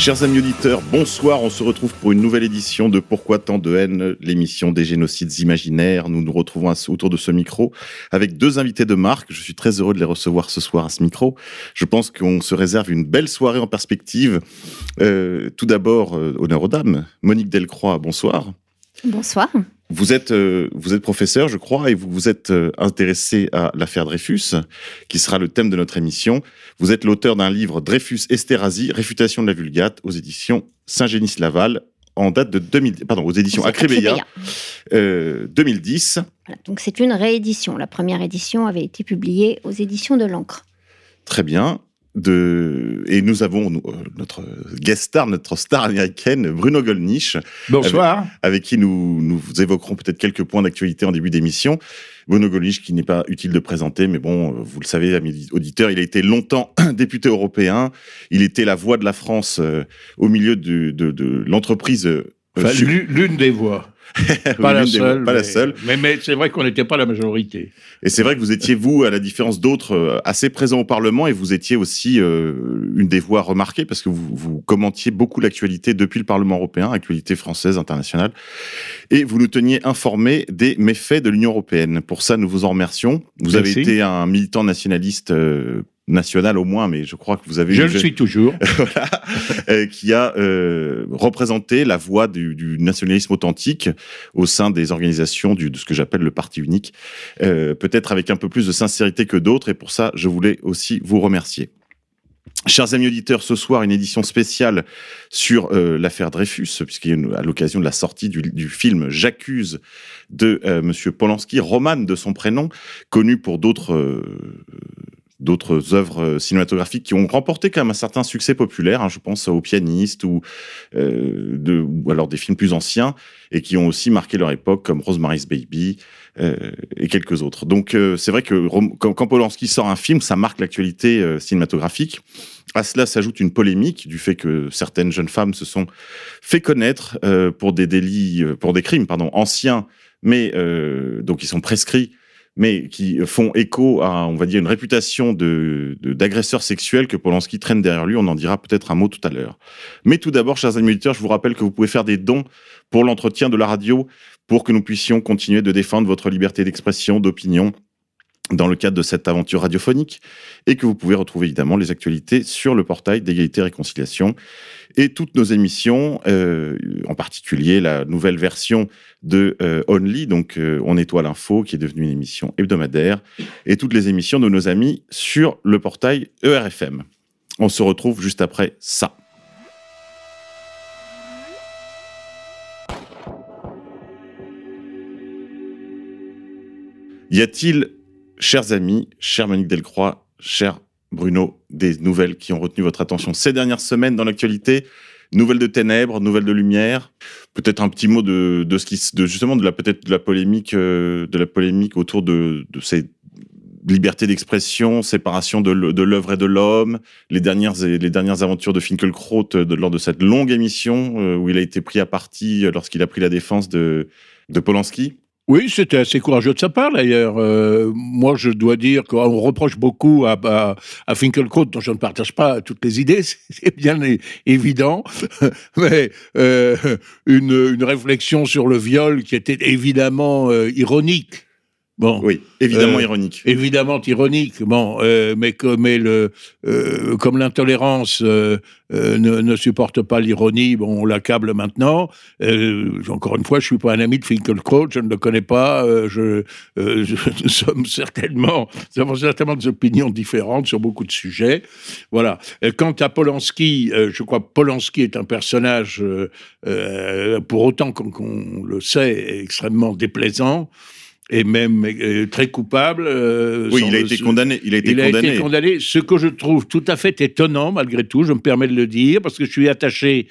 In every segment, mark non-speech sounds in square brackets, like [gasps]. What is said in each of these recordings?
Chers amis auditeurs, bonsoir. On se retrouve pour une nouvelle édition de Pourquoi tant de haine, l'émission des génocides imaginaires. Nous nous retrouvons autour de ce micro avec deux invités de marque. Je suis très heureux de les recevoir ce soir à ce micro. Je pense qu'on se réserve une belle soirée en perspective. Euh, tout d'abord, euh, honneur aux dames. Monique Delcroix, bonsoir. Bonsoir. Vous êtes, euh, vous êtes professeur, je crois, et vous vous êtes euh, intéressé à l'affaire Dreyfus, qui sera le thème de notre émission. Vous êtes l'auteur d'un livre Dreyfus Esterhazy, Réfutation de la Vulgate, aux éditions Saint-Génis-Laval, en date de 2000, pardon, aux éditions Aux Acrébéia, Acrébéia. euh, 2010. Voilà, donc c'est une réédition. La première édition avait été publiée aux éditions de l'Ancre. Très bien. De... Et nous avons nous, euh, notre guest star, notre star américaine, Bruno Gollnisch, Bonsoir. avec qui nous, nous évoquerons peut-être quelques points d'actualité en début d'émission. Bruno Gollnisch, qui n'est pas utile de présenter, mais bon, euh, vous le savez, amis auditeurs, il a été longtemps [clears throat] député européen. Il était la voix de la France euh, au milieu de, de, de l'entreprise. euh, Enfin, L'une des voix. Pas la seule. pas la mais- seule. Mais, mais c'est vrai qu'on n'était pas la majorité. Et c'est vrai que vous étiez, vous, à la différence d'autres, euh, assez présent au Parlement et vous étiez aussi euh, une des voix remarquées parce que vous, vous commentiez beaucoup l'actualité depuis le Parlement européen, actualité française, internationale, et vous nous teniez informés des méfaits de l'Union européenne. Pour ça, nous vous en remercions. Vous avez été un militant nationaliste euh, national au moins, mais je crois que vous avez Je le suis toujours. [laughs] voilà, euh, qui a euh, représenté la voix du, du nationalisme authentique au sein des organisations du, de ce que j'appelle le parti unique, euh, peut-être avec un peu plus de sincérité que d'autres, et pour ça, je voulais aussi vous remercier. Chers amis auditeurs, ce soir, une édition spéciale sur euh, l'affaire Dreyfus, puisqu'il y a une- à l'occasion de la sortie du, du film J'accuse de euh, Monsieur Polanski, Roman de son prénom, connu pour d'autres euh, d'autres œuvres euh, cinématographiques qui ont remporté quand même un certain succès populaire. hein. je pense au pianiste ou, euh, ou alors des films plus anciens et qui ont aussi marqué leur époque, comme Rosemary's Baby euh, et quelques autres. Donc c'est vrai que quand, quand Polanski sort un film, ça marque l'actualité cinématographique. À cela s'ajoute une polémique du fait que certaines jeunes femmes se sont fait connaître pour des délits, pour des crimes, pardon, anciens, mais donc ils sont prescrits mais qui font écho à, on va dire, une réputation de d'agresseur sexuel que Polanski traîne derrière lui. On en dira peut-être un mot tout à l'heure. Mais tout d'abord, chers amis auditeurs, je vous rappelle que vous pouvez faire des dons pour l'entretien de la radio, pour que nous puissions continuer de défendre votre liberté d'expression, d'opinion dans le cadre de cette aventure radiophonique, et que vous pouvez retrouver évidemment les actualités sur le portail d'égalité et réconciliation et toutes nos émissions, euh, en particulier la nouvelle version de euh, Only, donc euh, On nettoie l'info, qui est devenue une émission hebdomadaire, et toutes les émissions de nos amis sur le portail ERFM. On se retrouve juste après ça. Y a-t-il, chers amis, chère Monique Delcroix, cher Bruno, des nouvelles qui ont retenu votre attention ces dernières semaines dans l'actualité Nouvelles de ténèbres, nouvelles de lumière Peut-être un petit mot de, de ce qui, justement de la peut-être de la polémique, euh, de la polémique autour de, de ces libertés d'expression, séparation de, l'œuvre et de l'homme, les dernières les dernières aventures de Finkelkraut euh, lors de cette longue émission euh, où il a été pris à partie lorsqu'il a pris la défense de de Polanski. Oui, c'était assez courageux de sa part d'ailleurs. Euh, moi, je dois dire qu'on reproche beaucoup à, à, Finkelkraut, dont je ne partage pas toutes les idées, [laughs] c'est bien évident, [laughs] mais euh, une, une réflexion sur le viol qui était évidemment euh, ironique. Bon, Oui, évidemment Euh, ironique. évidemment ironique, bon, euh, mais le, euh, comme l'intolérance ne, ne supporte pas l'ironie, bon, on l'accable maintenant. Encore une fois, je suis pas un ami de Finkelkraut, je ne le connais pas. je, [laughs] sommes certainement, nous avons certainement des opinions différentes sur beaucoup de sujets. Voilà. Quant à Polanski, je crois que Polanski est un personnage, pour autant qu'on qu'on le sait, extrêmement déplaisant. Et même euh, très coupable. euh, Oui, il a le- été condamné. Il a été il a condamné. été condamné. Ce que je trouve tout à fait étonnant, malgré tout, je me permets de le dire, parce que je suis attaché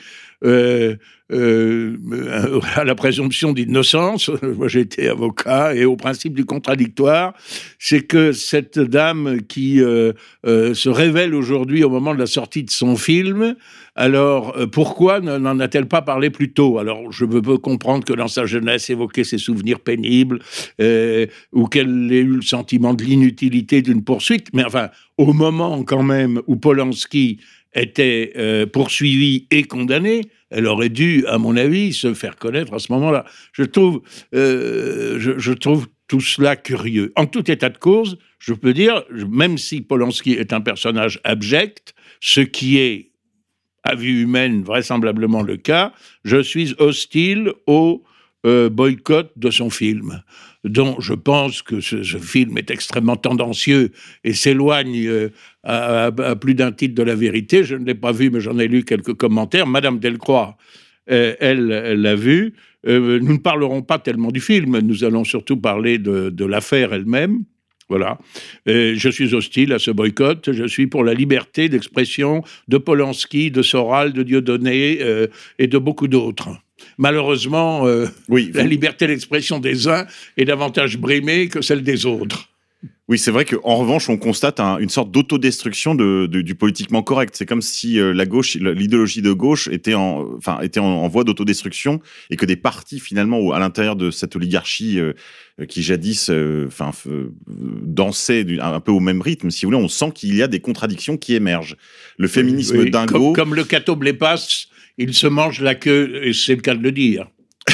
euh, [laughs] à la présomption d'innocence. [laughs] Moi, j'ai été avocat et au principe du contradictoire. C'est que cette dame qui se révèle aujourd'hui au moment de la sortie de son film, alors euh, pourquoi ne- n'en a-t-elle pas parlé plus tôt? Alors, je veux comprendre que dans sa jeunesse, évoquer ses souvenirs pénibles, euh, ou qu'elle ait eu le sentiment de l'inutilité d'une poursuite. Mais enfin, au moment quand même où Polanski était euh, poursuivi et condamné, elle aurait dû, à mon avis, se faire connaître à ce moment-là. Je, je trouve tout cela curieux. En tout état de cause, je peux dire, même si Polanski est un personnage abject, ce qui est à vue humaine vraisemblablement le cas, je suis hostile au euh, boycott de son film, dont je pense que ce, film est extrêmement tendancieux et s'éloigne euh, à, plus d'un titre de la vérité. Je ne l'ai pas vu, mais j'en ai lu quelques commentaires. Madame Delcroix, euh, elle, l'a vu. Nous ne parlerons pas tellement du film, nous allons surtout parler de l'affaire elle-même. Voilà. Euh, je suis hostile à ce boycott. Je suis pour la liberté d'expression de Polanski, de Soral, de Dieudonné euh, et de beaucoup d'autres. Malheureusement, euh, Oui, [laughs] la liberté d'expression des uns est davantage brimée que celle des autres. Oui, c'est vrai qu'en revanche, on constate un- une sorte d'autodestruction de, de- du politiquement correct. C'est comme si euh, la gauche, l'idéologie de gauche était en, enfin, était en, en voie d'autodestruction et que des partis finalement à l'intérieur de cette oligarchie euh, euh, qui jadis, euh, enfin, euh, du- un peu au même rythme, si vous voulez, on sent qu'il y a des contradictions qui émergent. Le féminisme Oui, dingo. Comme, comme le cateau blépasse, il se mange la queue, et c'est le cas de le dire. [laughs]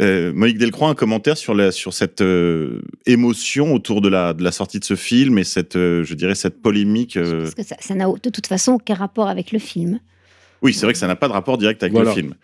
Euh, Monique Delcroix, un commentaire sur, la, sur cette euh, émotion autour de la, de la sortie de ce film et cette, euh, je dirais, cette polémique. euh, Parce que ça ça n'a de toute façon aucun rapport avec le film. Oui, c'est vrai que ça n'a pas de rapport direct avec Voilà. le film.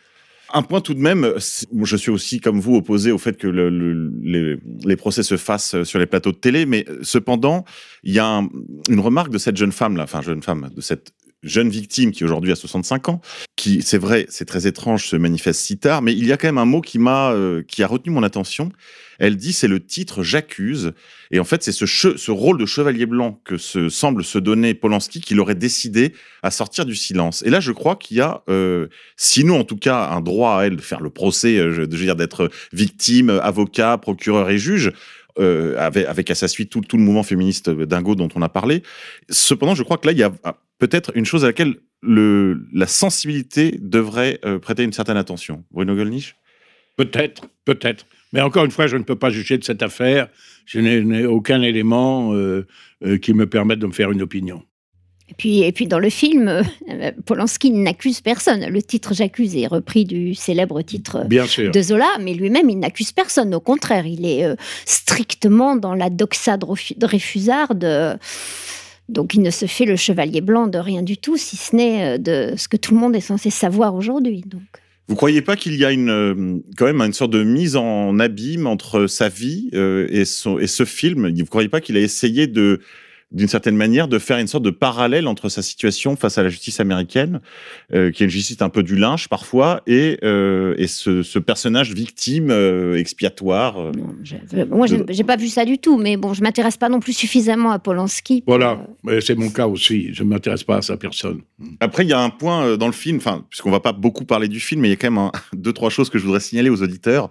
Un point tout de même, je suis aussi comme vous opposé au fait que le- le- les, les procès se fassent sur les plateaux de télé, mais euh, cependant, il y a un- une remarque de cette jeune femme là, enfin jeune femme, de cette jeune victime qui aujourd'hui a 65 ans, qui, c'est vrai, c'est très étrange, se manifeste si tard, mais il y a quand même un mot qui m'a, euh, qui a retenu mon attention. Elle dit, c'est le titre J'accuse, et en fait, c'est ce, rôle de chevalier blanc que se, semble se donner Polanski qu'il aurait décidé à sortir du silence. Et là, je crois qu'il y a, euh, sinon en tout cas, un droit à elle de faire le procès, euh, je, je veux dire d'être victime, avocat, procureur et juge. Euh, avec, à sa suite tout, le mouvement féministe dingo dont on a parlé. Cependant, je crois que là, il y a ah, peut-être une chose à laquelle le, la sensibilité devrait euh, prêter une certaine attention. Bruno Gollnisch? Peut-être, peut-être. Mais encore une fois, je ne peux pas juger de cette affaire. Je n'ai aucun élément euh, euh, qui me permette de me faire une opinion. Et puis, et puis dans le film, euh, [laughs] Polanski n'accuse personne. Le titre J'accuse est repris du célèbre titre Bien sûr. de Zola, mais lui-même, il n'accuse personne. Au contraire, il est euh, strictement dans la doxa de refu- de Réfusarde. euh, donc, il ne se fait le chevalier blanc de rien du tout, si ce n'est euh, de ce que tout le monde est censé savoir aujourd'hui. Donc, Vous croyez pas qu'il y a une, euh, quand même une sorte de mise en abîme entre sa vie euh, et, son, et ce film? Vous croyez pas qu'il a essayé de, d'une certaine manière, de faire une sorte de parallèle entre sa situation face à la justice américaine, euh, qui est une justice un peu du lynche parfois, et, euh, et ce, ce personnage victime euh, expiatoire euh. non, moi, j'ai j'ai pas vu ça du tout, mais bon, je m'intéresse pas non plus suffisamment à Polanski. pour, Voilà, euh, c'est mon cas aussi. Je ne m'intéresse pas à sa personne. Après, il y a un point dans le film, enfin, puisqu'on va pas beaucoup parler du film, mais il y a quand même un- [laughs] deux, trois choses que je voudrais signaler aux auditeurs.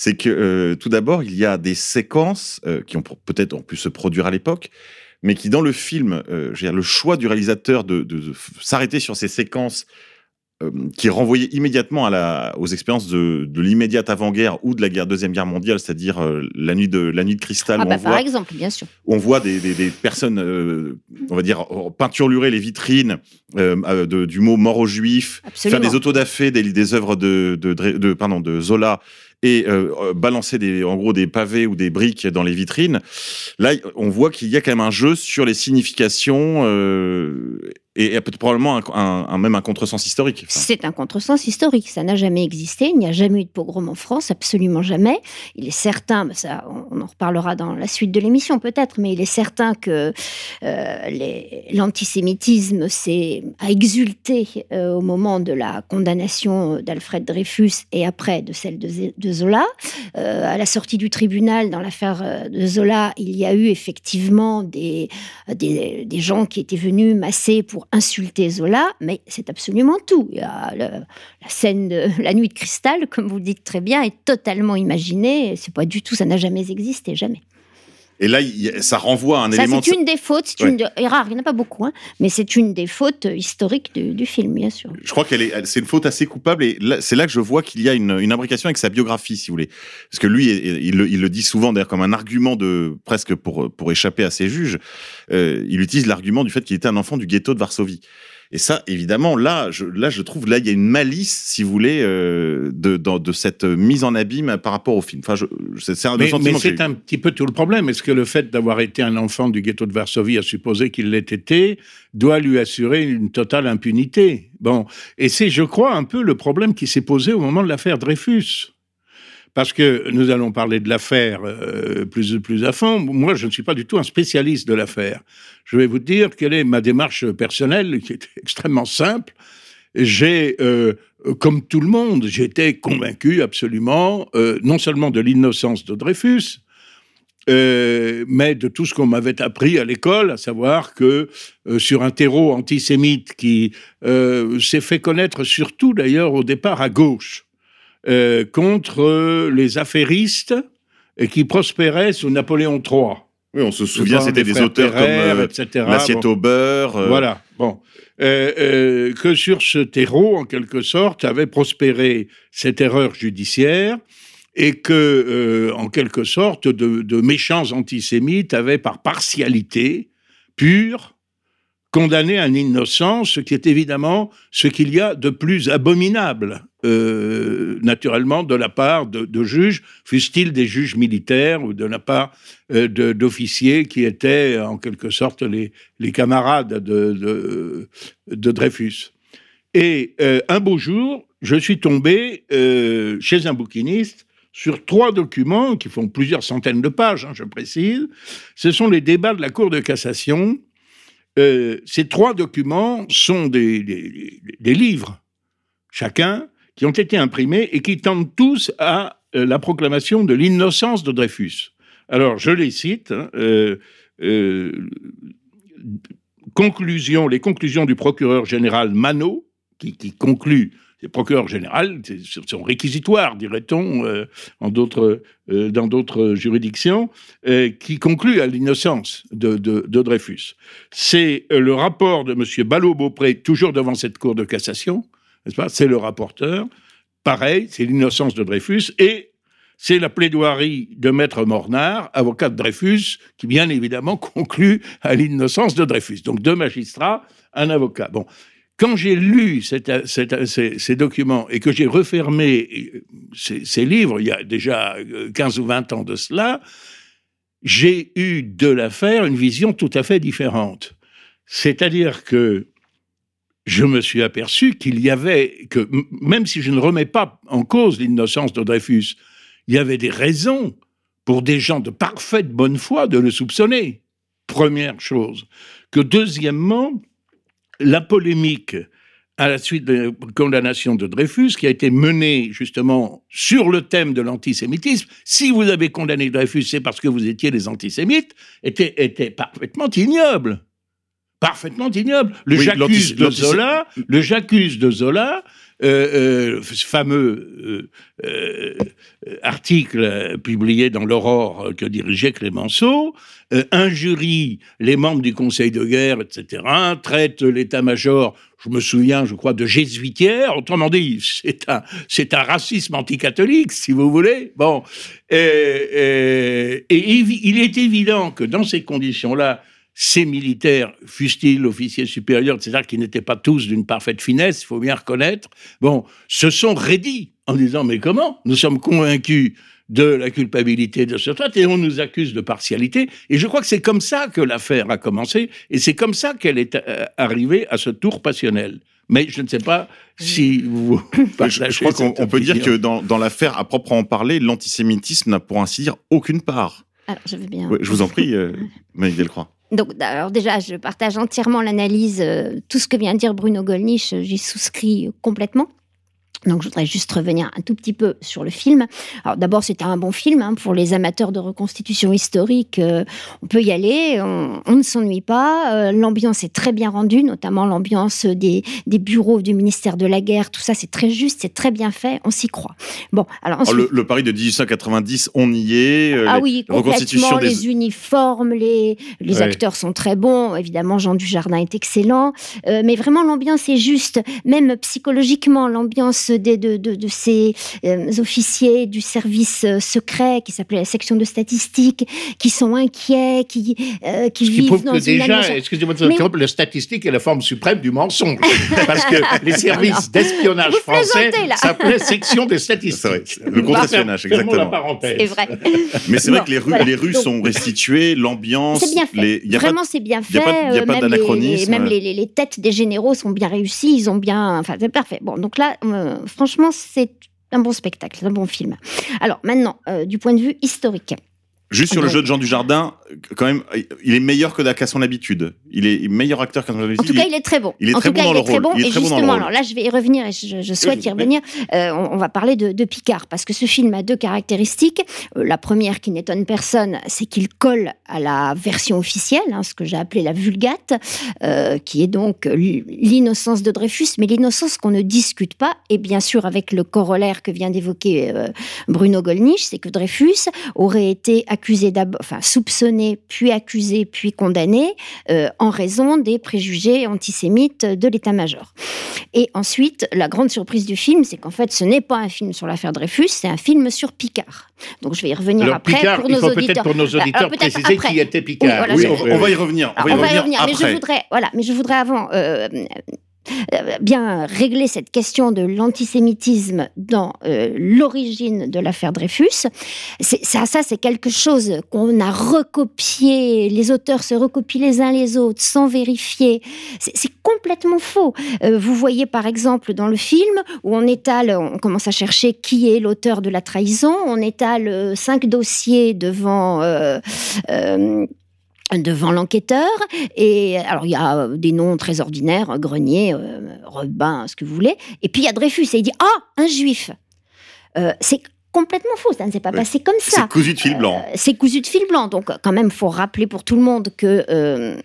C'est que euh, tout d'abord, il y a des séquences euh, qui ont peut-être en pu se produire à l'époque, mais qui dans le film, euh, je veux dire, le choix du réalisateur de, de- de f- s'arrêter sur ces séquences euh, qui renvoyaient immédiatement à la, aux expériences de, de l'immédiate avant-guerre ou de la guerre, deuxième guerre mondiale, c'est-à-dire euh, la nuit de la nuit de cristal. Ah, bah, on par voit- exemple, bien sûr. on voit des, des- des personnes, on va dire, peinturlurer les vitrines du mot mort aux juifs, Absolument. faire des autodafés des, des œuvres de, de- pardon, de Zola et euh, euh, balancer des, en gros des pavés ou des briques dans les vitrines. Là, on voit qu'il y a quand même un jeu sur les significations euh, et, et probablement un, un- un- même un contresens historique. C'est un contresens historique. Ça n'a jamais existé. Il n'y a jamais eu de pogrom en France, absolument jamais. Il est certain, ça, on en reparlera dans la suite de l'émission peut-être, mais il est certain que euh, l'antisémitisme a exulté euh, au moment de la condamnation d'Alfred Dreyfus et après de celle de, Zola. Euh, à la sortie du tribunal, dans l'affaire de Zola, il y a eu effectivement des, des gens qui étaient venus masser pour insulter Zola, mais c'est absolument tout. Il y a la scène de [laughs] la nuit de cristal, comme vous le dites très bien, est totalement imaginée. C'est pas du tout, ça n'a jamais existé, jamais. Et là, ça renvoie à un Ça, élément. c'est de- une des fautes, c'est Ouais. une de- rare, il n'y en a pas beaucoup, hein, mais c'est une des fautes historiques du, du film, bien sûr. Je crois qu'elle est, c'est une faute assez coupable et c'est là que je vois qu'il y a une, une imbrication avec sa biographie, si vous voulez. Parce que lui, il, il le, il le dit souvent d'ailleurs comme un argument de presque pour pour échapper à ses juges. Euh, il utilise l'argument du fait qu'il était un enfant du ghetto de Varsovie. Et ça, évidemment, là, je, là, je trouve là, il y a une malice, si vous voulez, euh, de, cette mise en abîme par rapport au film. Enfin, c'est un Mais, mais c'est un petit peu tout le problème. Est-ce que le fait d'avoir été un enfant du ghetto de Varsovie, à supposer qu'il l'ait été, doit lui assurer une totale impunité? Bon, et c'est, je crois, un peu le problème qui s'est posé au moment de l'affaire Dreyfus. Parce que nous allons parler de l'affaire euh, plus, plus à fond. Moi, je ne suis pas du tout un spécialiste de l'affaire. Je vais vous dire quelle est ma démarche personnelle, qui est [laughs] extrêmement simple. J'ai, euh, comme tout le monde, j'étais convaincu absolument, euh, non seulement de l'innocence de Dreyfus, euh, mais de tout ce qu'on m'avait appris à l'école, à savoir que sur un terreau antisémite qui s'est fait connaître surtout d'ailleurs au départ à gauche, euh, contre les affairistes qui prospéraient sous Napoléon III. Oui, on se souvient, c'était des auteurs comme euh. L'assiette Bon. au beurre. euh, Voilà, bon. Euh, que sur ce terreau, en quelque sorte, avait prospéré cette erreur judiciaire et que, euh, en quelque sorte, de, de méchants antisémites avaient, par partialité pure, condamné un innocent, ce qui est évidemment ce qu'il y a de plus abominable, euh, naturellement, de la part de, juges, fussent-ils des juges militaires ou de la part euh, d'officiers qui étaient, en quelque sorte, les, les camarades de, de, de Dreyfus. Et euh, un beau jour, je suis tombé chez un bouquiniste sur trois documents qui font plusieurs centaines de pages, hein, je précise. Ce sont les débats de la Cour de cassation. Euh, ces trois documents sont des, livres, chacun, qui ont été imprimés et qui tendent tous à euh, la proclamation de l'innocence de Dreyfus. Alors, je les cite. hein, euh, conclusion, les conclusions du procureur général Manot, qui conclut, le procureur général, c'est son réquisitoire, dirait-on, euh, euh, dans d'autres juridictions, euh, qui conclut à l'innocence de, de- de Dreyfus. C'est le rapport de M. Ballot-Beaupré, toujours devant cette cour de cassation, n'est-ce pas? C'est le rapporteur. Pareil, c'est l'innocence de Dreyfus. Et c'est la plaidoirie de Maître Mornard, avocat de Dreyfus, qui bien évidemment [laughs] conclut à l'innocence de Dreyfus. Donc deux magistrats, un avocat. Bon, quand j'ai lu ces, documents et que j'ai refermé euh, ces, ces livres, il y a déjà euh, 15 ou 20 ans de cela, j'ai eu de l'affaire une vision tout à fait différente. C'est-à-dire que je me suis aperçu qu'il y avait, que même si je ne remets pas en cause l'innocence de Dreyfus, il y avait des raisons pour des gens de parfaite bonne foi de le soupçonner. Première chose. Que deuxièmement, la polémique à la suite de la condamnation de Dreyfus, qui a été menée justement sur le thème de l'antisémitisme, si vous avez condamné Dreyfus, c'est parce que vous étiez des antisémites, était, était parfaitement ignoble. Parfaitement ignoble. Le Oui, j'accuse de Zola, le j'accuse de Zola, euh, euh, ce fameux euh, article publié dans l'Aurore que dirigeait Clémenceau, injurie les membres du Conseil de guerre, etc., traite l'état-major, je me souviens, je crois, de jésuitière, autrement dit, c'est un, c'est un racisme anticatholique, si vous voulez. Bon, et, il est évident que dans ces conditions-là, ces militaires, fussent-ils officiers supérieurs, etc., qui n'étaient pas tous d'une parfaite finesse, il faut bien reconnaître, bon, se sont raidis en disant, mais comment? Nous sommes convaincus de la culpabilité de ce traite et on nous accuse de partialité. Et je crois que c'est comme ça que l'affaire a commencé et c'est comme ça qu'elle est euh, arrivée à ce tour passionnel. Mais je ne sais pas si vous. je, [coughs] je crois qu'on peut dire que dans, dans l'affaire à proprement parler, l'antisémitisme n'a pour ainsi dire aucune part. Alors, je veux bien. Ouais, je vous en prie, euh, [laughs] Maïk Delcroix. Donc, alors déjà, je partage entièrement l'analyse, euh, tout ce que vient de dire Bruno Gollnisch, j'y souscris complètement. Donc, je voudrais juste revenir un tout petit peu sur le film. Alors, d'abord, c'était un bon film hein, pour les amateurs de reconstitution historique. euh, on peut y aller, on, on ne s'ennuie pas. euh, l'ambiance est très bien rendue, notamment l'ambiance des, des bureaux du ministère de la Guerre. Tout ça, c'est très juste, c'est très bien fait. On s'y croit. Bon, alors ensuite. le, le Paris de 1890, on y est. euh, Ah les- oui, complètement. des- Les uniformes, les, les Ouais. acteurs sont très bons. Évidemment, Jean Dujardin est excellent. Mais vraiment, l'ambiance est juste. Même psychologiquement, l'ambiance des, de, de, de ces euh, officiers du service euh, secret qui s'appelait la section de statistiques, qui sont inquiets, qui, euh, qui vivent prouve dans que une déjà, excusez-moi de vous Mais- interrompre, la statistique est la forme suprême du mensonge. [laughs] Parce que les services d'espionnage français [laughs] s'appelaient section des statistiques. Vrai, le contre-espionnage, exactement. C'est vrai. Mais c'est vrai que les rues, voilà. les rues Donc- sont restituées, l'ambiance. C'est bien fait. les- il y a Vraiment, c'est bien fait. pas de- y a euh, pas les- d'anachronisme. Même les, les- les têtes des généraux sont bien réussies. Ils ont bien. Enfin, c'est parfait. Bon, donc là, euh, franchement, c'est un bon spectacle, un bon film. Alors maintenant, euh, du point de vue historique. Juste sur le jeu de Jean Dujardin, quand même, il est meilleur que qu'à son habitude. Il est meilleur acteur qu'à son habitude. En tout cas, il est très bon. il est en très tout bon cas, dans il le est très rôle. bon. Il est et très bon dans le justement, alors là, je vais y revenir et je, je souhaite y revenir. Euh, on, on va parler de, de Picard parce que ce film a deux caractéristiques. Euh, la première, qui n'étonne personne, c'est qu'il colle à la version officielle, hein, ce que j'ai appelé la Vulgate, euh, qui est donc l'innocence de Dreyfus, mais l'innocence qu'on ne discute pas. Et bien sûr, avec le corollaire que vient d'évoquer Bruno Gollnisch, c'est que Dreyfus aurait été accusé d'abord, enfin soupçonné, puis accusé, puis condamné euh, en raison des préjugés antisémites de l'état-major. Et ensuite, la grande surprise du film, c'est qu'en fait, ce n'est pas un film sur l'affaire Dreyfus, c'est un film sur Picard. Donc, je vais y revenir Alors, après Picard, pour il nos faut peut-être auditeurs. pour nos Alors, auditeurs peut-être préciser après. qui était Picard. voilà, Oui, je- on, on va y revenir. On Alors, va y on va y revenir mais je voudrais, voilà, mais je voudrais avant euh, euh, bien régler cette question de l'antisémitisme dans euh, l'origine de l'affaire Dreyfus. Ça, c'est quelque chose qu'on a recopié, les auteurs se recopient les uns les autres sans vérifier. C'est complètement faux. Euh, vous voyez par exemple dans le film où on étale, on commence à chercher qui est l'auteur de la trahison, on étale euh, cinq dossiers devant... euh, euh, devant l'enquêteur. Et alors, il y a euh, des noms très ordinaires, Grenier, euh, ce que vous voulez. Et puis, il y a Dreyfus, et il dit Ah, un juif Euh, C'est complètement faux, ça ne s'est pas passé comme ça. C'est cousu de fil blanc. Euh, c'est cousu de fil blanc. Donc, quand même, faut rappeler pour tout le monde que euh,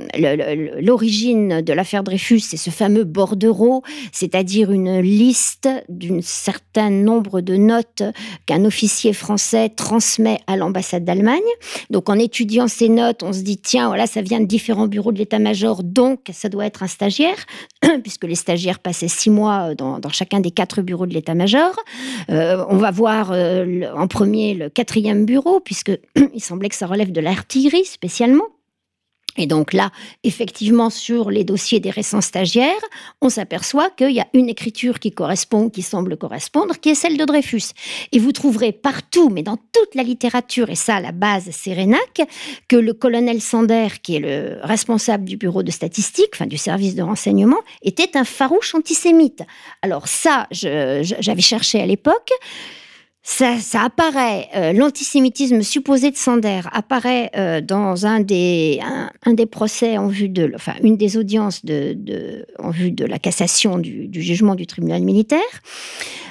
l'origine de l'affaire Dreyfus, c'est ce fameux bordereau, c'est-à-dire une liste d'un certain nombre de notes qu'un officier français transmet à l'ambassade d'Allemagne. Donc, en étudiant ces notes, on se dit tiens, voilà, ça vient de différents bureaux de l'état-major, donc ça doit être un stagiaire, [clears throat] puisque les stagiaires passaient six mois dans, dans chacun des quatre bureaux de l'état-major. Euh, on va voir euh, en premier le quatrième bureau, puisque [clears throat] il semblait que ça relève de l'artillerie spécialement. Et donc là, effectivement, sur les dossiers des récents stagiaires, on s'aperçoit qu'il y a une écriture qui correspond, qui semble correspondre, qui est celle de Dreyfus. Et vous trouverez partout, mais dans toute la littérature, et ça, à la base, c'est Rénac, que le colonel Sander, qui est le responsable du bureau de statistique, enfin du service de renseignement, était un farouche antisémite. Alors ça, j'avais cherché à l'époque. Ça, apparaît, euh, l'antisémitisme supposé de Sander apparaît euh, dans un des, un, des procès en vue de, enfin, une des audiences de, de- en vue de la cassation du, du jugement du tribunal militaire.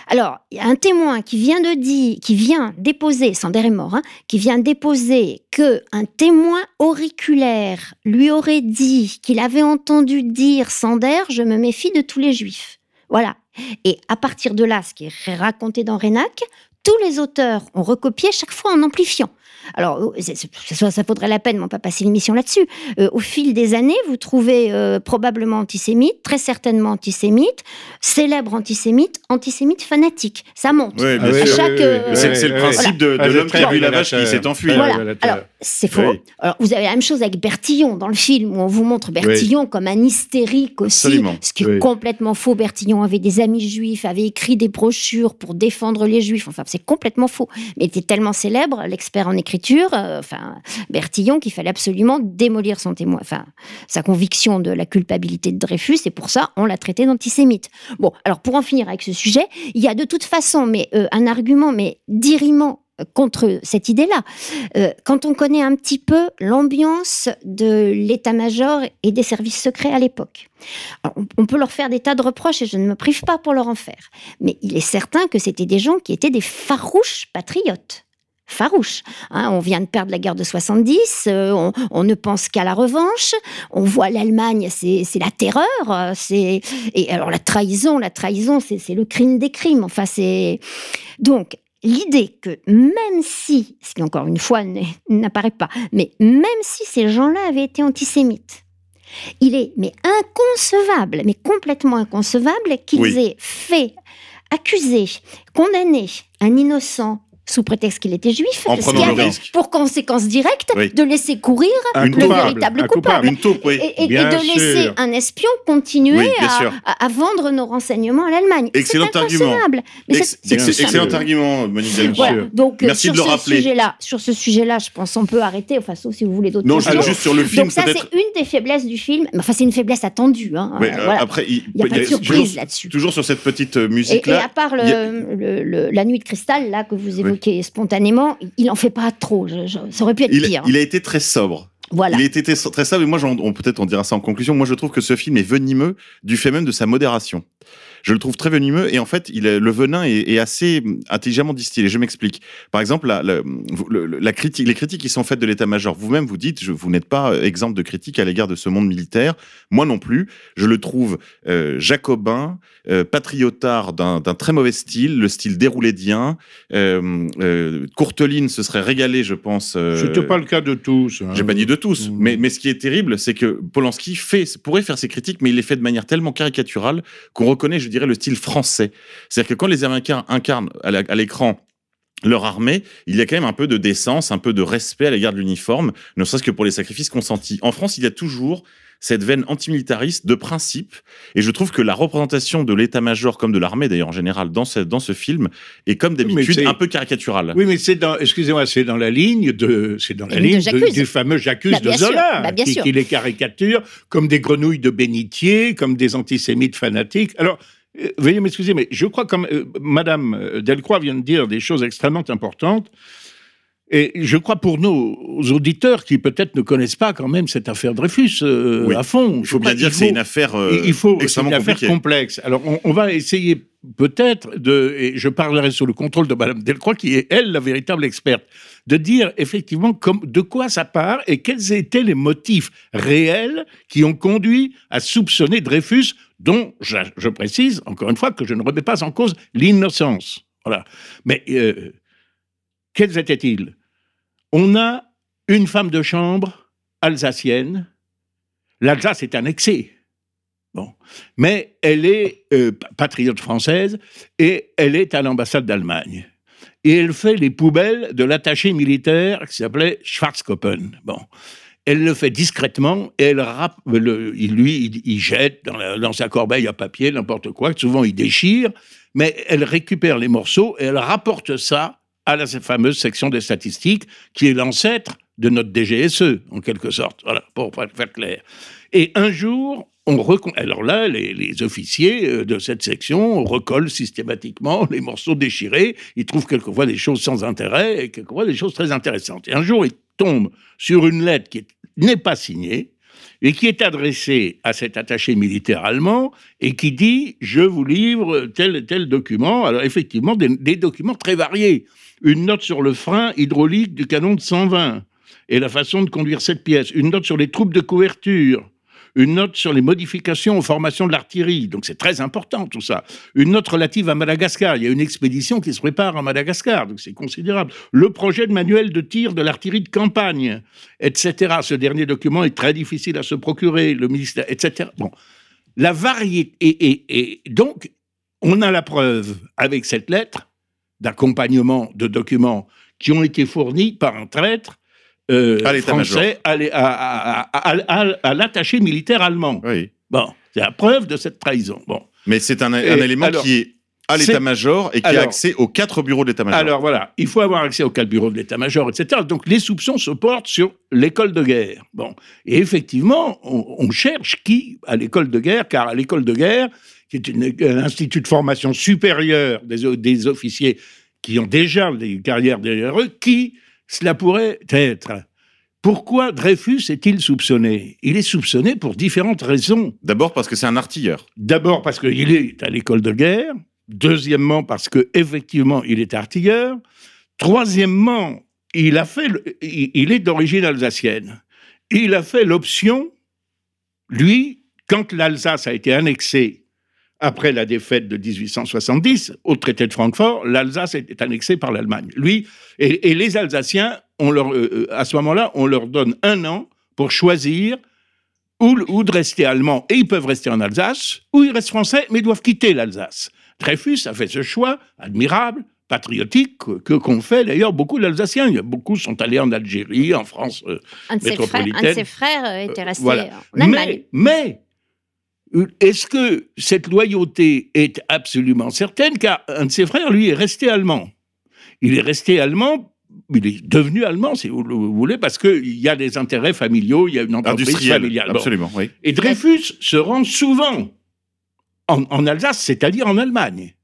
Alors, il y a un témoin qui vient de dire, qui vient déposer, Sander est mort, hein, qui vient déposer que un témoin auriculaire lui aurait dit qu'il avait entendu dire Sander, je me méfie de tous les juifs. Voilà. Et à partir de là, ce qui est raconté dans Rénac, tous les auteurs ont recopié chaque fois en amplifiant. Alors, c'est- ça, ça faudrait la peine, mais on va pas passer l'émission là-dessus. Euh, au fil des années, vous trouvez euh, probablement antisémite, très certainement antisémite, célèbre antisémite, antisémite fanatique. Ça monte. Bien oui, sûr. chaque, oui, oui, euh, oui, C'est le oui. principe de, de Ah, l'homme qui a vu la vache qui s'est enfui. Voilà. Alors, c'est faux. Oui. Alors, vous avez la même chose avec Bertillon dans le film, où on vous montre Bertillon comme un hystérique aussi. Absolument. Ce qui est Oui. complètement faux. Bertillon avait des amis juifs, avait écrit des brochures pour défendre les juifs. Enfin, c'est complètement faux. Mais il était tellement célèbre, l'expert en écriture, euh, enfin, Bertillon, qu'il fallait absolument démolir son témoin, enfin, sa conviction de la culpabilité de Dreyfus. Et pour ça, on l'a traité d'antisémite. Bon, alors pour en finir avec ce sujet, il y a de toute façon mais, euh, un argument, mais diriment euh, contre cette idée-là. Quand on connaît un petit peu l'ambiance de l'état-major et des services secrets à l'époque, on peut leur faire des tas de reproches et je ne me prive pas pour leur en faire. Mais il est certain que c'était des gens qui étaient des farouches patriotes. Farouches. hein. on vient de perdre la guerre de 70, euh, on, on ne pense qu'à la revanche, on voit l'Allemagne, c'est la terreur, euh, c'est et alors la trahison, la trahison, c'est le crime des crimes. Enfin, c'est donc l'idée que même si, ce qui encore une fois n'apparaît pas, mais même si ces gens-là avaient été antisémites, il est mais inconcevable, mais complètement inconcevable qu'ils Oui. aient fait accuser, condamner un innocent sous prétexte qu'il était juif, En ce qui avait risque. pour conséquence directe Oui. de laisser courir Un le coupable, véritable un coupable. Une taupe, oui. Et, et- et Bien de laisser sûr. un espion continuer Oui, à, sûr. à- à vendre nos renseignements à l'Allemagne. Excellent argument. Ex- simple. excellent argument, Monique. Voilà. Donc euh, Merci sur de le ce rappeler. sujet-là, sur ce sujet-là, je pense on peut arrêter. Enfin, sauf si vous voulez d'autres Non, questions. juste, juste sur le film, Donc ça, c'est une des faiblesses du film. Enfin, c'est une faiblesse attendue. Hein. Ouais, Euh, voilà. Après, il, n'y a pas de il y a- surprise toujours, là-dessus. toujours sur cette petite euh, Et, et musique-là. à part le, il y a- le- le- la nuit de cristal, là, que vous évoquez spontanément, il en fait pas trop. Je- je- ça aurait pu être il, pire. il a été très sobre. Voilà. Il a été très sobre. Et moi, peut-être on dira ça en conclusion. Moi, je trouve que ce film est venimeux du fait même de sa modération. Je le trouve très venimeux et en fait, il le venin est, est assez intelligemment distillé. Je m'explique. Par exemple, la, la, le- le- la critique, les critiques qui sont faites de l'état-major. Vous-même, vous dites, je, vous n'êtes pas exemple de critique à l'égard de ce monde militaire. Moi non plus. Je le trouve euh, jacobin, euh, patriotard d'un très mauvais style, le style déroulédien. Euh, euh, Courteline se serait régalé, je pense. euh, C'était pas le cas de tous. hein. j'ai pas dit de tous, Mm. mais, mais ce qui est terrible, c'est que Polanski fait, pourrait faire ses critiques, mais il les fait de manière tellement caricaturale qu'on reconnaît, je dirais, le style français. C'est-à-dire que quand les Américains incarnent à l'écran leur armée, il y a quand même un peu de décence, un peu de respect à l'égard de l'uniforme, ne serait-ce que pour les sacrifices consentis. En France, il y a toujours cette veine antimilitariste de principe, et je trouve que la représentation de l'état-major, comme de l'armée d'ailleurs en général, dans ce, dans ce film, est comme d'habitude un peu caricaturale. Oui, mais c'est dans, excusez-moi, c'est dans la ligne de, c'est dans la ligne de- du fameux J'accuse Bah, de. Zola, Bah, qui, qui les caricature comme des grenouilles de bénitier, comme des antisémites fanatiques. Alors, veuillez m'excuser, mais je crois comme euh, Madame Delcroix vient de dire des choses extrêmement importantes. Et je crois pour nos auditeurs qui peut-être ne connaissent pas quand même cette affaire Dreyfus euh, Oui. à fond. Il faut bien dire que c'est faut- une affaire euh, il faut c'est extrêmement une affaire complexe. Alors, on, on va essayer peut-être de, et je parlerai sous le contrôle de Madame Delcroix, qui est elle la véritable experte, de dire effectivement comme, de quoi ça part et quels étaient les motifs réels qui ont conduit à soupçonner Dreyfus, dont je, je précise encore une fois que je ne remets pas en cause l'innocence. Voilà. Mais euh, quels étaient-ils? On a une femme de chambre alsacienne. L'Alsace est annexée. Bon. Mais elle est euh, patriote française et elle est à l'ambassade d'Allemagne. Et elle fait les poubelles de l'attaché militaire qui s'appelait Schwarzkoppen. Bon. Elle le fait discrètement et elle rap- le- lui, il, jette dans, dans sa corbeille à papier n'importe quoi, souvent il déchire, mais elle récupère les morceaux et elle rapporte ça à la fameuse section des statistiques qui est l'ancêtre de notre DGSE, en quelque sorte. Voilà, pour faire clair. Et un jour, on recon... Alors là, les, officiers euh, de cette section recollent systématiquement [laughs] les morceaux déchirés. Ils trouvent quelquefois des choses sans intérêt et quelquefois des choses très intéressantes. Et un jour, ils tombent sur une lettre qui est- n'est pas signée et qui est adressée à cet attaché militaire allemand et qui dit je vous livre tel et tel document. Alors effectivement, des documents très variés. Une note sur le frein hydraulique du canon de 120 et la façon de conduire cette pièce. Une note sur les troupes de couverture. une note sur les modifications aux formations de l'artillerie. Donc c'est très important tout ça. Une note relative à Madagascar. Il y a une expédition qui se prépare à Madagascar, donc c'est considérable. Le projet de manuel de tir de l'artillerie de campagne, etc. Ce dernier document est très difficile à se procurer. Le ministère, etc. Bon, la variété. Et, et donc, on a la preuve avec cette lettre d'accompagnement de documents qui ont été fournis par un traître euh, À français à, l'attaché militaire allemand. Oui. Bon, c'est la preuve de cette trahison. Bon. Mais c'est un, élément alors, qui est à l'état-major et qui a accès aux quatre bureaux de l'état-major. Alors voilà, il faut avoir accès au cadre bureau de l'état-major, etc. Donc les soupçons se portent sur l'école de guerre. Bon, et effectivement, on, on cherche qui à l'école de guerre, car à l'école de guerre, qui est une- un institut de formation supérieure des, officiers qui ont déjà des carrières derrière eux, qui cela pourrait être Pourquoi Dreyfus est-il soupçonné? Il est soupçonné pour différentes raisons. D'abord parce que c'est un artilleur. D'abord parce qu'il est à l'école de guerre. Deuxièmement parce que effectivement il est artilleur. Troisièmement, il a fait, le- il il est d'origine alsacienne. Il a fait l'option, lui, quand l'Alsace a été annexée après la défaite de 1870 au traité de Francfort, l'Alsace était annexée par l'Allemagne. Lui et, et les Alsaciens, on leur, euh, euh, à ce moment-là, on leur donne un an pour choisir ou, ou de rester allemand et ils peuvent rester en Alsace, ou ils restent français mais ils doivent quitter l'Alsace. Dreyfus a fait ce choix admirable, patriotique, que qu'ont fait d'ailleurs beaucoup d'Alsaciens. Beaucoup sont allés en Algérie, en France. euh, Un frères, un de métropolitaine. ses frères euh, était resté voilà. en Allemagne. Mais, mais est-ce que cette loyauté est absolument certaine Car un de ses frères, lui, est resté allemand. Il est resté allemand. Il est devenu allemand, si vous le voulez, parce qu'il y a des intérêts familiaux, il y a une entreprise familiale. Bon. Absolument, oui. Et Dreyfus se rend souvent en, en Alsace, c'est-à-dire en Allemagne,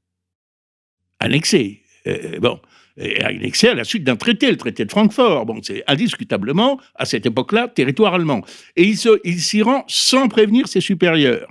annexé. Euh, bon, et annexé à la suite d'un traité, le traité de Francfort. Bon, c'est indiscutablement, à cette époque-là, territoire allemand. Et il s'y rend sans prévenir ses supérieurs.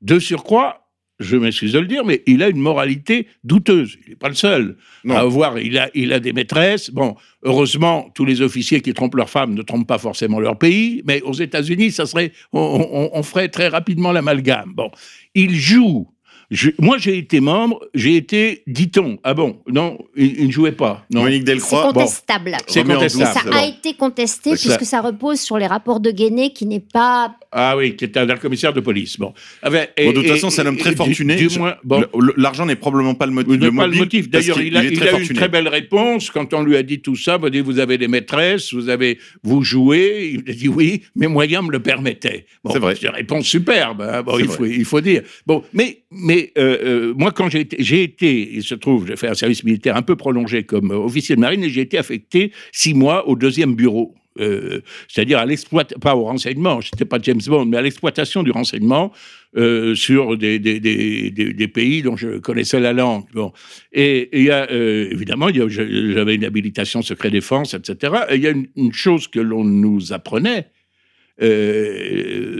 De surcroît, je m'excuse de le dire, mais il a une moralité douteuse. Il n'est pas le seul Non. à avoir. Il a, il a des maîtresses. Bon, heureusement, tous les officiers qui trompent leurs femmes ne trompent pas forcément leur pays. Mais aux États-Unis, ça serait, on, on- on ferait très rapidement l'amalgame. Bon, il joue. Je- moi, j'ai été membre. J'ai été, dit-on, ah bon, non, il, il ne jouait pas. Non. Monique C'est Delcroix, contestable. C'est remet en doute, contestable. Ça a été contesté Ça- puisque ça repose sur les rapports de Guéné qui n'est pas. Ah oui, qui était un commissaire de police. Bon. Ah ben, et- Bon, de toute et- façon, c'est un homme très du- fortuné. Du, moins, bon. le- le- l'argent n'est probablement pas le, motif. N'avez pas le motif. D'ailleurs, il a, est il très a eu une très belle réponse quand on lui a dit tout ça. Il a dit Vous avez des maîtresses, vous avez, vous jouez. Il a dit oui, mes moyens me le permettaient. Bon, C'est vrai. une réponse superbe. hein. Bon, C'est il, faut, il faut dire. Bon, mais, mais euh, euh, moi, quand j'ai été, il se trouve, j'ai fait un service militaire un peu prolongé comme euh, officier de marine et j'ai été affecté six mois au deuxième bureau. C'est-à-dire à l'exploitation, pas au renseignement, je n'étais pas James Bond, mais à l'exploitation du renseignement sur des, pays dont je connaissais la langue. Bon. Et et il y a, évidemment, j'avais une habilitation secret défense, etc. Et il y a une, chose que l'on nous apprenait,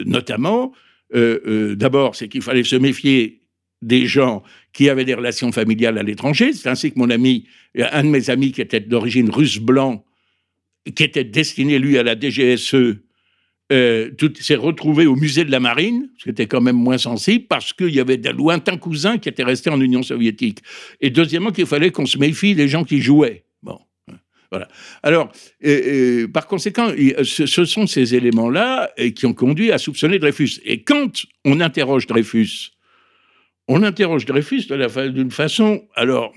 notamment, d'abord, c'est qu'il fallait se méfier des gens qui avaient des relations familiales à l'étranger. C'est ainsi que mon ami, un de mes amis qui était d'origine russe blanc, qui était destiné, lui, à la DGSE, euh, s'est retrouvé au musée de la marine, ce qui était quand même moins sensible, parce qu'il y avait des lointains cousins qui étaient restés en Union soviétique. Et deuxièmement, qu'il fallait qu'on se méfie des gens qui jouaient. Bon. Voilà. Alors, par conséquent, ce, ce sont ces éléments-là qui ont conduit à soupçonner Dreyfus. Et quand on interroge Dreyfus, on interroge Dreyfus d'une façon. Alors,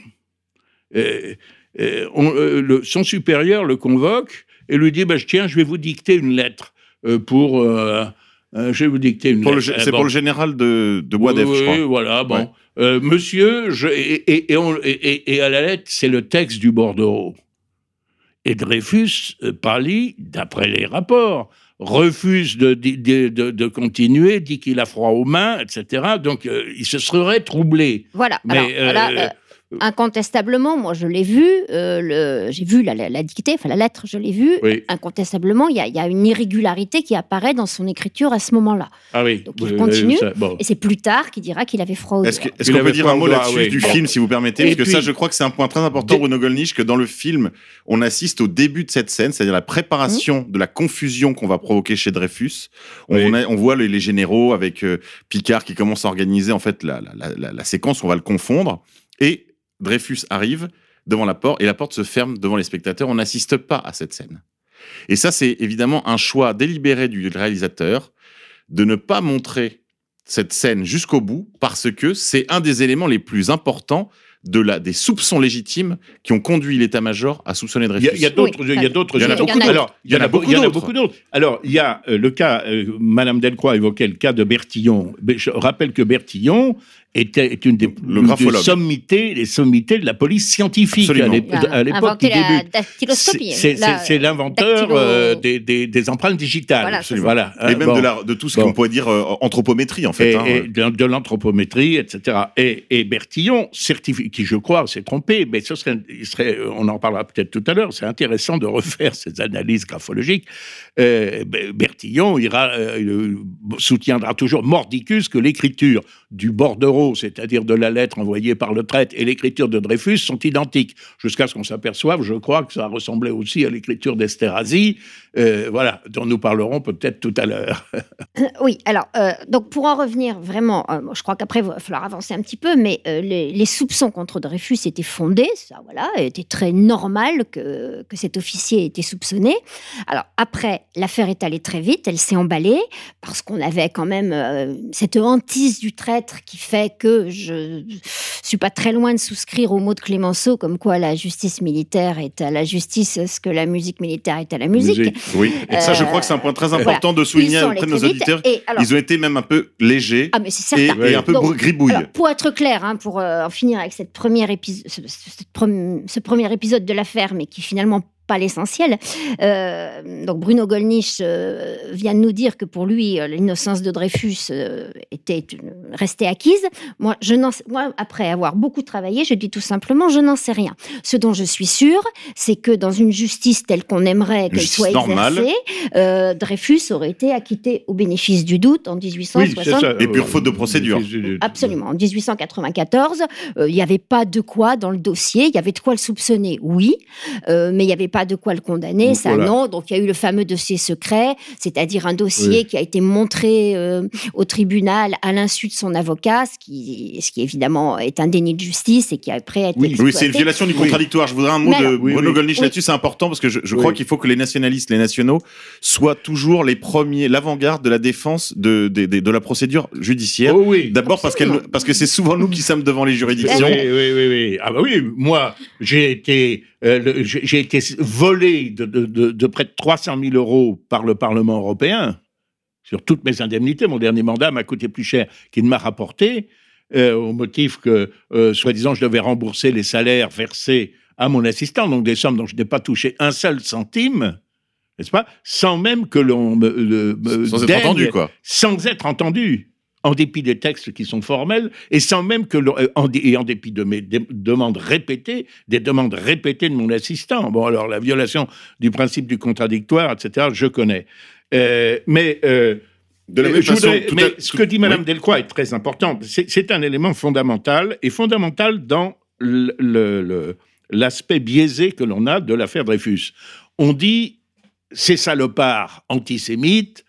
euh, euh, on- euh, le- son supérieur le convoque et lui dit bah, Tiens, je vais vous dicter une lettre pour. euh, je vais vous dicter une Pour lettre. Euh, c'est bon. pour le général de, de Boisdef, Oui, je crois. oui, voilà, bon. Ouais. Euh, monsieur, je, et, et- et on- et- et- et à la lettre, c'est le texte du bordereau. Et Dreyfus euh, d'après les rapports, refuse de, de, de- de continuer, dit qu'il a froid aux mains, etc. Donc, euh, il se serait troublé. Voilà. Mais, Alors, euh, là, euh, incontestablement, moi je l'ai vu, euh, le- j'ai vu la, la- la dictée, enfin la lettre, je l'ai vue. Oui. Incontestablement, il y, a- il y a une irrégularité qui apparaît dans son écriture à ce moment-là. Ah oui. Donc, il Euh, continue. ça- bon. Et c'est plus tard qu'il dira qu'il avait froid aux Est-ce qu'on peut dire un mot là-dessus oui. du Bon. film, si vous permettez Et Parce que ça, je crois que c'est un point très important, Bruno Gollnisch, que dans le film, on assiste au début de cette scène, c'est-à-dire la préparation de la confusion qu'on va provoquer chez Dreyfus. On, Oui. on a- on voit les, les généraux avec euh, Picard qui commence à organiser en fait la, la- la- la- la séquence, on va le confondre. Et Dreyfus arrive devant la porte et la porte se ferme devant les spectateurs. On n'assiste pas à cette scène. Et ça, c'est évidemment un choix délibéré du réalisateur de ne pas montrer cette scène jusqu'au bout parce que c'est un des éléments les plus importants de la, des soupçons légitimes qui ont conduit l'état-major à soupçonner Il Dreyfus. y a, il y a d'autres, il y a d'autres. Il y en a beaucoup d'autres. Alors, il y en a, beaucoup, il y en a d'autres. Alors, il y a euh, le cas, euh, Madame Delcroix évoquait le cas de Bertillon. Je rappelle que Bertillon était est une des, Le une sommités, les sommités de la police scientifique à Absolument. l'ép- Il a à l'époque inventé du la début. dactyloscopie. C'est- C'est La- c'est l'inventeur dactylo- euh, des, des, des empreintes digitales. Voilà. Et hein, même bon. de, la, de tout ce Bon. qu'on pourrait dire euh, anthropométrie, en fait. et, hein. et de, de l'anthropométrie, etc. Et, et Bertillon, qui je crois s'est trompé, mais ce serait, il serait, on en parlera peut-être tout à l'heure, c'est intéressant de refaire ces analyses graphologiques. Euh, Be- Bertillon ira, euh, euh, soutiendra toujours mordicus que l'écriture du bordereau, c'est-à-dire de la lettre envoyée par le traite, et l'écriture de Dreyfus sont identiques, jusqu'à ce qu'on s'aperçoive, je crois, que ça ressemblait aussi à l'écriture d'Esterhazy, euh, voilà, dont nous parlerons peut-être tout à l'heure. [laughs] Oui, alors, euh, donc pour en revenir vraiment, euh, je crois qu'après, il va falloir avancer un petit peu, mais les, les soupçons contre Dreyfus étaient fondés, ça, voilà, était très normal que, que cet officier ait été soupçonné. Alors, après, l'affaire est allée très vite, elle s'est emballée, parce qu'on avait quand même cette hantise du traître qui fait que je suis pas très loin de souscrire au mot de Clémenceau, comme quoi la justice militaire est à la justice ce que la musique militaire est à la musique. Musique. Oui, et ça, je Euh, crois que c'est un point très voilà. important de souligner auprès de nos auditeurs. et alors- Ils ont été même un peu légers Ah, mais et, un peu Donc. Alors, pour être clair, hein, pour euh, en finir avec cette première ce premier épisode de l'affaire, mais qui finalement pas l'essentiel. euh, donc Bruno Gollnisch euh, vient de nous dire que pour lui, euh, l'innocence de Dreyfus euh, était une- restée acquise. Moi, je après avoir beaucoup travaillé, je dis tout simplement, je n'en sais rien. Ce dont je suis sûre, c'est que dans une justice telle qu'on aimerait qu'elle soit normale. exercée, euh, Dreyfus aurait été acquitté au bénéfice du doute en 1860. Et pure faute de procédure. Absolument. En 1894, euh, il n'y avait pas de quoi dans le dossier. Il y avait de quoi le soupçonner, oui, euh, mais il n'y avait pas de quoi le condamner, Donc, ça voilà. non. Donc il y a eu le fameux dossier secret, c'est-à-dire un dossier Oui. qui a été montré euh, au tribunal à l'insu de son avocat, ce qui, ce qui évidemment est un déni de justice et qui après a été Oui. Oui, c'est une violation du Oui. contradictoire. Je voudrais un mot Mais de alors- Oui, Bruno oui. Gollnisch Oui. là-dessus, c'est important parce que je, je Oui. crois qu'il faut que les nationalistes, les nationaux, soient toujours les premiers, l'avant-garde de la défense de, de, de- de la procédure judiciaire. Oh oui. D'abord parce, qu'elle, parce que c'est souvent nous qui sommes devant les juridictions. Oui, oui, oui, oui. Ah bah oui, moi, j'ai été, euh, j'ai été volé de, de, de, de près de 300 000 euros par le Parlement européen sur toutes mes indemnités. Mon dernier mandat m'a coûté plus cher qu'il ne m'a rapporté, euh, au motif que, euh, soi-disant, je devais rembourser les salaires versés à mon assistant, donc des sommes dont je n'ai pas touché un seul centime, n'est-ce pas? Sans même que l'on me, Sans être entendu, quoi. sans être entendu, en dépit des textes qui sont formels, et sans même que, euh, en, et en dépit de mes demandes répétées, des demandes répétées de mon assistant. Bon, alors la violation du principe du contradictoire, etc., je connais. Euh, mais euh, De la même façon, voudrais- mais à- ce que dit Madame oui. Delcroix est très important. C'est un élément fondamental, et fondamental dans l'aspect biaisé que l'on a de l'affaire Dreyfus. On dit ces salopards antisémites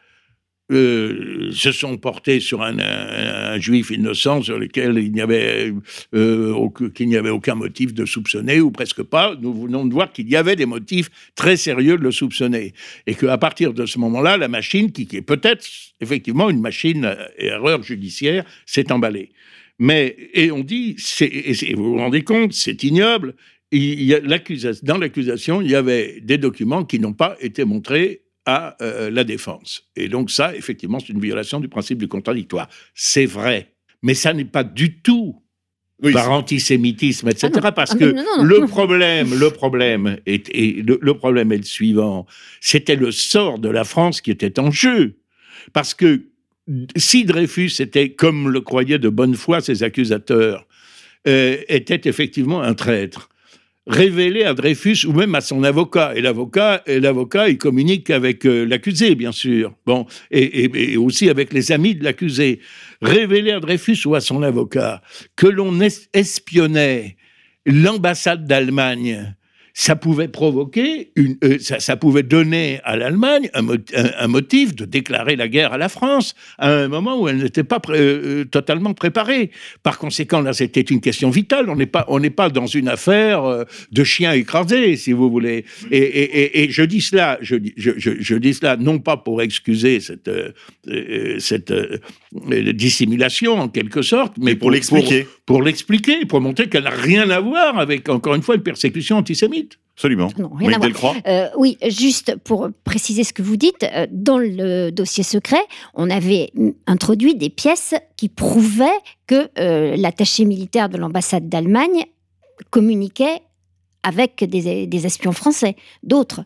euh, se sont portés sur un, juif innocent sur lequel il n'y avait, euh, aucun- avait aucun motif de soupçonner, ou presque pas. Nous venons de voir qu'il y avait des motifs très sérieux de le soupçonner. Et qu'à partir de ce moment-là, la machine, qui, est peut-être effectivement une machine à erreur judiciaire, s'est emballée. Mais, et on dit, et vous vous rendez compte, c'est ignoble. Il y a dans l'accusation, il y avait des documents qui n'ont pas été montrés à euh, la défense. Et donc ça, effectivement, c'est une violation du principe du contradictoire. C'est vrai. Mais ça n'est pas du tout Oui, par antisémitisme, etc. Ah non. Parce Ah que non, non, non. le problème, le problème est, le problème est le suivant. C'était le sort de la France qui était en jeu. Parce que si Dreyfus était, comme le croyaient de bonne foi ses accusateurs, euh, était effectivement un traître révélé à Dreyfus ou même à son avocat. Et l'avocat, il communique avec euh, l'accusé, bien sûr. Bon, et, et, aussi avec les amis de l'accusé. Révélé à Dreyfus ou à son avocat que l'on espionnait l'ambassade d'Allemagne ça pouvait provoquer, euh, ça, pouvait donner à l'Allemagne un, motif de déclarer la guerre à la France à un moment où elle n'était pas euh, totalement préparée. Par conséquent, là, c'était une question vitale. On n'est pas, on n'est pas dans une affaire euh, de chien écrasé, si vous voulez. Et, je dis cela, je, dis cela non pas pour excuser cette, cette dissimulation en quelque sorte, mais pour, l'expliquer, pour l'expliquer, pour montrer qu'elle n'a rien à voir avec encore une fois une persécution antisémite. Absolument. Non, rien à voir. Euh, oui, juste pour préciser ce que vous dites, euh, dans le dossier secret, on avait introduit des pièces qui prouvaient que euh, l'attaché militaire de l'ambassade d'Allemagne communiquait avec des, espions français, d'autres.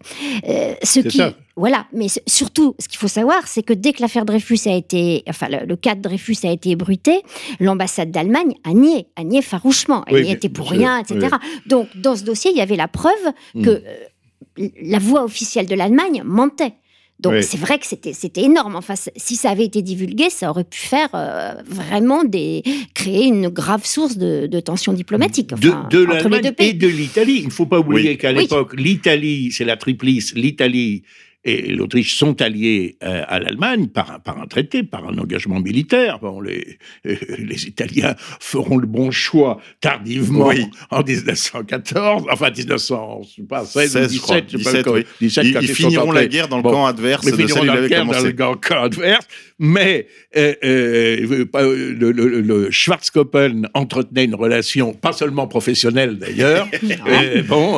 Euh, ce qui, ça. Voilà. Mais surtout, ce qu'il faut savoir, c'est que dès que l'affaire Dreyfus a été, enfin, le, cas de Dreyfus a été ébruité, l'ambassade d'Allemagne a nié, a nié farouchement. Elle n'y était pour rien, etc. Donc, dans ce dossier, il y avait la preuve hmm. que euh, la voix officielle de l'Allemagne mentait. Donc c'est vrai que c'était c'était énorme. Enfin, si ça avait été divulgué, ça aurait pu faire euh, vraiment des créer une grave source de, de tension diplomatique de, entre les deux pays. et de l'Italie. Il ne faut pas oublier qu'à l'époque, l'Italie, c'est la triplice, l'Italie, et l'Autriche sont alliés euh, à l'Allemagne par, par, un traité, par un engagement militaire. Bon, les, euh, les Italiens feront le bon choix tardivement en 1914, enfin 1916 17, 17, 17 ils, finiront la guerre dans le camp adverse. Ils finiront la guerre dans le camp adverse, mais euh, le, le, le, Schwarzkoppen entretenait une relation, pas seulement professionnelle d'ailleurs, [laughs] bon,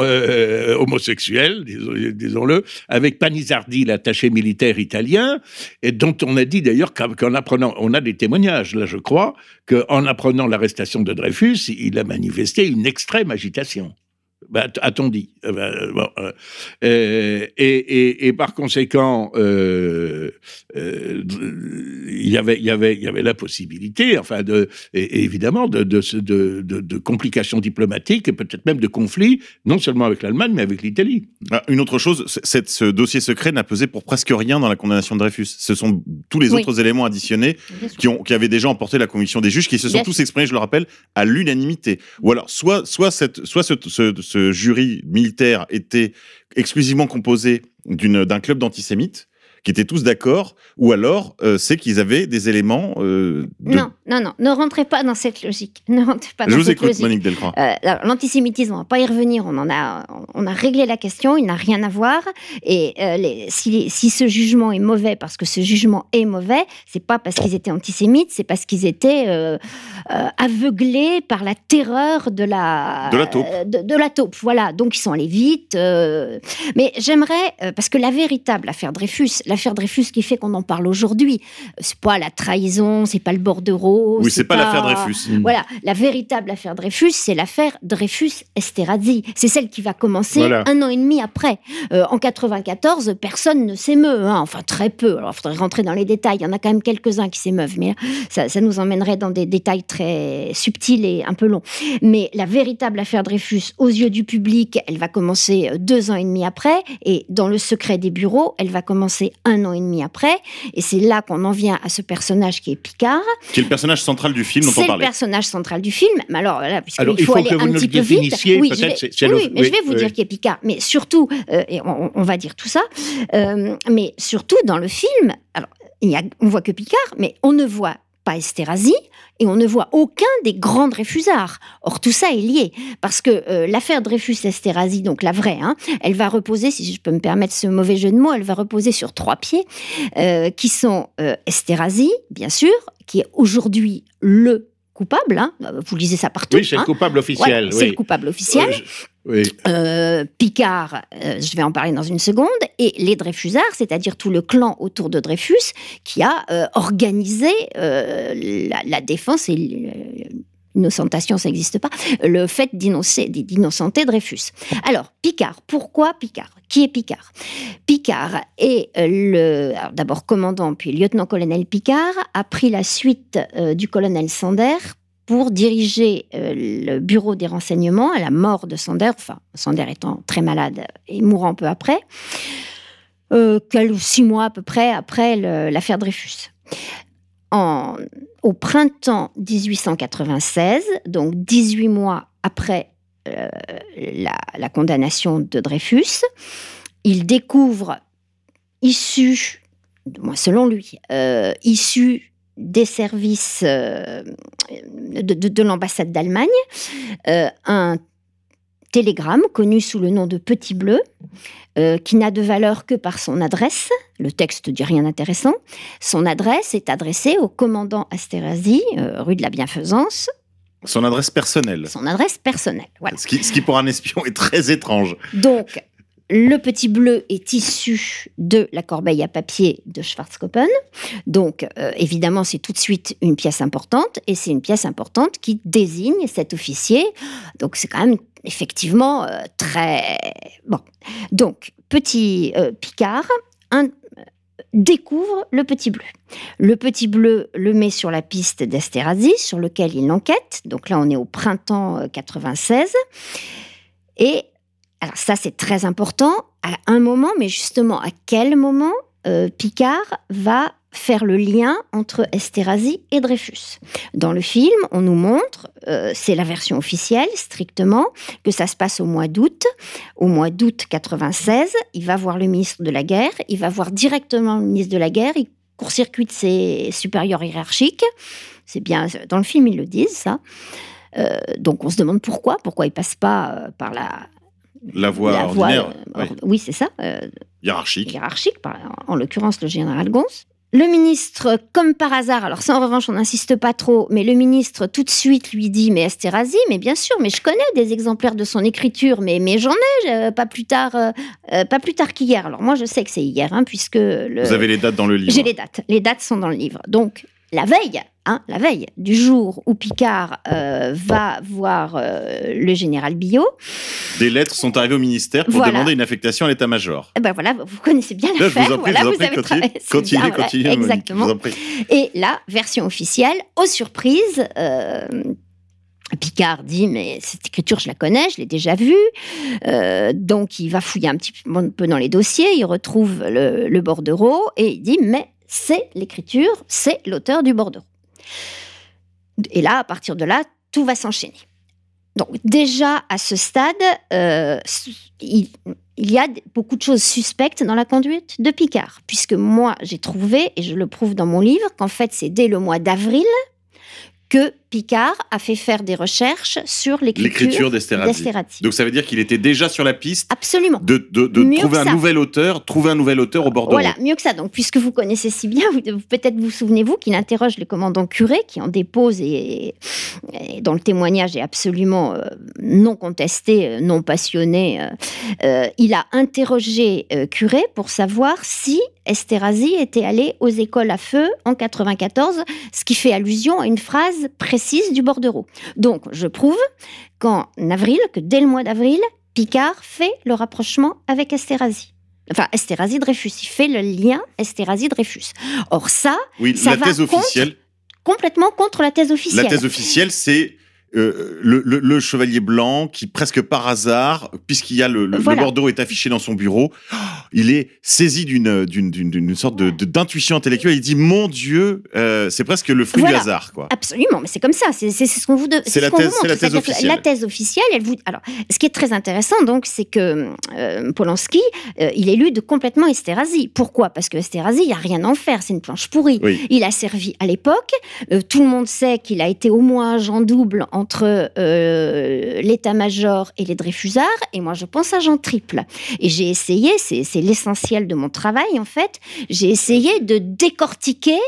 homosexuelle, disons-le, avec Panizardi l'attaché militaire italien, et dont on a dit d'ailleurs qu'en apprenant, on a des témoignages là, je crois, qu'en apprenant l'arrestation de Dreyfus, il a manifesté une extrême agitation. Bah, a-t-on dit euh, bah, euh, euh, et, et, par conséquent, il y avait, il y avait, il y avait la possibilité, enfin, de, évidemment, de, de, de, de complications diplomatiques et peut-être même de conflits, non seulement avec l'Allemagne, mais avec l'Italie. Ah, une autre chose, cette, ce dossier secret n'a pesé pour presque rien dans la condamnation de Dreyfus. Ce sont tous les autres éléments additionnés qui, ont, qui avaient déjà emporté la conviction des juges, qui se sont tous exprimés, je le rappelle, à l'unanimité. Ou alors, soit, soit, cette, soit ce, ce, ce jury militaire était exclusivement composé d'un club d'antisémites qui étaient tous d'accord, ou alors euh, c'est qu'ils avaient des éléments. Euh, non, non, non, ne rentrez pas dans cette logique. Ne rentrez pas dans Je vous écoute, Monique Delcroix. Euh, l'antisémitisme, on va pas y revenir. On en a, on a réglé la question. Il n'a rien à voir. Et les, si, si, ce jugement est mauvais, parce que ce jugement est mauvais, c'est pas parce qu'ils étaient antisémites, c'est parce qu'ils étaient aveuglés par la terreur de la de la taupe. De, de, la taupe. Voilà. Donc ils sont allés vite. mais j'aimerais, parce que la véritable affaire Dreyfus, l'affaire Dreyfus qui fait qu'on en parle aujourd'hui. C'est pas la trahison, c'est pas le bordereau. Oui, c'est pas, pas l'affaire Dreyfus. [laughs] Voilà, la véritable affaire Dreyfus, c'est l'affaire Dreyfus-Esterhazy. C'est celle qui va commencer un an et demi après. Euh, en 94, personne ne s'émeut, hein. enfin très peu. Alors, il faudrait rentrer dans les détails. Il y en a quand même quelques-uns qui s'émeuvent, mais ça, ça nous emmènerait dans des détails très subtils et un peu longs. Mais la véritable affaire Dreyfus, aux yeux du public, elle va commencer euh, deux ans et demi après, et dans le secret des bureaux, elle va commencer un an et demi après. Et c'est là qu'on en vient à ce personnage qui est Picard. Qui est le personnage central du film dont on parlait. C'est le personnage central du film. Mais alors, voilà, puisqu'il faut, aller un petit peu vite. Oui, je vais, oui, mais je vais vous dire qui est Picard. Mais surtout, euh, et on, va dire tout ça, euh, mais surtout dans le film, alors, il y a, on voit que Picard, mais on ne voit pas Esterhazy, et on ne voit aucun des grands Dreyfusards. Or, tout ça est lié, parce que euh, l'affaire Dreyfus-Esterhazy, donc la vraie, hein, elle va reposer, si je peux me permettre ce mauvais jeu de mots, elle va reposer sur trois pieds, euh, qui sont euh, Esterhazy, bien sûr, qui est aujourd'hui le coupable. Hein. Vous lisez ça partout. Oui, c'est le hein. coupable officiel. C'est le coupable officiel. Euh, Picard, euh, je vais en parler dans une seconde, et les Dreyfusards, c'est-à-dire tout le clan autour de Dreyfus, qui a euh, organisé la, défense et l'innocentation, ça n'existe pas, le fait d'innocenter Dreyfus. Alors, Picard, pourquoi Picard? Qui est Picard? Picard est d'abord commandant, puis lieutenant-colonel Picard, a pris la suite du colonel Sander pour diriger euh, le bureau des renseignements à la mort de Sander, enfin Sander étant très malade et mourant peu après, euh, six mois à peu près après l'affaire Dreyfus. Au printemps 1896, donc 18 mois après euh, la, condamnation de Dreyfus, il découvre, issu, selon lui, euh, issu des services euh, de, de- de l'ambassade d'Allemagne, euh, un télégramme connu sous le nom de Petit Bleu, euh, qui n'a de valeur que par son adresse. Le texte dit rien d'intéressant. Son adresse est adressée au commandant Asterhazy, euh, rue de la Bienfaisance, Son adresse personnelle. son adresse personnelle. Voilà. Ce qui, ce qui pour un espion est très étrange. Donc, le petit bleu est issu de la corbeille à papier de Schwarzkoppen. Donc, euh, évidemment, c'est tout de suite une pièce importante, et c'est une pièce importante qui désigne cet officier. Donc, c'est quand même effectivement euh, très bon. Donc, petit euh, Picard découvre le petit bleu. Le petit bleu le met sur la piste d'Esterhazy, sur lequel il enquête. Donc là, on est au printemps euh, 96. Et alors ça, c'est très important. À un moment, mais justement, à quel moment euh, Picard va faire le lien entre Esterhazy et Dreyfus? Dans le film, on nous montre, euh, c'est la version officielle strictement, que ça se passe au mois d'août. Au mois d'août 96, il va voir le ministre de la Guerre, il va voir directement le ministre de la Guerre, il court-circuite ses supérieurs hiérarchiques. C'est bien, dans le film, ils le disent, ça. Euh, donc on se demande pourquoi, pourquoi il passe pas par la, La voie la voie, ordinaire, euh, oui, oui, c'est ça, euh, hiérarchique. hiérarchique, par- en l'occurrence le général Gons. Le ministre, comme par hasard, alors ça en revanche on n'insiste pas trop, mais le ministre tout de suite lui dit mais Esterhazy, mais bien sûr, mais je connais des exemplaires de son écriture, mais, mais j'en ai euh, pas plus tard, euh, pas plus tard qu'hier. Alors moi je sais que c'est hier, hein, puisque le, Vous avez les dates dans le livre. j'ai les dates. Les dates sont dans le livre. Donc, la veille, hein, la veille du jour où Picard euh, va voir euh, le général Billot, Des lettres sont arrivées au ministère pour Voilà. demander une affectation à l'état-major. eh ben voilà, vous connaissez bien Là, je l'affaire. vous en prie, voilà, vous en vous prie, avez continuez, continuez, bien, continuez, exactement. je vous en prie. Et la version officielle, aux surprises, euh, Picard dit mais cette écriture je la connais, je l'ai déjà vue. Euh, donc il va fouiller un petit peu dans les dossiers, il retrouve le, le bordereau et il dit mais c'est l'écriture, c'est l'auteur du bordereau. Et là, à partir de là, tout va s'enchaîner. Donc déjà à ce stade, euh, il, il y a beaucoup de choses suspectes dans la conduite de Picard, puisque moi j'ai trouvé, et je le prouve dans mon livre, qu'en fait c'est dès le mois d'avril que Picard a fait faire des recherches sur L'écriture d'Esterhazy. Donc ça veut dire qu'il était déjà sur la piste Absolument. de, de- de trouver un ça. nouvel auteur, trouver un nouvel auteur au Bordeaux. Voilà, mieux que ça. Donc, puisque vous connaissez si bien, vous- peut-être vous souvenez-vous qu'il interroge le commandant Curé, qui en dépose et, et dont le témoignage est absolument euh, non contesté, euh, non passionné. euh, il a interrogé euh, Curé pour savoir si Esterhazy était allé aux écoles à feu en 94, ce qui fait allusion à une phrase précise du bordereau. Donc, je prouve qu'en avril, que dès le mois d'avril, Picard fait le rapprochement avec Esterhazy. Enfin, Esterhazy-Dreyfus. Il fait le lien Esterhazy-Dreyfus. Or, ça, Oui, Ça la va thèse contre officielle. complètement contre la thèse officielle. La thèse officielle, c'est euh, le, le- le chevalier blanc qui, presque par hasard, puisqu'il y a le, le- le Voilà. Bordeaux est affiché dans son bureau, [gasps] il est saisi d'une d'une sorte de d'intuition intellectuelle. Il dit mon Dieu, euh, c'est presque le fruit Voilà. du hasard, quoi. Absolument, mais c'est comme ça. C'est ce qu'on vous de- C'est la thèse- la officielle. La thèse officielle, elle vous. Alors, ce qui est très intéressant, donc, c'est que euh, Polanski, euh, il est lu de complètement Esterhazy. Pourquoi? Parce que Esterhazy, il n'y a rien à en faire. C'est une planche pourrie. Oui. Il a servi à l'époque. Euh, tout le monde sait qu'il a été au moins agent double entre euh, l'état-major et les Dreyfusards. Et moi, je pense agent triple. Et j'ai essayé, c'est l'essentiel de mon travail en fait, j'ai essayé de décortiquer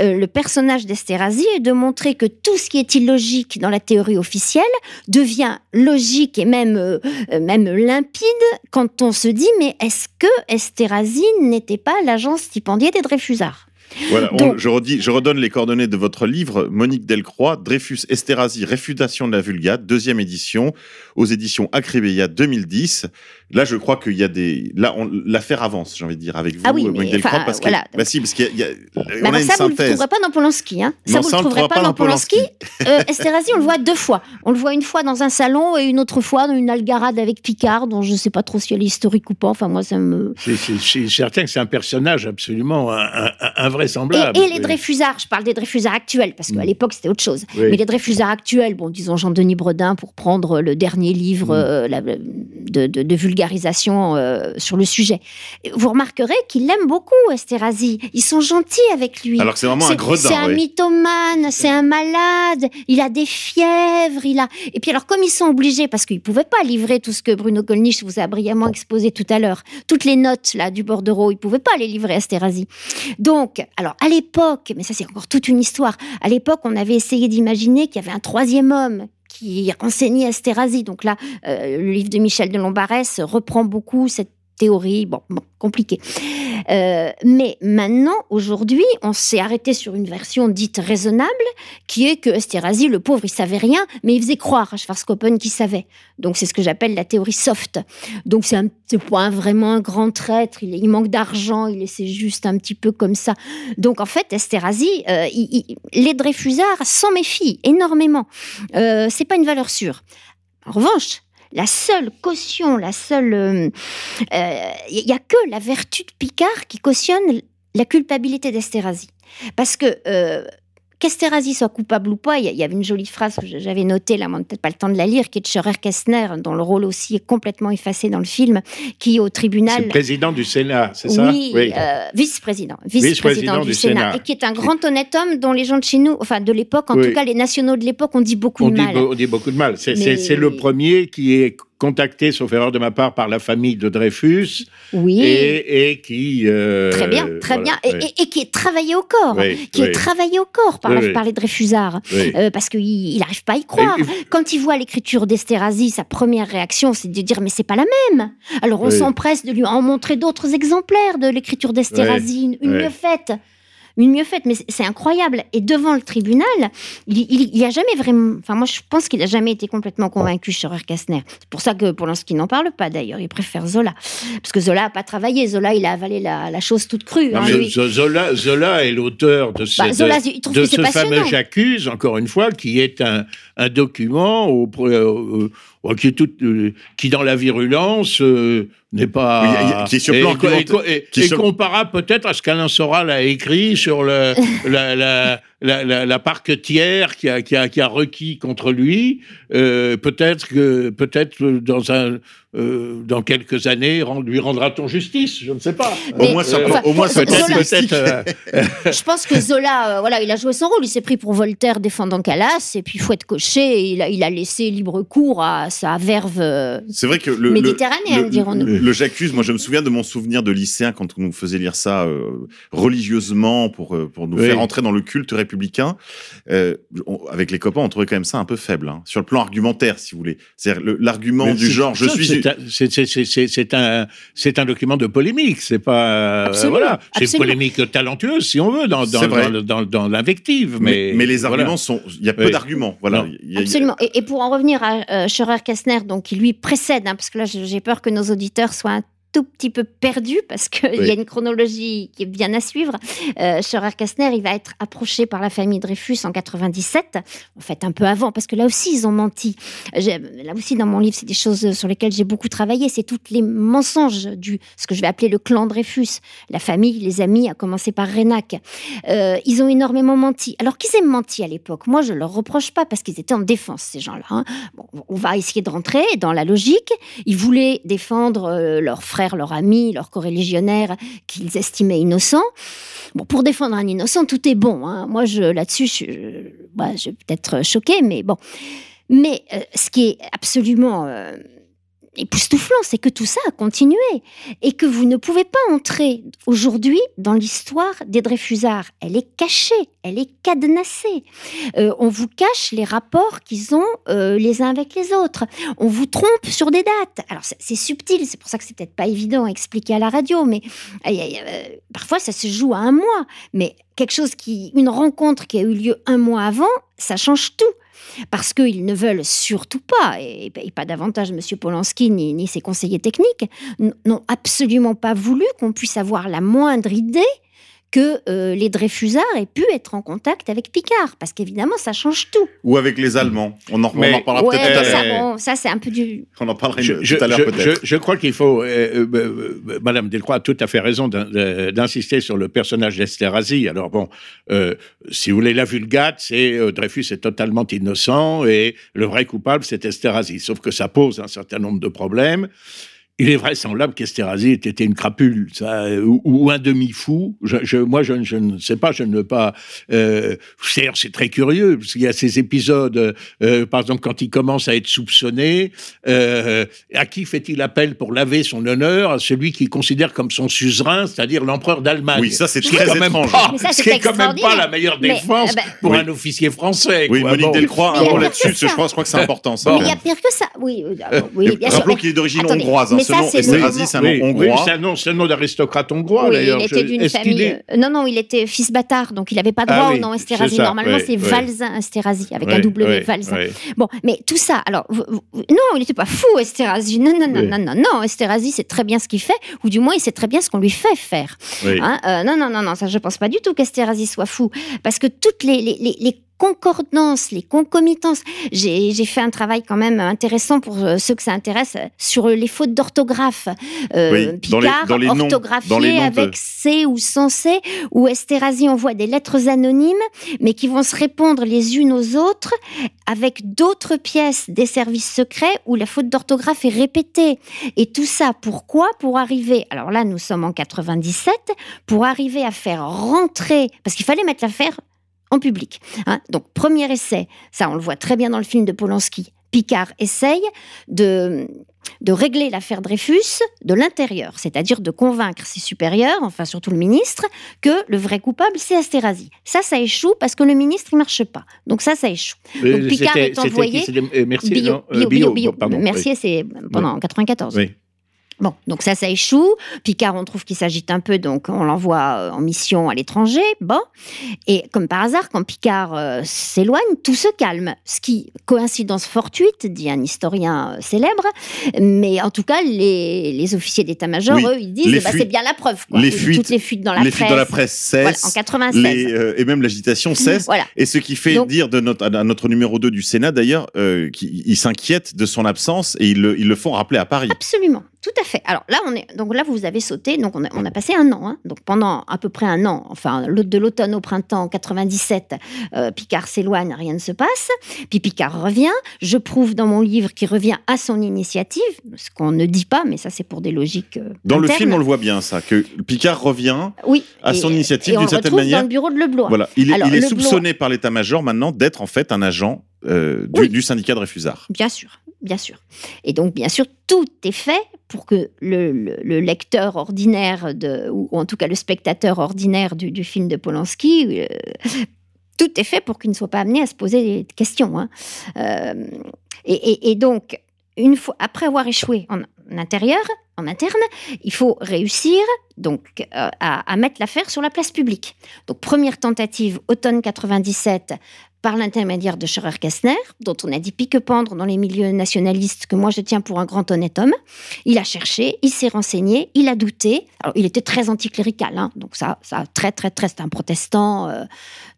euh, le personnage d'Esterhazy et de montrer que tout ce qui est illogique dans la théorie officielle devient logique et même, euh, même limpide quand on se dit mais est-ce que Esterhazy n'était pas l'agent stipendié des Dreyfusards? Voilà, on- Donc- je, redis, je redonne les coordonnées de votre livre, Monique Delcroix, Dreyfus Esterhazy, Réfutation de la Vulgate, deuxième édition, aux éditions Acribeia 2010. Là, je crois qu'il y a des. Là, on- l'affaire avance, j'ai envie de dire, avec vous, Ah oui, mais Mwendelkram, enfin, parce que. voilà. Bah si, parce qu'il y a. on a alors une ça, vous ne le trouverez pas dans Polanski. Hein. Non, ça, vous ne le trouverez trouvera pas, dans Polanski. Euh, Esterhazy, on le voit deux fois. On le voit une fois dans un salon et une autre fois dans une algarade avec Picard, dont je ne sais pas trop si elle est historique ou pas. Enfin, moi, ça me. C'est- C'est c'est certain que c'est un personnage absolument Et, invraisemblable. et les Oui. Dreyfusards, je parle des Dreyfusards actuels, parce qu'à Mm. l'époque c'était autre chose. Oui. Mais les Dreyfusards actuels, bon, disons Jean-Denis Bredin pour prendre le dernier livre Mm. euh, la- de, de- de vulgarisation euh, sur le sujet. Vous remarquerez qu'il l'aime beaucoup, Esterhazy. Ils sont gentils avec lui. Alors que c'est vraiment un gredin. C'est un mythomane, c'est un malade, il a des fièvres, il a. Et puis alors, comme ils sont obligés, parce qu'ils ne pouvaient pas livrer tout ce que Bruno Gollnisch vous a brillamment exposé tout à l'heure, toutes les notes là du bordereau, ils ne pouvaient pas les livrer à Esterhazy. Donc, alors à l'époque, mais ça c'est encore toute une histoire, à l'époque on avait essayé d'imaginer qu'il y avait un troisième homme qui enseignait Esterhazy. Donc là, euh, le livre de Michel de Lombarès reprend beaucoup cette théorie, bon, bon, compliqué. Euh, mais maintenant, aujourd'hui, on s'est arrêté sur une version dite raisonnable, qui est que Esterhazy, le pauvre, il savait rien, mais il faisait croire à Schwarzkopf qu'il savait. Donc c'est ce que j'appelle la théorie soft. Donc c'est un un- vraiment un grand traître, il, manque d'argent, il essaie juste un petit peu comme ça. Donc en fait, Esterhazy, euh, il- les Dreyfusards s'en méfient énormément. Euh, c'est pas une valeur sûre. En revanche, la seule caution, la seule, il y a que la vertu de Picard qui cautionne la culpabilité d'Esterhazy, parce que euh, qu'Esterhazy soit coupable ou pas, il y, avait une jolie phrase que j'avais notée, là, on n'a peut-être pas le temps de la lire, qui est de Scherer Kessner, dont le rôle aussi est complètement effacé dans le film, qui au C'est tribunal. le président du Sénat, c'est ça? Oui, euh, vice-président, vice-président du, du Sénat, Sénat. et qui est un grand honnête homme dont les gens de chez nous, enfin de l'époque, en Oui. tout cas les nationaux de l'époque, ont dit beaucoup On de dit, mal. on dit beaucoup de mal. C'est c'est- c'est le premier qui est contacté, sauf erreur de ma part, par la famille de Dreyfus oui, et, et qui... euh, très bien, très voilà, bien, et, oui. et- et qui est travaillé au corps, Oui, qui oui. est travaillé au corps par, Oui, la- par les Dreyfusards. Euh, parce qu'il n'arrive pas à y croire. Et- Quand il voit l'écriture d'Esterhazy, sa première réaction, c'est de dire mais c'est pas la même. Alors on s'empresse de lui en montrer d'autres exemplaires de l'écriture d'Esterhazy, une, une Ouais. Une mieux faite, mais c'est- incroyable. Et devant le tribunal, il, il, il a jamais vraiment. Enfin, moi, je pense qu'il a jamais été complètement convaincu, Scherer Kastner. C'est pour ça que Polanski n'en parle pas, d'ailleurs. Il préfère Zola. Parce que Zola n'a pas travaillé. Zola, il a avalé la, la chose toute crue. Non, hein, mais lui. Zo- Zola, Zola est l'auteur de ce, Bah, Zola, il de ce fameux. J'accuse, encore une fois, qui est un, un document au, qui, est tout, euh, qui, dans la virulence, euh, n'est pas. Oui, il y a- qui est sur et, plan et- argumentaire- et- qui est et sur- comparable peut-être à ce qu'Alain Soral a écrit sur le, [laughs] la, la, la, la, la parquetière qui a, qui, a, qui a requis contre lui. Euh, peut-être que peut-être dans un euh, dans quelques années rend- lui rendra-t-on justice? Je ne sais pas Mais- Au moins, ça- enfin, au moins, peut-être euh, [laughs] Je pense que Zola, euh, voilà, il a joué son rôle. Il s'est pris pour Voltaire défendant Calas, et puis Fouette Cocher, et il a, il a laissé libre cours à sa verve. euh, C'est vrai que le, Méditerranéenne, le, dirons-nous. Le, le j'accuse, moi je me souviens de mon souvenir de lycéen quand on nous faisait lire ça euh, religieusement pour, euh, pour nous Oui. faire entrer dans le culte républicain. Euh, on- avec les copains, on trouvait quand même ça un peu faible, hein, sur le plan argumentaire, si vous voulez. C'est-à-dire l'argument du genre, je suis... C'est un, document de polémique. C'est pas. euh, Absolument, voilà. C'est une polémique talentueuse, si on veut, dans, dans, C'est vrai. dans, dans, dans l'invective. mais, Mais, mais les voilà. arguments sont... Il y a peu Oui. d'arguments, voilà. A- Absolument. Et, et pour en revenir à euh, Scherer-Kastner, donc qui lui précède, hein, parce que là j'ai peur que nos auditeurs soient tout petit peu perdus, parce qu'il Oui. y a une chronologie qui est bien à suivre. Euh, Scherer-Kastner, il va être approché par la famille Dreyfus en 97, en fait un peu avant, parce que là aussi ils ont menti. Là aussi dans mon livre, c'est des choses sur lesquelles j'ai beaucoup travaillé, c'est tous les mensonges du ce que je vais appeler le clan Dreyfus, la famille, les amis, à commencer par Renac. Euh, ils ont énormément menti. Alors qu'ils aient menti à l'époque, moi je leur reproche pas parce qu'ils étaient en défense ces gens-là. hein. Bon, on va essayer de rentrer dans la logique. Ils voulaient défendre euh, leurs frères, leurs amis, leurs corréligionnaires qu'ils estimaient innocents. Bon, pour défendre un innocent, tout est bon. hein. Moi, je là-dessus, je, je, vais peut-être choquer, mais bon. Mais euh, ce qui est absolument euh, époustouflant, c'est que tout ça a continué et que vous ne pouvez pas entrer aujourd'hui dans l'histoire des Dreyfusards. Elle est cachée, elle est cadenassée. Euh, on vous cache les rapports qu'ils ont euh, les uns avec les autres. On vous trompe sur des dates. Alors c'est subtil, c'est pour ça que c'est peut-être pas évident à expliquer à la radio, mais euh, parfois ça se joue à un mois. Mais quelque chose qui, une rencontre qui a eu lieu un mois avant, ça change tout. Parce qu'ils ne veulent surtout pas, et, pas davantage M. Polanski ni, ses conseillers techniques, n'ont absolument pas voulu qu'on puisse avoir la moindre idée que euh, les Dreyfusards aient pu être en contact avec Picard, parce qu'évidemment, ça change tout. Ou avec les Allemands. On en, on Mais- en parlera Ouais, peut-être tout à ça, l'heure. bon, ça c'est un peu du... On en parlera Je, une- je- tout à l'heure je- peut-être. je- je crois qu'il faut. euh, euh, euh, Madame Delcroix a tout à fait raison d'in- d'insister sur le personnage d'Esterhazy. Alors bon, euh, si vous voulez, la vulgate, c'est euh, Dreyfus est totalement innocent et le vrai coupable, c'est Esterhazy. Sauf que ça pose un certain nombre de problèmes. Il est vraisemblable qu'Esterhazy ait été une crapule, ça, euh, ou, ou un demi-fou. Je, je- moi, je, ne- je ne sais pas, je ne veux pas. Euh, c'est c'est très curieux, parce qu'il y a ces épisodes, euh, par exemple, quand il commence à être soupçonné, euh, à qui fait-il appel pour laver son honneur? À celui qu'il considère comme son suzerain, c'est-à-dire l'empereur d'Allemagne. Oui, ça c'est Ce qui est très quand même étrange. pas, Mais ça, ce qui est quand même pas la meilleure Mais, défense euh, bah- pour Oui. un officier français. Oui, quoi. Monique Bon. Delcroix, un mot là-dessus, je crois, je crois que c'est important ça. Mais il y a pire que ça. Oui, euh, ah, oui, bien sûr. Rappelons Mais- qu'il est d'origine hongroise. hein. Mais Ce ça, nom, c'est le Esterhazy, c'est un Oui, nom oui, hongrois. c'est un nom, c'est un nom d'aristocrate hongrois Oui, d'ailleurs. il était d'une famille. euh, Non, non, il était fils bâtard, donc il n'avait pas Ah droit oui, au nom Esterhazy. Normalement, oui, c'est oui. Valzin Esterhazy, avec un W, Valzin. Bon, mais tout ça, alors, non, il n'était pas fou, Esterhazy. Non, non, non, Oui. non, non, non. Esterhazy sait très bien ce qu'il fait, ou du moins, il sait très bien ce qu'on lui fait faire. Oui. Hein, euh, non, non, non, non, ça, je pense pas du tout qu'Esterhazy soit fou, parce que toutes les, les, les, les concordances, les concomitances. J'ai j'ai fait un travail quand même intéressant pour euh, ceux que ça intéresse sur les fautes d'orthographe. Euh, Oui, dans les- Picard dans les noms, orthographié dans les noms de- avec C ou sans C, où Esterhazy envoie des lettres anonymes, mais qui vont se répondre les unes aux autres avec d'autres pièces des services secrets où la faute d'orthographe est répétée. Et tout ça, pourquoi? Pour arriver, alors là nous sommes en 97, pour arriver à faire rentrer, parce qu'il fallait mettre l'affaire en public. hein. Donc premier essai, ça on le voit très bien dans le film de Polanski. Picard essaye de, de régler l'affaire Dreyfus de l'intérieur, c'est-à-dire de convaincre ses supérieurs, enfin surtout le ministre, que le vrai coupable c'est Esterhazy. Ça, ça échoue parce que le ministre il marche pas. Donc ça, ça échoue. Euh, Donc, Picard est envoyé- qui euh, Mercier, Bio, non? Euh, bio, bio, bio. pardon, oui. Mercier, c'est pendant 94. Oui. Bon, donc ça, ça échoue. Picard, on trouve qu'il s'agite un peu, donc on l'envoie euh, en mission à l'étranger. Bon, et comme par hasard, quand Picard euh, s'éloigne, tout se calme. Ce qui, coïncidence fortuite, dit un historien euh, célèbre, mais en tout cas, les, les officiers d'état-major, Oui, eux, ils disent, eh ben, c'est bien la preuve. Quoi. les Toutes fuites- les fuites dans la les presse. fuites dans la presse Voilà, cessent. en 96. les, euh, et même l'agitation cesse. Voilà. Et ce qui fait Donc- dire de notre, à notre numéro 2 du Sénat, d'ailleurs, qu'ils s'inquiètent de son absence et ils le, ils le font rappeler à Paris. Absolument, tout à fait. Alors là, on est, donc là, vous avez sauté. Donc on a, on a passé un an. hein. donc pendant à peu près un an, enfin de l'automne au printemps 97, euh, Picard s'éloigne, rien ne se passe. Puis Picard revient. Je prouve dans mon livre qu'il revient à son initiative, ce qu'on ne dit pas, mais ça c'est pour des logiques. euh, Dans le film, on le voit bien, ça, que Picard revient. oui, à son initiative, d'une certaine manière. dans le bureau de Leblois. Voilà. Il est, Alors, il est le soupçonné par l'état-major maintenant d'être en fait un agent euh, du, Oui. du syndicat de Réfusard. Bien sûr, bien sûr. Et donc, bien sûr, tout est fait pour que le, le- le lecteur ordinaire, ou en tout cas le spectateur ordinaire du, film de Polanski, euh, tout est fait pour qu'il ne soit pas amené à se poser des questions. hein. Euh, et, donc, une fois, après avoir échoué en, intérieur, en interne, il faut réussir donc euh, à mettre l'affaire sur la place publique. Donc, première tentative, automne 97, par l'intermédiaire de Scherer-Kessner, dont on a dit pique-pendre dans les milieux nationalistes que moi je tiens pour un grand honnête homme. Il a cherché, il s'est renseigné, il a douté. Alors, il était très anticlérical, hein, donc ça, très, très, très, c'est un protestant, euh,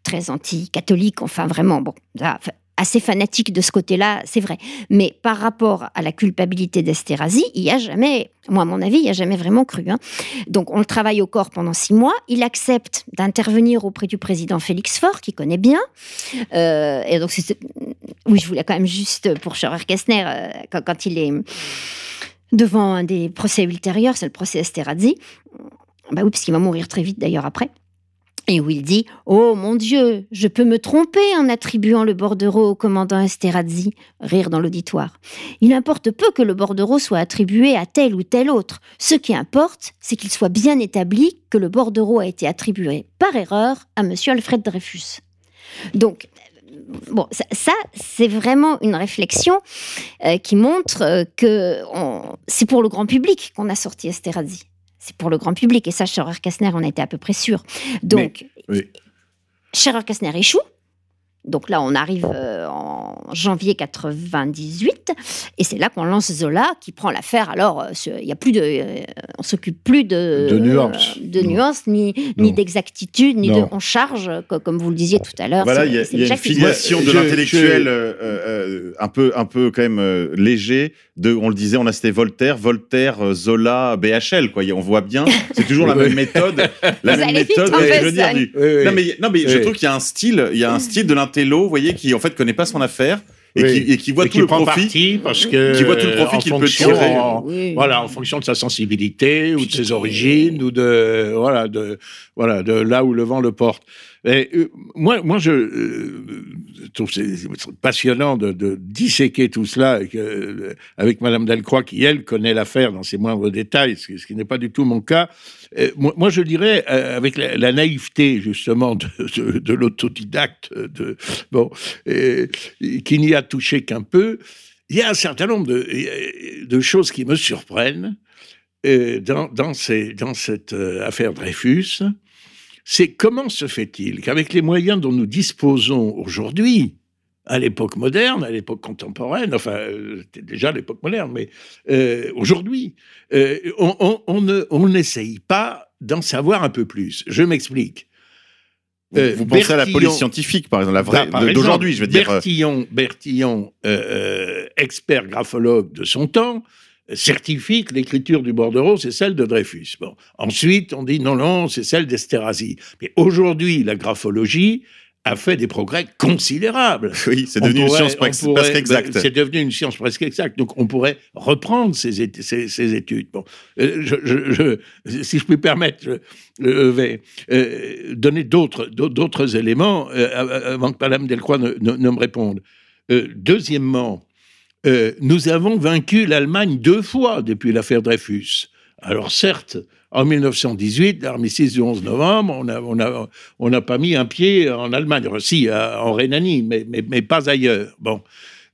très anti-catholique, enfin vraiment, bon, ça, assez fanatique de ce côté-là, c'est vrai. Mais par rapport à la culpabilité d'Esterhazy, il n'y a jamais, moi à mon avis, il n'y a jamais vraiment cru. hein. Donc on le travaille au corps pendant six mois. Il accepte d'intervenir auprès du président Félix Faure, qui connaît bien. Euh, et donc oui, je voulais quand même juste pour Scherer-Kessner, euh, quand, quand il est devant un des procès ultérieurs, c'est le procès Esterhazy. Bah oui, parce qu'il va mourir très vite d'ailleurs après. Et où il dit Oh mon Dieu, je peux me tromper en attribuant le bordereau au commandant Esterhazy. Rire dans l'auditoire. Il importe peu que le bordereau soit attribué à tel ou tel autre. Ce qui importe, c'est qu'il soit bien établi que le bordereau a été attribué par erreur à monsieur Alfred Dreyfus. Donc, bon, ça, c'est vraiment une réflexion euh, qui montre euh, que c'est pour le grand public qu'on a sorti Esterhazy. C'est pour le grand public. Et ça, Scherer-Kessner, on était à peu près sûr. Donc, oui. Scherer-Kessner échoue. Donc là, on arrive euh, en janvier 98, et c'est là qu'on lance Zola, qui prend l'affaire. Alors, euh, il y a plus de, euh, on s'occupe plus de, De nuances. euh, de nuances, ni, ni d'exactitude, ni de, on charge, co- comme vous le disiez tout à l'heure. Voilà, c'est- il y a, y a une filiation de Je- l'intellectuel je- euh, euh, un peu, un peu quand même euh, léger. De, on le disait, on a cité Voltaire, Voltaire, Zola, BHL. Quoi. On voit bien, c'est toujours la [laughs] même méthode. La Vous même allez vite méthode. je veux dire, du- Oui, oui. Non mais, non, mais je Oui. trouve qu'il y a un style, il y a un style de l'intello, vous voyez, qui en fait connaît pas son affaire et, Oui. qui, et qui voit Et tout qui le prend profit. parti parce que qui voit tout le profit qu'il peut tirer. en- Oui. voilà en fonction de sa sensibilité ou de ses origines ou de voilà de voilà de là où le vent le porte euh, moi moi je euh, trouve c'est passionnant de, disséquer tout cela avec, euh, avec Madame Delcroix qui elle connaît l'affaire dans ses moindres détails ce qui, n'est pas du tout mon cas moi, je dirais euh, avec la, naïveté justement de, l'autodidacte de bon qui n'y a touché qu'un peu il y a un certain nombre de, choses qui me surprennent dans, dans, dans cette affaire Dreyfus. C'est comment se fait-il qu'avec les moyens dont nous disposons aujourd'hui, à l'époque moderne, à l'époque contemporaine, enfin, euh, c'était déjà l'époque moderne, mais euh, aujourd'hui, euh, on, on, on ne- on n'essaye pas d'en savoir un peu plus. Je m'explique. Vous, Euh, vous pensez à la police scientifique, par exemple, la vraie bah, d'aujourd'hui, je veux dire. Bertillon, Bertillon expert graphologue de son temps, certifie que l'écriture du bordereau, c'est celle de Dreyfus. Bon. Ensuite, on dit non, non, c'est celle d'Esterhazy. Mais aujourd'hui, la graphologie a fait des progrès considérables. [laughs] Oui, c'est devenu une science presque, pourrait- presque exacte. ben, C'est devenu une science presque exacte. Donc, on pourrait reprendre ces, ét- ces- ces études. Bon, Euh, je, je- je- si je puis permettre, je vais euh, donner d'autres éléments euh, avant que Madame Delcroix ne, ne- ne me réponde. Deuxièmement, euh, nous avons vaincu l'Allemagne deux fois depuis l'affaire Dreyfus. Alors certes, en 1918, l'armistice du 11 novembre, on n'a pas mis un pied en Allemagne, aussi en Rhénanie, mais, pas ailleurs. Bon.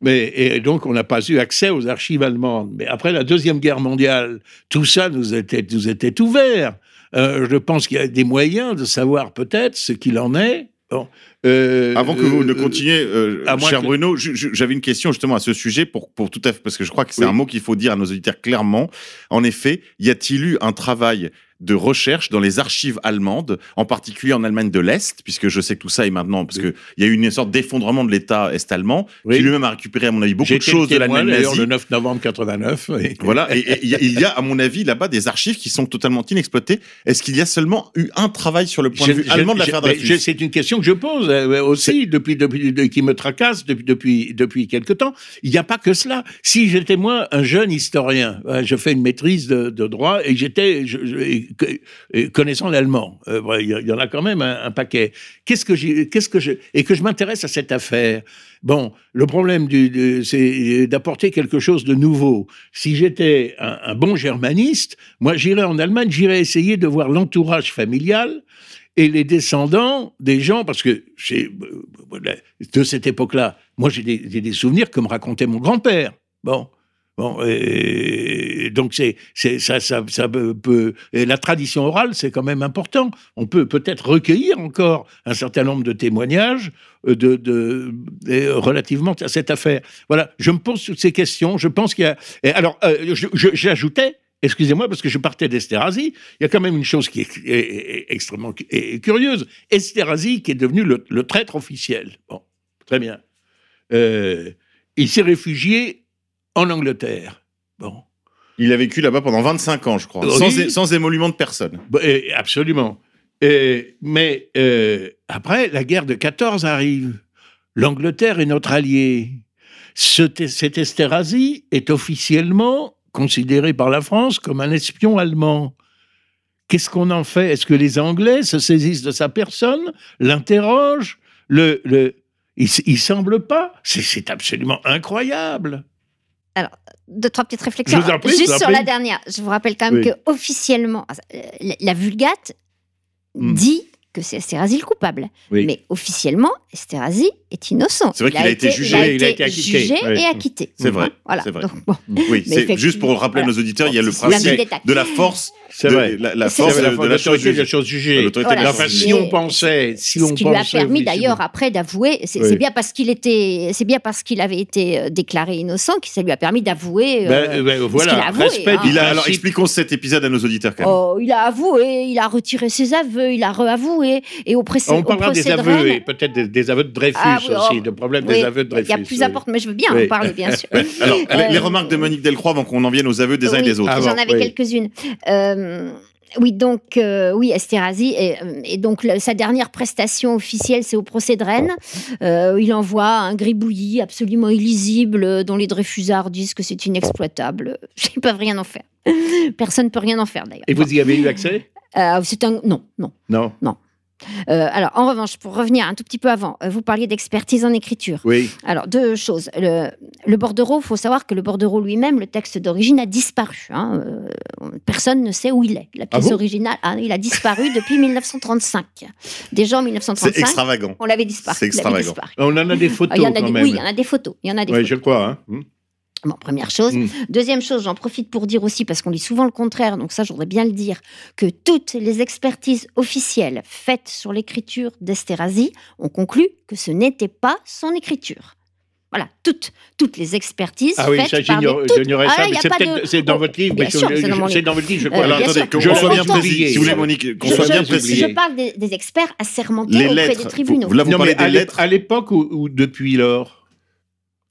Mais, et donc, on n'a pas eu accès aux archives allemandes. Mais après la Deuxième Guerre mondiale, tout ça nous était, nous était ouvert. Euh, je pense qu'il y a des moyens de savoir peut-être ce qu'il en est. Bon. Euh, Avant que vous ne euh, continuiez, euh, cher que- Bruno, j'avais une question justement à ce sujet pour, pour tout à fait, parce que je crois que c'est Oui. un mot qu'il faut dire à nos auditeurs clairement. En effet, y a-t-il eu un travail de recherche dans les archives allemandes, en particulier en Allemagne de l'Est, puisque je sais que tout ça est maintenant, parce Oui. qu'il y a eu une sorte d'effondrement de l'État est-allemand, Oui. qui lui-même a récupéré, à mon avis, beaucoup de choses de l'Allemagne nazie. le 9 novembre 89. oui. [laughs] Voilà, et il y, a- il y a, à mon avis, là-bas des archives qui sont totalement inexploitées. Est-ce qu'il y a seulement eu un travail sur le point de vue allemand de l'affaire Dreyfus C'est une question que je pose euh, aussi depuis, depuis, de- qui me tracasse depuis, depuis, depuis quelque temps. Il n'y a pas que cela. Si j'étais moi un jeune historien, euh, je fais une maîtrise de, de droit et j'étais connaissant l'allemand, euh, il y, en a quand même un, paquet. Qu'est-ce que qu'est-ce que je et que je m'intéresse à cette affaire? Bon, le problème c'est d'apporter quelque chose de nouveau. Si j'étais un, bon germaniste, moi j'irais en Allemagne, j'irais essayer de voir l'entourage familial et les descendants des gens, parce que euh, de cette époque-là, moi j'ai des, des souvenirs que me racontait mon grand-père. Bon. Bon, et donc c'est ça peut, la tradition orale c'est quand même important. On peut peut-être recueillir encore un certain nombre de témoignages euh, de, relativement à cette affaire. Voilà, je me pose toutes ces questions. Je pense qu'il y a. alors, euh, j'ajoutais. Excusez-moi, parce que je partais d'Esterhazy. Il y a quand même une chose qui est, extrêmement curieuse. Esterhazy, qui est devenu le, le traître officiel. Bon, très bien. Euh, il s'est réfugié en Angleterre. Bon, Il a vécu là-bas pendant 25 ans, je crois, Oui. sans, sans émolument de personne. Bah, absolument. Mais euh, après, la guerre de 14 arrive. L'Angleterre est notre allié. Ce, cet Esterhazy est officiellement considéré par la France comme un espion allemand. Qu'est-ce qu'on en fait? Est-ce que les Anglais se saisissent de sa personne, l'interrogent le, le, il, il semble pas? C'est absolument incroyable. Deux, trois petites réflexions. Je vous en prie, je Juste vous sur la dernière, je vous rappelle quand même Oui. que officiellement, euh, la, Vulgate Hmm. dit que c'est le coupable. Oui. Mais officiellement, Esterhazy est innocent. C'est vrai qu'il a été jugé, il il a été acquitté, jugé et acquitté. C'est vrai, Voilà. c'est vrai. Donc, bon. Oui, c'est juste pour rappeler à nos auditeurs, il y a le principe de la force, C'est de, vrai. la, force de, la, de l'autorité de la jugée. chose jugée. Voilà, de la Enfin, si on pensait, si on ce qui lui a permis d'ailleurs après d'avouer, c'est Oui. bien parce qu'il était, c'est bien parce qu'il avait été euh, déclaré innocent que ça lui a permis d'avouer. euh, Ben, ben, voilà, qu'il a avoué, respect hein. du Il a, alors, expliquons cet épisode à nos auditeurs quand même. oh, il a avoué, il a retiré ses aveux, il a reavoué et au procès. On au parlera des aveux et peut-être des, des aveux de Dreyfus Ah oui, aussi, oh, de problème oui, des aveux de Il Dreyfus. y a plus important, mais je veux bien Oui. en parler, bien sûr. [laughs] Alors, les- Euh, les remarques de Monique Delcroix avant qu'on en vienne aux aveux des uns et des autres. Ah, J'en avais oui. quelques-unes. Euh, oui, donc, euh, oui, Esterhazy. Et, euh, et donc, le- sa dernière prestation officielle, c'est au procès de Rennes. Euh, il envoie un gribouillis absolument illisible dont les Dreyfusards disent que c'est inexploitable. [laughs] Ils peuvent rien en faire. Personne ne peut rien en faire, d'ailleurs. Et vous y avez eu accès? Euh, c'est un... Non, non. Non. Euh, alors, en revanche, pour revenir un tout petit peu avant, euh, vous parliez d'expertise en écriture. Oui. Alors, deux choses. Le, le bordereau, il faut savoir que le bordereau lui-même, le texte d'origine, a disparu. hein. Euh, personne ne sait où il est. La pièce bon? originale, ah, il a disparu depuis [laughs] 1935. Déjà en C'est 1935, extravagant. on l'avait disparu. C'est extravagant. disparu. On en a des Ah, photos il y en a quand des, même. oui, il y en a des photos. Il y en a des Oui, photos. je crois. hein. Bon, première chose. Mm. Deuxième chose, j'en profite pour dire aussi, parce qu'on dit souvent le contraire, donc ça, je voudrais bien le dire, que toutes les expertises officielles faites sur l'écriture d'Esterhazy ont conclu que ce n'était pas son écriture. Voilà, toutes, toutes les expertises Ah oui, ça, faites toutes- j'ignorais Ah, ça, il y mais a c'est pas peut-être de- c'est dans votre livre, bien mais c'est je- dans votre livre, je Euh, crois. Alors bien attendez, qu'on soit bien précis, si vous voulez, Monique, qu'on Je, soit bien précis. je parle des, des experts assermentés Les auprès lettres. des tribunaux. Vous- là, vous Non, parlez des lettres. à l'époque ou, ou depuis lors?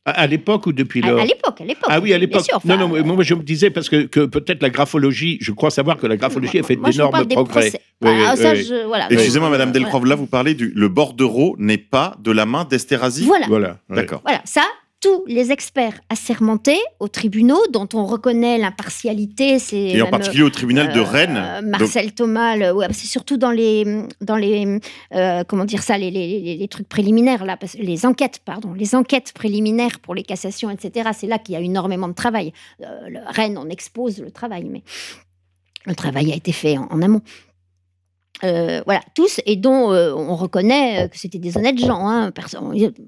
À, l'époque ou depuis lors à l'époque, à l'époque. Ah oui, à bien l'époque. sûr, non, non, mais moi je me disais parce que, que peut-être la graphologie, je crois savoir que la graphologie a fait d'énormes progrès. procès. Oui, Ah, oui, ça, oui. je- voilà. Excusez-moi, Madame voilà. Delcroix, là, vous parlez du le bordereau n'est pas de la main d'Esterhazy Voilà. D'accord. Voilà, ça, tous les experts assermentés aux tribunaux, dont on reconnaît l'impartialité, c'est Et en particulier au tribunal de euh, Rennes. euh, Donc, Marcel Thomas, le- ouais, c'est surtout dans les, dans les, euh, comment dire ça, les, les- les- les trucs préliminaires là, les enquêtes, pardon, les enquêtes préliminaires pour les cassations, etc. C'est là qu'il y a énormément de travail. Euh, Rennes, on expose le travail, mais le travail a été fait en, en amont. Euh, voilà, tous, et dont euh, on reconnaît euh, que c'était des honnêtes gens. Hein,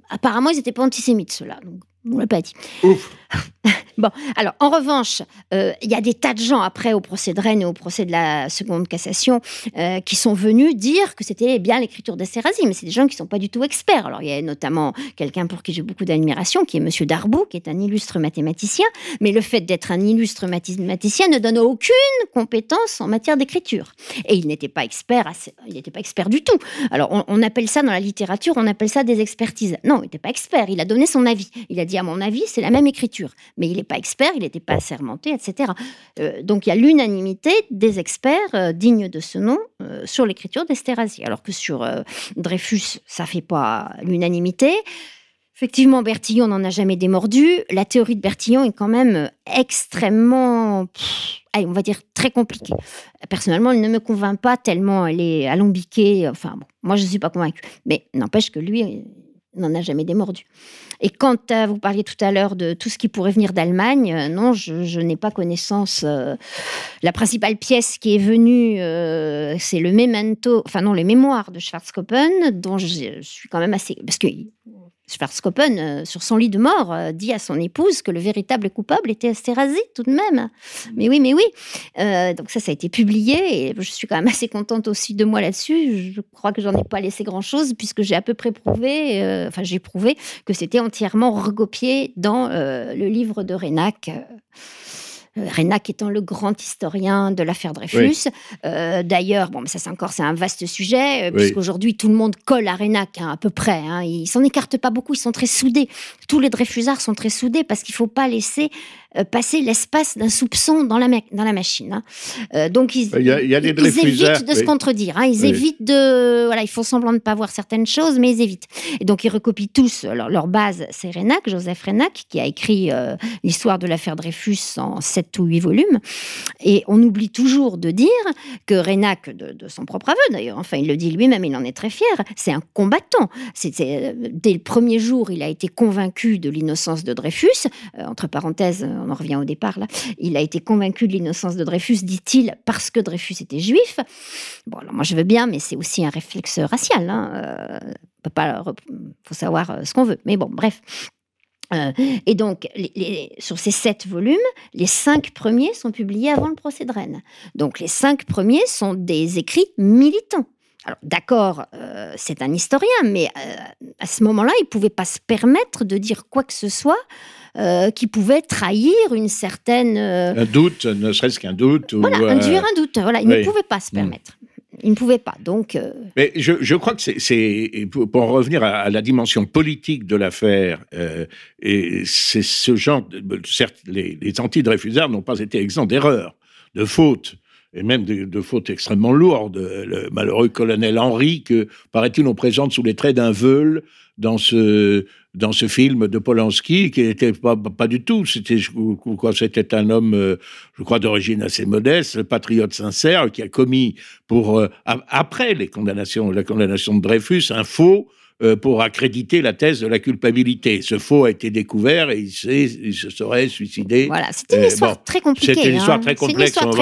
apparemment, ils n'étaient pas antisémites, ceux-là. Donc, on ne l'a pas dit. Ouf. [laughs] Bon, alors, en revanche, euh, il y a des tas de gens après au procès de Rennes et au procès de la seconde cassation euh, qui sont venus dire que c'était bien l'écriture d'Esterhazy, mais c'est des gens qui ne sont pas du tout experts. Alors, il y a notamment quelqu'un pour qui j'ai beaucoup d'admiration, qui est Monsieur Darbou, qui est un illustre mathématicien, mais le fait d'être un illustre mathématicien ne donne aucune compétence en matière d'écriture. Et il n'était pas expert, il n'était pas expert du tout. Alors, on appelle ça dans la littérature, on appelle ça des expertises. Non, il n'était pas expert, il a donné son avis. Il a dit, à mon avis, c'est la même écriture. Mais il n'est pas expert, il n'était pas assermenté, etc. Euh, donc, il y a l'unanimité des experts euh, dignes de ce nom euh, sur l'écriture d'Esterhazy. Alors que sur Dreyfus, ça ne fait pas l'unanimité. Effectivement, Bertillon n'en a jamais démordu. La théorie de Bertillon est quand même extrêmement, pff, on va dire, très compliquée. Personnellement, elle ne me convainc pas tellement elle est alambiquée. Enfin, bon, moi, je ne suis pas convaincue. Mais n'empêche que lui n'en a jamais démordu. Et quant à, vous parliez tout à l'heure de tout ce qui pourrait venir d'Allemagne, euh, non, je, n'ai pas connaissance. euh, la principale pièce qui est venue, euh, c'est le memento, enfin non, les mémoires de Schwarzkoppen, dont je, je suis quand même assez. Parce que Schwarzkoppen, euh, sur son lit de mort, euh, dit à son épouse que le véritable coupable était Esterhazy, tout de même. Mais oui, mais oui. Euh, donc ça, ça a été publié et je suis quand même assez contente aussi de moi là-dessus. Je crois que j'en ai pas laissé grand-chose puisque j'ai à peu près prouvé, euh, enfin j'ai prouvé que c'était entièrement recopié dans le livre de Renac. Euh, Renac étant le grand historien de l'affaire Dreyfus. Euh, D'ailleurs, bon, mais ça c'est encore c'est un vaste sujet, euh, Oui. puisqu'aujourd'hui tout le monde colle à Renac hein, à peu près. Hein, ils s'en écartent pas beaucoup, ils sont très soudés. Tous les Dreyfusards sont très soudés parce qu'il faut pas laisser passer l'espace d'un soupçon dans la, ma- dans la machine. hein. Euh, donc ils, Il y a- il y a des ils Dreyfusards, évitent de se contredire. hein, ils Oui. évitent de, voilà, ils font semblant de ne pas voir certaines choses, mais ils évitent. Et donc ils recopient tous leur, leur base, c'est Renac, Joseph Renac, qui a écrit euh, l'histoire de l'affaire Dreyfus en sept ou huit volumes. Et on oublie toujours de dire que Renac, de, de son propre aveu d'ailleurs, enfin il le dit lui-même, il en est très fier, c'est un combattant. C'était euh, dès le premier jour, il a été convaincu de l'innocence de Dreyfus. Euh, entre parenthèses, on en revient au départ là. Il a été convaincu de l'innocence de Dreyfus, dit-il, parce que Dreyfus était juif. Bon, alors moi je veux bien, mais c'est aussi un réflexe racial. hein, euh, peut pas. faut savoir euh, ce qu'on veut. Mais bon, bref. Euh, et donc, les- les- sur ces sept volumes, les cinq premiers sont publiés avant le procès de Rennes. Donc, les cinq premiers sont des écrits militants. Alors, d'accord, euh, c'est un historien, mais euh, à ce moment-là, il ne pouvait pas se permettre de dire quoi que ce soit euh, qui pouvait trahir une certaine. Un doute, ne serait-ce qu'un doute. ou, voilà, euh, induire un doute. Voilà, il oui. ne pouvait pas se Mm. permettre. Il ne pouvait pas. Donc, euh, Mais je, crois que c'est- pour en revenir à, la dimension politique de l'affaire, euh, c'est ce genre, certes, les, les anti-Dreyfusards n'ont pas été exempts d'erreurs, de fautes, et même de, fautes extrêmement lourdes. Le malheureux colonel Henry, que, paraît-il, on présente sous les traits d'un veule dans ce, dans ce film de Polanski, qui n'était pas, du tout. C'était, c'était un homme, euh, je crois, d'origine assez modeste, patriote sincère, qui a commis pour euh, après les condamnations, la condamnation de Dreyfus, un faux pour accréditer la thèse de la culpabilité. Ce faux a été découvert et il, se serait suicidé. voilà, c'était une Euh, histoire bon, très compliquée. C'était une histoire hein. très complexe. histoire on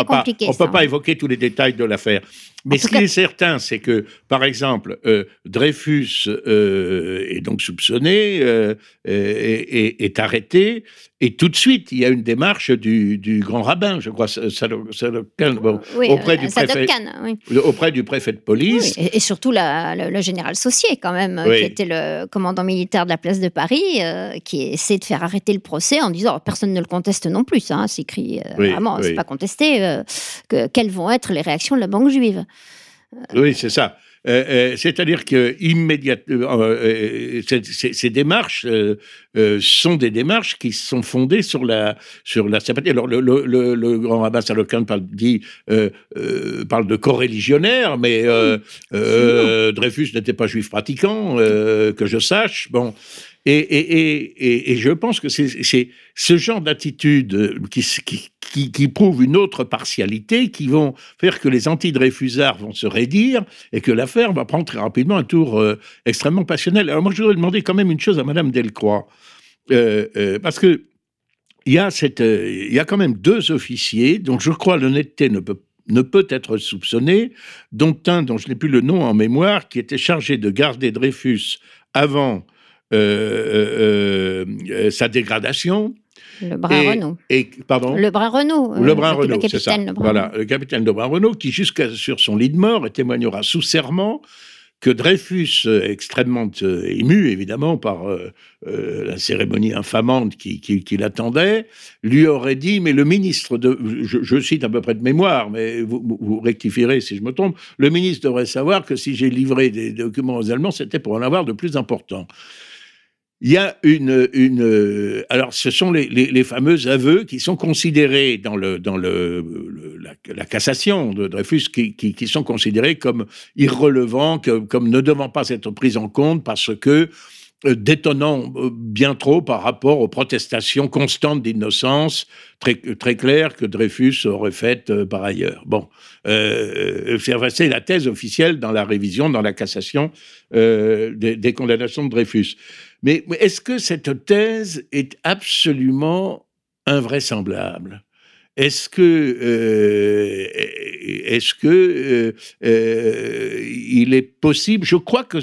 ça, peut pas hein. évoquer tous les détails de l'affaire. Mais En ce qui cas- est certain, c'est que, par exemple, euh, Dreyfus euh, est donc soupçonné, euh, est arrêté, et tout de suite, il y a une démarche du, du grand rabbin, je crois, Salokan, bon, Oui, auprès, euh, du Sadat préfet, Khan, oui. auprès du préfet de police. Oui, et, et surtout la- le, le général Saucier, quand même, euh, qui était le commandant militaire de la place de Paris, euh, qui essaie de faire arrêter le procès en disant oh, personne ne le conteste non plus, ça, hein, c'est écrit euh, vraiment, c'est pas contesté. euh, que, quelles vont être les réactions de la banque juive Oui, c'est ça. Euh, euh, C'est-à-dire que immédiatement, euh, ces, ces- ces démarches euh, sont des démarches qui sont fondées sur la sur la sympathie. Alors le, le, le, le grand rabbin Salokan parle, dit parle de coreligionnaire, mais Dreyfus n'était pas juif pratiquant, que je sache. Bon. Et, je pense que c'est ce genre d'attitude qui, prouve une autre partialité, qui vont faire que les anti-Dreyfusards vont se raidir et que l'affaire va prendre très rapidement un tour euh, extrêmement passionnel. Alors moi, je voudrais demander quand même une chose à Madame Delcroix, Euh, euh, parce que il y a y a quand même deux officiers dont je crois l'honnêteté ne peut ne peut être soupçonnée, dont un dont je n'ai plus le nom en mémoire, qui était chargé de garder Dreyfus avant sa dégradation. Le bras Et- Renault. Et, pardon? Le bras Renault. le euh, Brun c'était Renault, le c'est ça. capitaine Lebrun Voilà, le capitaine Lebrun Renault, qui jusqu'à sur son lit de mort témoignera sous serment que Dreyfus, euh, extrêmement euh, ému évidemment par euh, euh, la cérémonie infamante qui, qui, qui l'attendait, lui aurait dit, mais le ministre de, je, je cite à peu près de mémoire, mais vous, rectifierez si je me trompe, le ministre devrait savoir que si j'ai livré des documents aux Allemands, c'était pour en avoir de plus important. Il y a une, alors ce sont les, fameux aveux qui sont considérés dans le dans le, la, cassation de Dreyfus qui, qui, sont considérés comme irrelevants, comme ne devant pas être pris en compte parce que euh, détonnant euh, bien trop par rapport aux protestations constantes d'innocence très très claires que Dreyfus aurait faites euh, par ailleurs. Bon, euh, c'est la thèse officielle dans la révision, dans la cassation des, des condamnations de Dreyfus. Mais est-ce que cette thèse est absolument invraisemblable? Est-ce que, euh, est-ce que euh, euh, il est possible Je crois que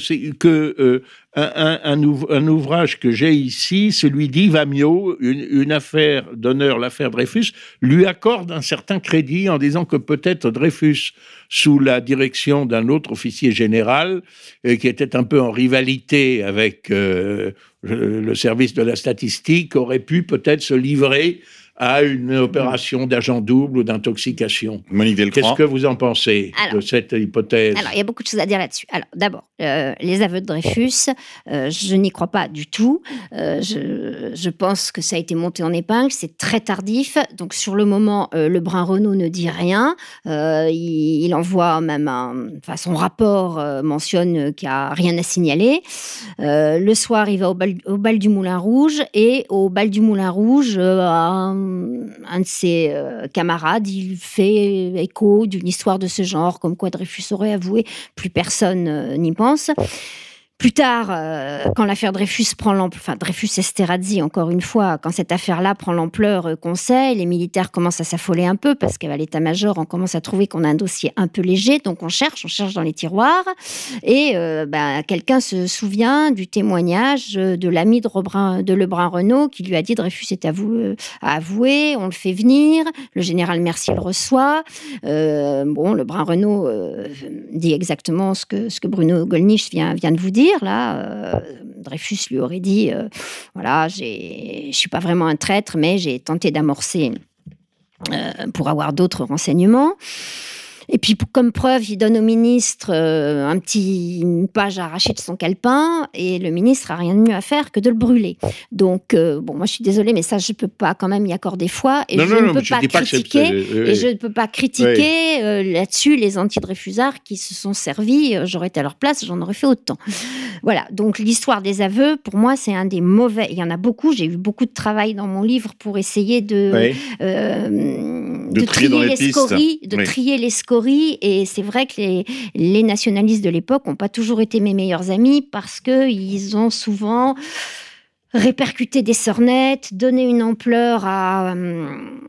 un, un- un ouv- un ouvrage que j'ai ici, celui d'Yves Amiot, une, affaire d'honneur, l'affaire Dreyfus, lui accorde un certain crédit en disant que peut-être Dreyfus, sous la direction d'un autre officier général, qui était un peu en rivalité avec le service de la statistique, aurait pu peut-être se livrer à une opération d'agent double ou d'intoxication. Monique Qu'est-ce que vous en pensez de cette hypothèse? Alors, il y a beaucoup de choses à dire là-dessus. Alors, d'abord, euh, les aveux de Dreyfus, euh, je n'y crois pas du tout. Euh, je, je pense que ça a été monté en épingle, c'est très tardif. Donc, sur le moment, euh, le Brun Renault ne dit rien. Euh, il, il envoie même un. Enfin, son rapport euh, mentionne qu'il n'y a rien à signaler. Euh, le soir, il va au bal, au bal du Moulin Rouge et au bal du Moulin Rouge, euh, un, de ses euh, camarades, il fait écho d'une histoire de ce genre, comme quoi Dreyfus aurait avoué, plus personne euh, n'y pense. Plus tard, euh, quand l'affaire Dreyfus prend l'ampleur, enfin Dreyfus Esterhazy, encore une fois, quand cette affaire-là prend l'ampleur euh, qu'on sait, les militaires commencent à s'affoler un peu parce qu'à l'état-major, on commence à trouver qu'on a un dossier un peu léger, donc on cherche, on cherche dans les tiroirs, et euh, ben, quelqu'un se souvient du témoignage euh, de l'ami de, Lebrun, de Lebrun Renault qui lui a dit Dreyfus est avoué, à avouer, on le fait venir, le général Mercier le reçoit. Euh, bon, Lebrun Renault euh, dit exactement ce que, Bruno Gollnisch vient de vous dire Euh, Dreyfus lui aurait dit euh, voilà, je suis pas vraiment un traître, mais j'ai tenté d'amorcer euh, pour avoir d'autres renseignements. Et puis, comme preuve, il donne au ministre euh, un petit, une page arrachée de son calepin, et le ministre a rien de mieux à faire que de le brûler. Donc, euh, bon, moi, je suis désolée, mais ça, je peux pas quand même y accorder foi, et Non, je non, ne non, peux je pas que critiquer. Et je ne peux pas critiquer euh, là-dessus les anti-Dreyfusards qui se sont servis. Euh, J'aurais été à leur place, j'en aurais fait autant. Voilà, donc l'histoire des aveux, pour moi, c'est un des mauvais. Il y en a beaucoup. J'ai eu beaucoup de travail dans mon livre pour essayer de. Euh, De de, trier trier dans les pistes. scories, de Oui. trier les scories. Et c'est vrai que les, les nationalistes de l'époque n'ont pas toujours été mes meilleurs amis parce que ils ont souvent répercuté des sornettes, donné une ampleur à hum,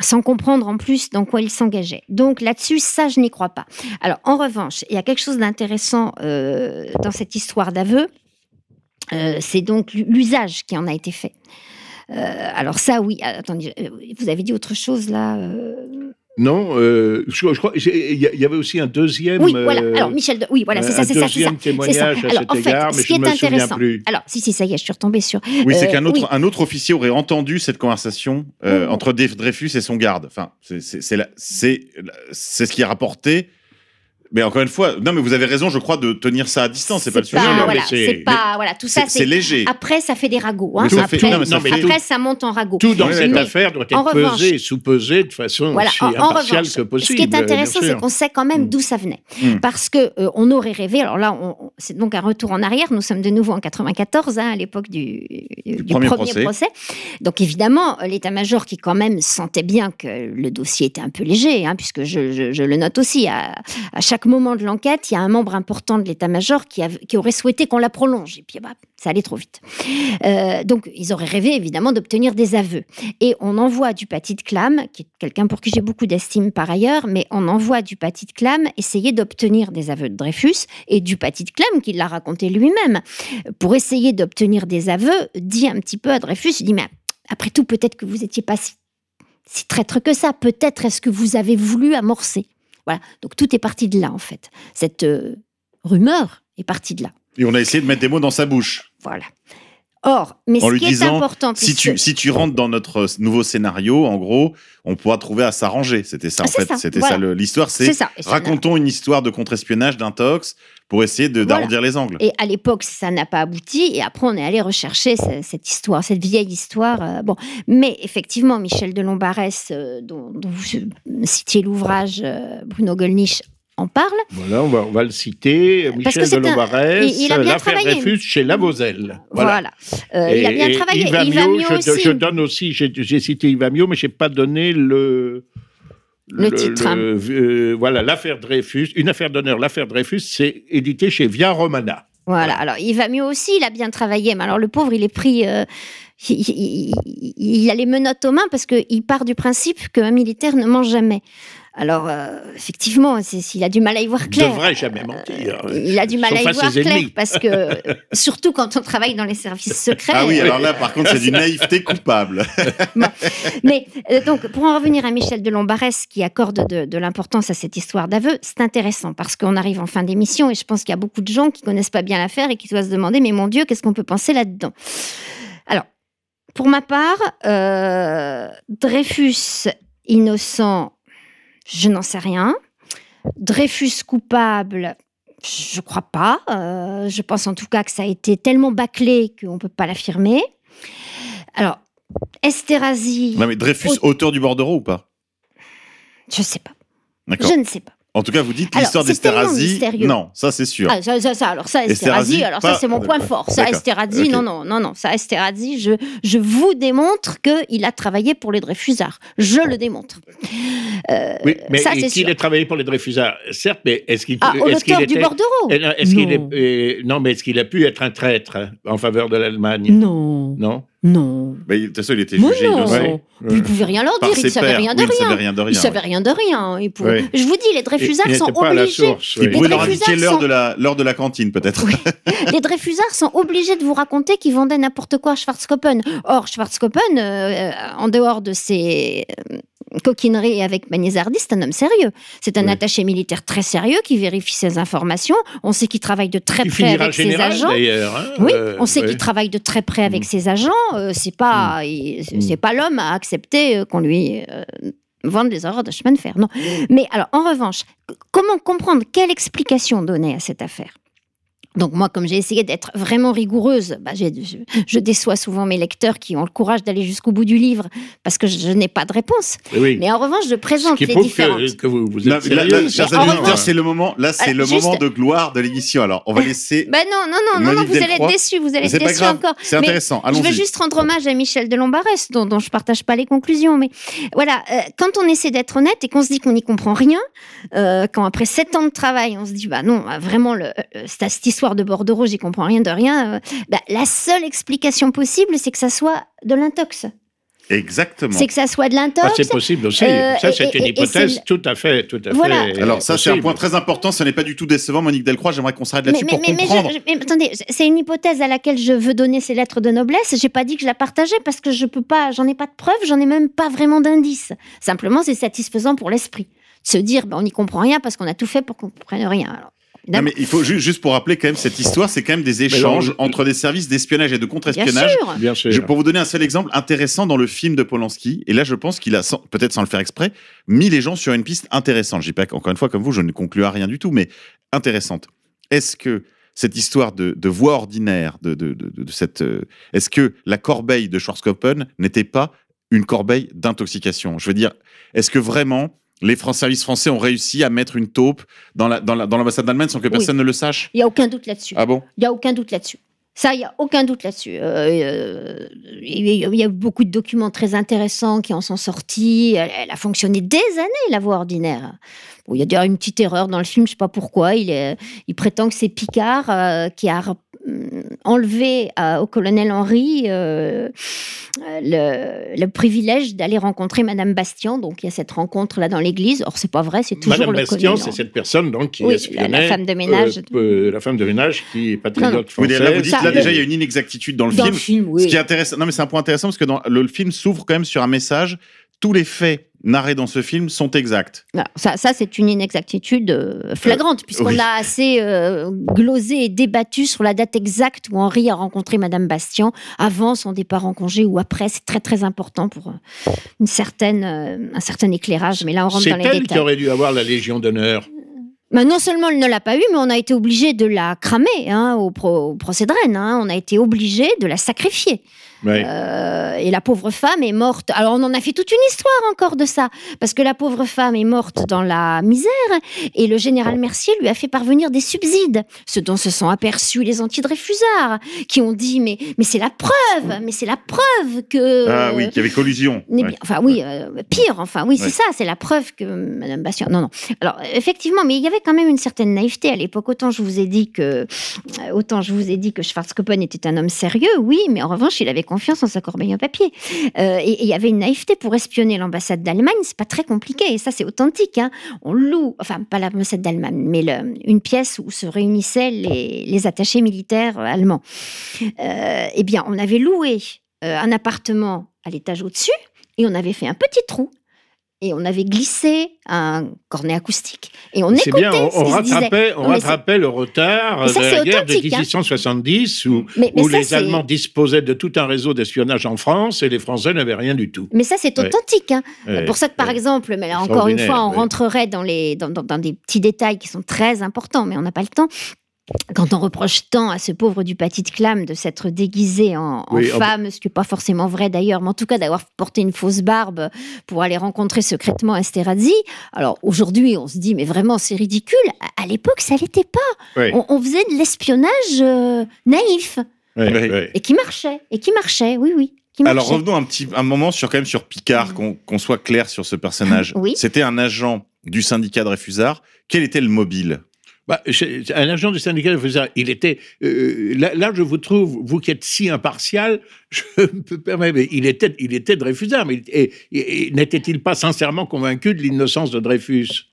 sans comprendre en plus dans quoi ils s'engageaient. Donc là-dessus, ça, je n'y crois pas. Alors, en revanche, il y a quelque chose d'intéressant euh, dans cette histoire d'aveu. Euh, c'est donc l'usage qui en a été fait. Euh, alors ça, oui. Attendez, euh, vous avez dit autre chose là euh, Non, euh, je, je crois il y, avait aussi un deuxième. Oui, voilà. Alors Michel, de... oui, voilà, c'est ça, c'est ça, c'est ça. deuxième C'est ça. témoignage à Alors, cet en fait, égard, mais ce qui je ne est me souviens intéressant. plus. Alors, si, si, ça y est, je suis retombée sur. Oui, c'est Euh, qu'un autre, oui. un autre officier aurait entendu cette conversation euh, Mhm. entre Dre- Dreyfus et son garde. Enfin, c'est- c'est c'est c'est c'est ce qui est rapporté. Mais encore une fois, non, mais vous avez raison, je crois, de tenir ça à distance. C'est pas le sujet. Non, voilà, c'est- pas, voilà, tout ça, C'est léger. Après, ça fait des ragots. Hein. Après, fait- non, mais ça fait- après, ça monte en ragots. Tout dans Oui, cette affaire doit être pesé et sous-pesé de façon Voilà. aussi En, en impartiale revanche, que possible. ce qui est intéressant, c'est qu'on sait quand même Mm. d'où ça venait. Mm. Parce que euh, on aurait rêvé. Alors là, c'est donc un retour en arrière. Nous sommes de nouveau en 94, hein, à l'époque du, du premier premier, procès. procès. Donc évidemment, l'état-major qui quand même sentait bien que le dossier était un peu léger, hein, puisque je, je- je le note aussi. À, à chaque moment de l'enquête, il y a un membre important de l'état-major qui, aurait souhaité qu'on la prolonge. Et puis bah, ça allait trop vite. Euh, donc ils auraient rêvé évidemment d'obtenir des aveux. Et on envoie du Paty de Clam, qui est quelqu'un pour qui j'ai beaucoup d'estime par ailleurs, mais on envoie du Paty de Clam essayer d'obtenir des aveux de Dreyfus et du Paty de Clam, qui l'a raconté lui-même, pour essayer d'obtenir des aveux, dit un petit peu à Dreyfus, il dit mais après tout peut-être que vous n'étiez pas si traître que ça, peut-être est-ce que vous avez voulu amorcer. Voilà, donc tout est parti de là en fait. Cette euh, rumeur est partie de là. Et on a essayé de mettre des mots dans sa bouche. Voilà. Or, mais En ce lui qui est important, Si tu, si tu rentres dans notre nouveau scénario, en gros, on pourra trouver à s'arranger. C'était ça, Ah, en fait. C'était voilà. ça l'histoire. c'est racontons une histoire de contre-espionnage d'intox pour essayer de- Voilà. d'arrondir les angles. Et à l'époque, ça n'a pas abouti. Et après, on est allé rechercher ce- cette histoire, cette vieille histoire. euh, bon, mais effectivement, Michel de Lombarès, euh, dont, dont vous citiez l'ouvrage, euh, Bruno Gollnisch en parle. Voilà, on va, on va le citer. Parce Michel c'est de un- Lombarès, il- il a bien l'affaire travaillé. Dreyfus chez Lavozelle. Voilà. Euh, il a bien travaillé. Yves Yves Amiot, Amiot je, aussi. je donne aussi, j'ai cité Yves Amiot, mais je n'ai pas donné le. Le titre. euh, voilà, l'affaire Dreyfus, une affaire d'honneur, l'affaire Dreyfus, c'est édité chez Via Romana. Voilà. Alors, il va mieux aussi, il a bien travaillé. Mais alors, le pauvre, il est pris. euh, il- il a les menottes aux mains parce qu'il part du principe qu'un militaire ne mange jamais. Alors, euh, effectivement, s'il a du mal à y voir Il ne clair. devrait jamais mentir. Il a du mal à y voir clair parce que, [laughs] surtout quand on travaille dans les services secrets. Ah oui, alors là, par contre, c'est d'une [laughs] naïveté coupable. [laughs] Mais euh, donc, pour en revenir à Michel de Lombarès, qui accorde de, de l'importance à cette histoire d'aveu, c'est intéressant parce qu'on arrive en fin d'émission et je pense qu'il y a beaucoup de gens qui connaissent pas bien l'affaire et qui doivent se demander, mais mon Dieu, qu'est-ce qu'on peut penser là-dedans? Alors, pour ma part, euh, Dreyfus innocent, je n'en sais rien. Dreyfus coupable, je crois pas. Euh, je pense en tout cas que ça a été tellement bâclé qu'on ne peut pas l'affirmer. Alors, Esterhazy, Non, mais Dreyfus, Au- auteur du bordereau ou pas? Je sais pas. Je ne sais pas. En tout cas, vous dites l'histoire d'Esterhazy. Non, ça c'est sûr. Ah, ça, ça, ça, alors ça, Esterhazy, alors ça, c'est mon point D'accord. fort. Ça. Esterhazy, non, non, non, non, ça, Esterhazy, je, je vous démontre qu'il a travaillé pour les Dreyfusards. Je le démontre. Euh, Oui, mais ça, il- c'est qu'il sûr. ait travaillé pour les Dreyfusards, certes, mais est-ce qu'il Ah, l'auteur du bordereau non, est, Non. euh, non, mais est-ce qu'il a pu être un traître en faveur de l'Allemagne? Non, Non? Non. Mais de toute façon, il était jugé non. innocent. Ouais. Ne pouvez rien leur dire, ils ses ne de Oui, il savait rien de rien. Ils savaient ouais. rien de rien. Ils pouvaient- Ouais. Je vous dis, les Dreyfusards Il sont pas obligés. source. Il oui. pourrait Les leur indiquer l'heure sont- de la de la cantine, peut-être. [laughs] Les Dreyfusards sont obligés de vous raconter qu'ils vendaient n'importe quoi à Schwarzkoppen. Or, Schwarzkoppen, euh, en dehors de ses coquineries avec Magnésardi, c'est un homme sérieux. C'est un Oui. attaché militaire très sérieux qui vérifie ses informations. On sait qu'il travaille de très Il près avec ses agents. hein, Oui, euh, on sait ouais. qu'il travaille de très près avec Mm. ses agents. Euh, c'est pas, il- c'est pas l'homme à accepter euh, qu'on lui euh, vende les horreurs de chemin de fer. Non. Mais alors, en revanche, comment comprendre quelle explication donner à cette affaire? Donc moi, comme j'ai essayé d'être vraiment rigoureuse, bah, je, je déçois souvent mes lecteurs qui ont le courage d'aller jusqu'au bout du livre parce que je, je n'ai pas de réponse. Oui. Mais en revanche, je Ce présente qui les différentes. que, que vous, vous Là, êtes là, sérieux. là, chers Mais en auditeurs, revanche- c'est le moment. Là, c'est le juste- moment de gloire de l'émission. Alors, on va laisser. Ben non, non, non, non, vous allez être déçus, vous allez être déçus encore. C'est intéressant. Je veux juste rendre hommage à Michel de Lombarès, dont, dont je partage pas les conclusions. Mais voilà, euh, quand on essaie d'être honnête et qu'on se dit qu'on n'y comprend rien, euh, quand après sept ans de travail, on se dit bah non, euh, vraiment, le, euh, cette, de bordereau, j'y comprends rien de rien. euh, bah, la seule explication possible, c'est que ça soit de l'intox. Exactement. C'est que ça soit de l'intox. Ah, c'est possible aussi. Euh, ça, c'est une hypothèse tout à fait, tout à Voilà. fait. Alors ça, c'est un point très important. Ce n'est pas du tout décevant, Monique Delcroix. J'aimerais qu'on s'arrête là-dessus mais, pour mais- mais je- comprendre. je- mais attendez, c'est une hypothèse à laquelle je veux donner ces lettres de noblesse. J'ai pas dit que je la partageais parce que je peux pas, j'en ai pas de preuves, j'en ai même pas vraiment d'indices. Simplement, c'est satisfaisant pour l'esprit. De se dire, ben, on n'y comprend rien parce qu'on a tout fait pour qu'on comprenne rien. Alors, Non, mais il faut ju- juste pour rappeler quand même cette histoire, c'est quand même des échanges entre des services d'espionnage et de contre-espionnage. Bien sûr. Je- pour vous donner un seul exemple intéressant dans le film de Polanski, et là je pense qu'il a, peut-être sans le faire exprès, mis les gens sur une piste intéressante. Je dis pas qu'encore une fois, comme vous, je ne conclue à rien du tout, mais intéressante. Est-ce que cette histoire de, de voie ordinaire, de, de, de- de cette, euh, est-ce que la corbeille de Schwarzkoppen n'était pas une corbeille d'intoxication? Je veux dire, est-ce que vraiment les services français ont réussi à mettre une taupe dans la- dans la- dans l'ambassade d'Allemagne sans que Oui. personne ne le sache Il y a aucun doute là-dessus. Ah bon? Il y a aucun doute là-dessus. Ça, il n'y a aucun doute là-dessus. Euh, euh, Il y a- beaucoup de documents très intéressants qui en sont sortis. Elle, elle a fonctionné des années, la voie ordinaire. Bon, il y a d'ailleurs une petite erreur dans le film, je ne sais pas pourquoi. Il, est- il prétend que c'est Picard euh, qui a enlevé à- au colonel Henry euh, le, le privilège d'aller rencontrer Madame Bastian. Donc il y a cette rencontre là dans l'église. Or, c'est pas vrai, c'est toujours Madame le Bastian, colonel. c'est cette personne donc qui Oui, la- espionnait. la femme de ménage. euh, euh, la femme de ménage qui est patriote Non, non. Oui, française. là, vous dites, Ça, là déjà, il y a une inexactitude dans le Dans film. le film, oui. Ce qui est intéressant, non mais c'est un point intéressant parce que dans le, le film s'ouvre quand même sur un message. Tous les faits narrés dans ce film sont exacts. Alors, ça, ça c'est une inexactitude euh, flagrante, puisqu'on oui. a assez euh, glosé et débattu sur la date exacte où Henri a rencontré Madame Bastian, avant son départ en congé ou après. C'est très très important pour euh, une certaine, euh, un certain éclairage. Mais là, on rentre C'est dans les elle qui détails. aurait dû avoir la Légion d'honneur. Mais non seulement elle ne l'a pas eu, mais on a été obligé de la cramer hein, au, pro- au procès de Rennes. hein. On a été obligé de la sacrifier. Euh, et la pauvre femme est morte. Alors on en a fait toute une histoire encore de ça, parce que la pauvre femme est morte dans la misère, et le général Mercier lui a fait parvenir des subsides, ce dont se sont aperçus les anti-Dreyfusards, qui ont dit mais mais c'est la preuve, mais c'est la preuve que ah oui, qu'il y avait collusion. Ouais. Enfin oui, euh, pire, enfin oui, Ouais. c'est ça, c'est la preuve que Madame Bastien. Non, non. Alors effectivement, mais il y avait quand même une certaine naïveté à l'époque. Autant je vous ai dit que, euh, autant je vous ai dit que Schwarzkoppen était un homme sérieux, oui, mais en revanche, il avait confiance en sa corbeille en papier. Euh, et il y avait une naïveté pour espionner l'ambassade d'Allemagne. C'est pas très compliqué, et ça c'est authentique. hein. On loue, enfin pas l'ambassade d'Allemagne, mais une pièce où se réunissaient les, les attachés militaires allemands. Euh, eh bien, on avait loué euh, un appartement à l'étage au-dessus et on avait fait un petit trou et on avait glissé un cornet acoustique et on écoutait bien, on, ce on rattrapait, on Non, rattrapait le retard ça, de la guerre de authentique, hein. 1870 où, Mais, mais où ça, les Allemands disposaient de tout un réseau d'espionnage en France et les Français n'avaient rien du tout. Mais ça, c'est Ouais. authentique. hein. Ouais, Pour ça que, par ouais. exemple, mais là, encore une fois, on rentrerait dans, les, dans, dans- dans des petits détails qui sont très importants, mais on n'a pas le temps. Quand on reproche tant à ce pauvre du Petit Clam de s'être déguisé en, en Oui, en- femme, ce qui n'est pas forcément vrai d'ailleurs, mais en tout cas d'avoir porté une fausse barbe pour aller rencontrer secrètement Esterhazy. Alors aujourd'hui, on se dit, mais vraiment, c'est ridicule. À, à l'époque, ça l'était pas. Oui. On, on faisait de l'espionnage euh, naïf et qui marchait, et qui marchait, oui, oui. Qui marchait. Alors revenons un petit un moment sur quand même sur Picard, qu'on soit clair sur ce personnage. Oui. C'était un agent du syndicat de Réfusard. Quel était le mobile? Bah, un agent du syndicat. Il était euh, là, je vous trouve, vous qui êtes si impartial, [laughs] je me permettre. mais Il était, il était Dreyfusard, mais n'était-il pas sincèrement convaincu de l'innocence de Dreyfus?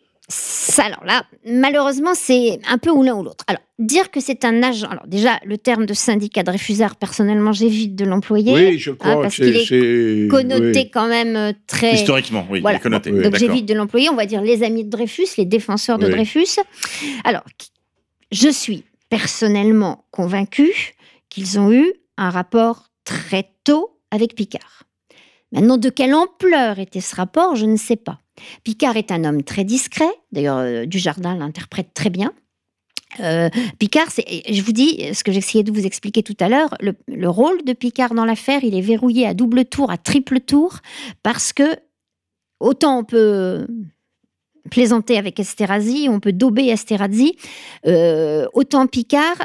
Ça, alors là, malheureusement, c'est un peu ou l'un ou l'autre. Alors, dire que c'est un agent. Alors, déjà, le terme de syndicat de réfusard, personnellement, j'évite de l'employer. Oui, je crois Ah, parce que qu'il c'est- c'est Connoté oui. quand même euh, très. Historiquement, oui, Voilà. il est connoté. Oui. Donc j'évite de l'employer, on va dire les amis de Dreyfus, les défenseurs de Oui. Dreyfus. Alors, je suis personnellement convaincue qu'ils ont eu un rapport très tôt avec Picard. Maintenant, de quelle ampleur était ce rapport, je ne sais pas. Picard est un homme très discret, d'ailleurs euh, Dujardin l'interprète très bien. Euh, Picard, je vous dis ce que j'essayais de vous expliquer tout à l'heure, le, le rôle de Picard dans l'affaire, il est verrouillé à double tour, à triple tour, parce que autant on peut plaisanter avec Esterhazy, on peut dauber Esterhazy, euh, autant Picard,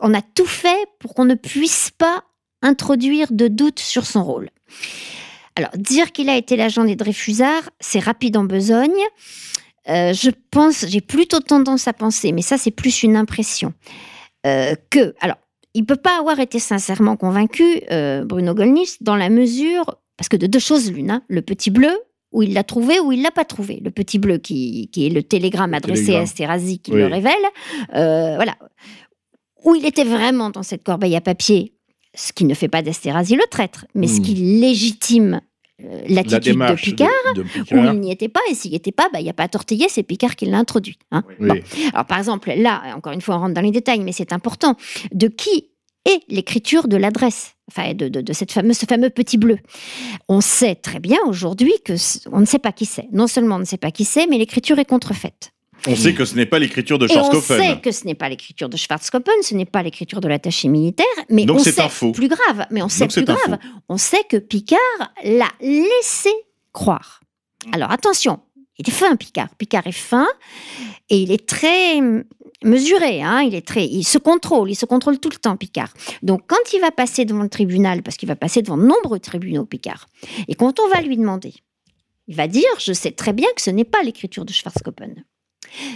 on a tout fait pour qu'on ne puisse pas introduire de doute sur son rôle. Alors, dire qu'il a été l'agent des Dreyfusards, c'est rapide en besogne. Euh, je pense, j'ai plutôt tendance à penser, mais ça c'est plus une impression, euh, que, alors, il peut pas avoir été sincèrement convaincu, euh, Bruno Gollnisch, dans la mesure, parce que de deux choses l'une, hein, le petit bleu, où il l'a trouvé ou il l'a pas trouvé. Le petit bleu qui, qui est le télégramme adressé télégramme. à Esterhazy qui Oui. le révèle, voilà, où il était vraiment dans cette corbeille à papier, ce qui ne fait pas d'Esterhazy le traître, mais ce Hmm. qui légitime euh, La l'attitude de démarche Picard de, de où Picard. il n'y était pas, et s'il n'y était pas, bah, il n'y a pas à tortiller, c'est Picard qui l'a introduit. hein. Oui. Bon. Alors par exemple, là, encore une fois, on rentre dans les détails, mais c'est important, de qui est l'écriture de l'adresse Enfin, de, de- de cette fameuse, ce fameux petit bleu? On sait très bien aujourd'hui que on ne sait pas qui c'est. Non seulement on ne sait pas qui c'est, mais l'écriture est contrefaite. On sait que ce n'est pas l'écriture de Et on Schwarzkopf. sait que ce n'est pas l'écriture de Schwarzkopf, ce n'est pas l'écriture de l'attaché militaire, mais Donc on sait un faux. plus grave. Mais on sait Donc plus grave. On sait que Picard l'a laissé croire. Alors attention, il est fin Picard. Picard est fin et il est très mesuré. Hein, il est très, il se contrôle, il se contrôle tout le temps Picard. Donc quand il va passer devant le tribunal, parce qu'il va passer devant de nombreux tribunaux Picard, et quand on va lui demander, il va dire, je sais très bien que ce n'est pas l'écriture de Schwarzkopf.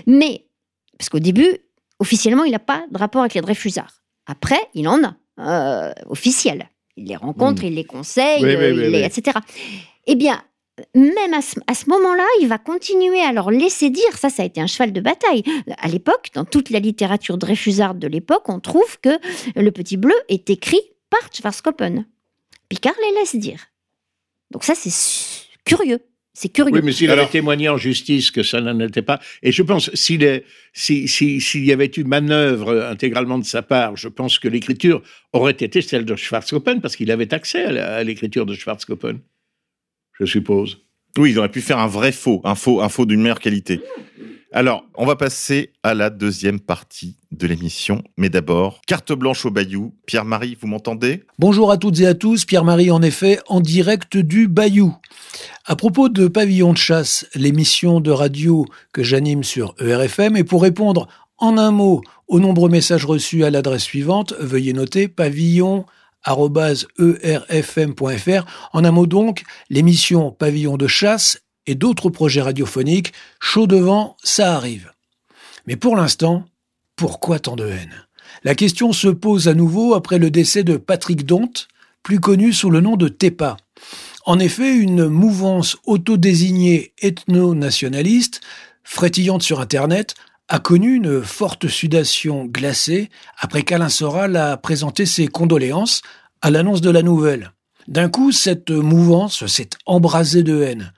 Mais, parce qu'au début, officiellement, il n'a pas de rapport avec les Dreyfusards. Après, il en a, euh, officiel. Il les rencontre, il les conseille, Hmm. Oui, oui, oui, il les- oui. etc. Eh bien, même à ce, moment-là, il va continuer à leur laisser dire, ça, ça a été un cheval de bataille. À l'époque, dans toute la littérature dreyfusarde de l'époque, on trouve que le Petit Bleu est écrit par Schwarzkoppen. Picard les laisse dire. Donc ça, c'est curieux. C'est curieux. Oui, mais s'il avait témoigné en justice que ça n'en était pas, et je pense s'il si, y avait eu manœuvre intégralement de sa part, je pense que l'écriture aurait été celle de Schwarzkoppen parce qu'il avait accès à l'écriture de Schwarzkoppen, je suppose. Oui, il aurait pu faire un vrai faux, un faux, un faux d'une meilleure qualité. Alors, on va passer à la deuxième partie de l'émission. Mais d'abord, carte blanche au Bayou. Pierre-Marie, vous m'entendez? Bonjour à toutes et à tous, Pierre-Marie en effet, en direct du Bayou. À propos de Pavillon de chasse, l'émission de radio que j'anime sur E ERFM, et pour répondre en un mot aux nombreux messages reçus à l'adresse suivante, veuillez noter pavillon erfm.fr. En un mot donc, l'émission Pavillon de chasse et d'autres projets radiophoniques, chaud devant, ça arrive. Mais pour l'instant, pourquoi tant de haine? La question se pose à nouveau après le décès de Patrick Dont, plus connu sous le nom de Tepa. En effet, une mouvance autodésignée ethno-nationaliste, frétillante sur Internet, a connu une forte sudation glacée après qu'Alain Soral a présenté ses condoléances à l'annonce de la nouvelle. D'un coup, cette mouvance s'est embrasée de haine.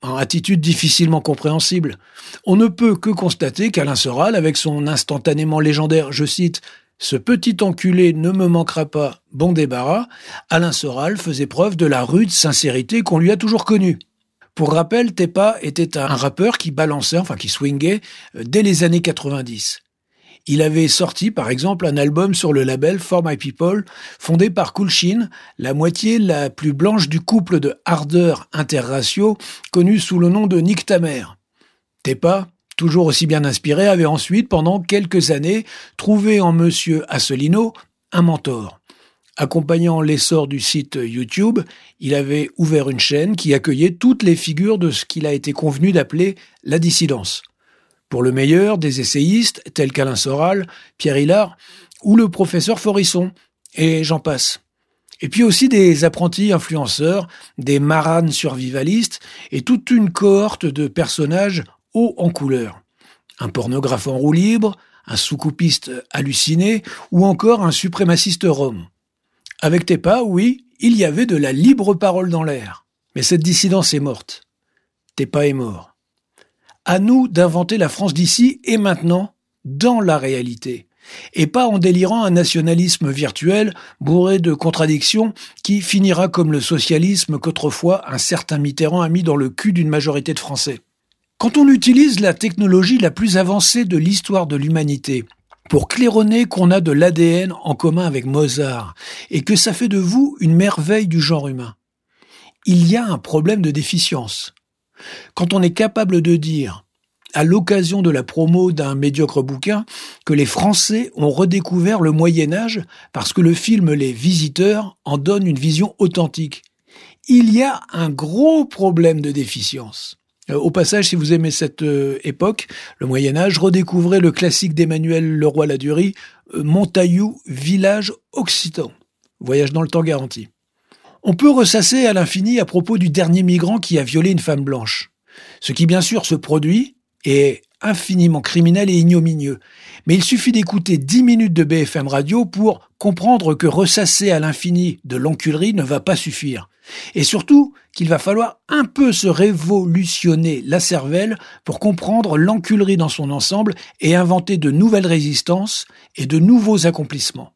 En attitude difficilement compréhensible. On ne peut que constater qu'Alain Soral, avec son instantanément légendaire, je cite, ce petit enculé ne me manquera pas, bon débarras, Alain Soral faisait preuve de la rude sincérité qu'on lui a toujours connue. Pour rappel, Tepa était un rappeur qui balançait, enfin qui swingait, euh, dès les années 90. Il avait sorti, par exemple, un album sur le label For My People, fondé par Kulshin, la moitié la plus blanche du couple de hardeur interratio, connu sous le nom de Nick Tamer. Tepa, toujours aussi bien inspiré, avait ensuite, pendant quelques années, trouvé en monsieur Assolino un mentor. Accompagnant l'essor du site YouTube, il avait ouvert une chaîne qui accueillait toutes les figures de ce qu'il a été convenu d'appeler la dissidence. Pour le meilleur, des essayistes tels qu'Alain Soral, Pierre Hillard ou le professeur Forisson, et j'en passe. Et puis aussi des apprentis influenceurs, des maranes survivalistes et toute une cohorte de personnages hauts en couleur. Un pornographe en roue libre, un soucoupiste halluciné ou encore un suprémaciste rome. Avec Tepa, oui, il y avait de la libre parole dans l'air. Mais cette dissidence est morte. Tepa est mort. À nous d'inventer la France d'ici et maintenant, dans la réalité. Et pas en délirant un nationalisme virtuel bourré de contradictions qui finira comme le socialisme qu'autrefois un certain Mitterrand a mis dans le cul d'une majorité de Français. Quand on utilise la technologie la plus avancée de l'histoire de l'humanité, pour claironner qu'on a de l'ADN en commun avec Mozart et que ça fait de vous une merveille du genre humain. Il y a un problème de déficience. Quand on est capable de dire, à l'occasion de la promo d'un médiocre bouquin, que les Français ont redécouvert le Moyen Âge parce que le film Les Visiteurs en donne une vision authentique. Il y a un gros problème de déficience. Euh, au passage, si vous aimez cette euh, époque, le Moyen Âge, redécouvrez le classique d'Emmanuel Leroy-Ladurie, euh, Montaillou, village occitan. Voyage dans le temps garanti. On peut ressasser à l'infini à propos du dernier migrant qui a violé une femme blanche. Ce qui bien sûr se produit est infiniment criminel et ignominieux. Mais il suffit d'écouter 10 minutes de BFM Radio pour comprendre que ressasser à l'infini de l'enculerie ne va pas suffire. Et surtout qu'il va falloir un peu se révolutionner la cervelle pour comprendre l'enculerie dans son ensemble et inventer de nouvelles résistances et de nouveaux accomplissements.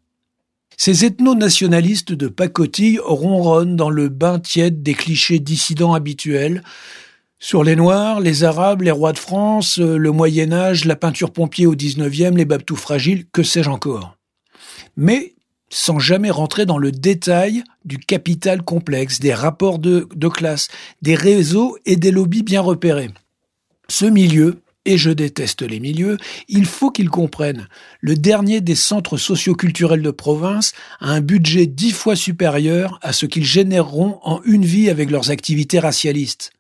Ces ethno-nationalistes de pacotille ronronnent dans le bain tiède des clichés dissidents habituels, sur les Noirs, les Arabes, les rois de France, le Moyen Âge, la peinture pompier au XIXe, les babtous fragiles, que sais-je encore. Mais sans jamais rentrer dans le détail du capital complexe, des rapports de classe, des réseaux et des lobbies bien repérés. Ce milieu, et je déteste les milieux, il faut qu'ils comprennent. Le dernier des centres socioculturels de province a un budget dix fois supérieur à ce qu'ils généreront en une vie avec leurs activités racialistes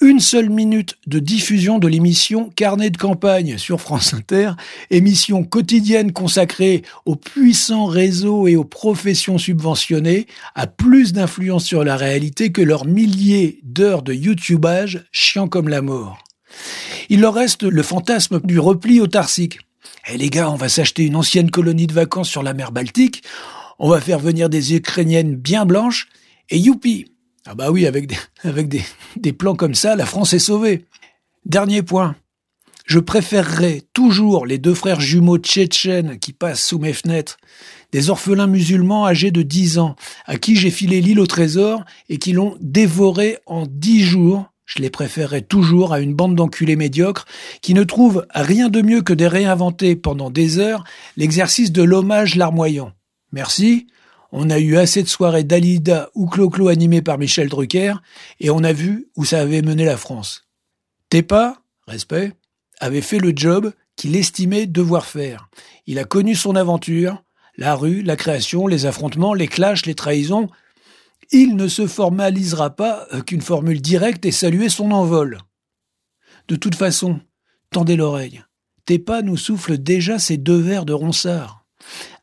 une seule minute de diffusion de l'émission Carnet de campagne sur France Inter, émission quotidienne consacrée aux puissants réseaux et aux professions subventionnées, a plus d'influence sur la réalité que leurs milliers d'heures de YouTubeage chiant comme la mort. Il leur reste le fantasme du repli autarcique. Eh les gars, on va s'acheter une ancienne colonie de vacances sur la mer Baltique, on va faire venir des Ukrainiennes bien blanches, et youpi, ah bah oui, [laughs] avec des, des plans comme ça, la France est sauvée. Dernier point. Je préférerais toujours les deux frères jumeaux tchétchènes qui passent sous mes fenêtres, des orphelins musulmans âgés de 10 ans, à qui j'ai filé l'île au trésor et qui l'ont dévoré en 10 jours. Je les préférerais toujours à une bande d'enculés médiocres qui ne trouvent rien de mieux que de réinventer pendant des heures l'exercice de l'hommage larmoyant. Merci, on a eu assez de soirées Dalida ou Clo-Clo animées par Michel Drucker, et on a vu où ça avait mené la France. Tepa, respect, avait fait le job qu'il estimait devoir faire. Il a connu son aventure, la rue, la création, les affrontements, les clashs, les trahisons. Il ne se formalisera pas qu'une formule directe et saluer son envol. De toute façon, tendez l'oreille. Tepa nous souffle déjà ses deux verres de ronsard.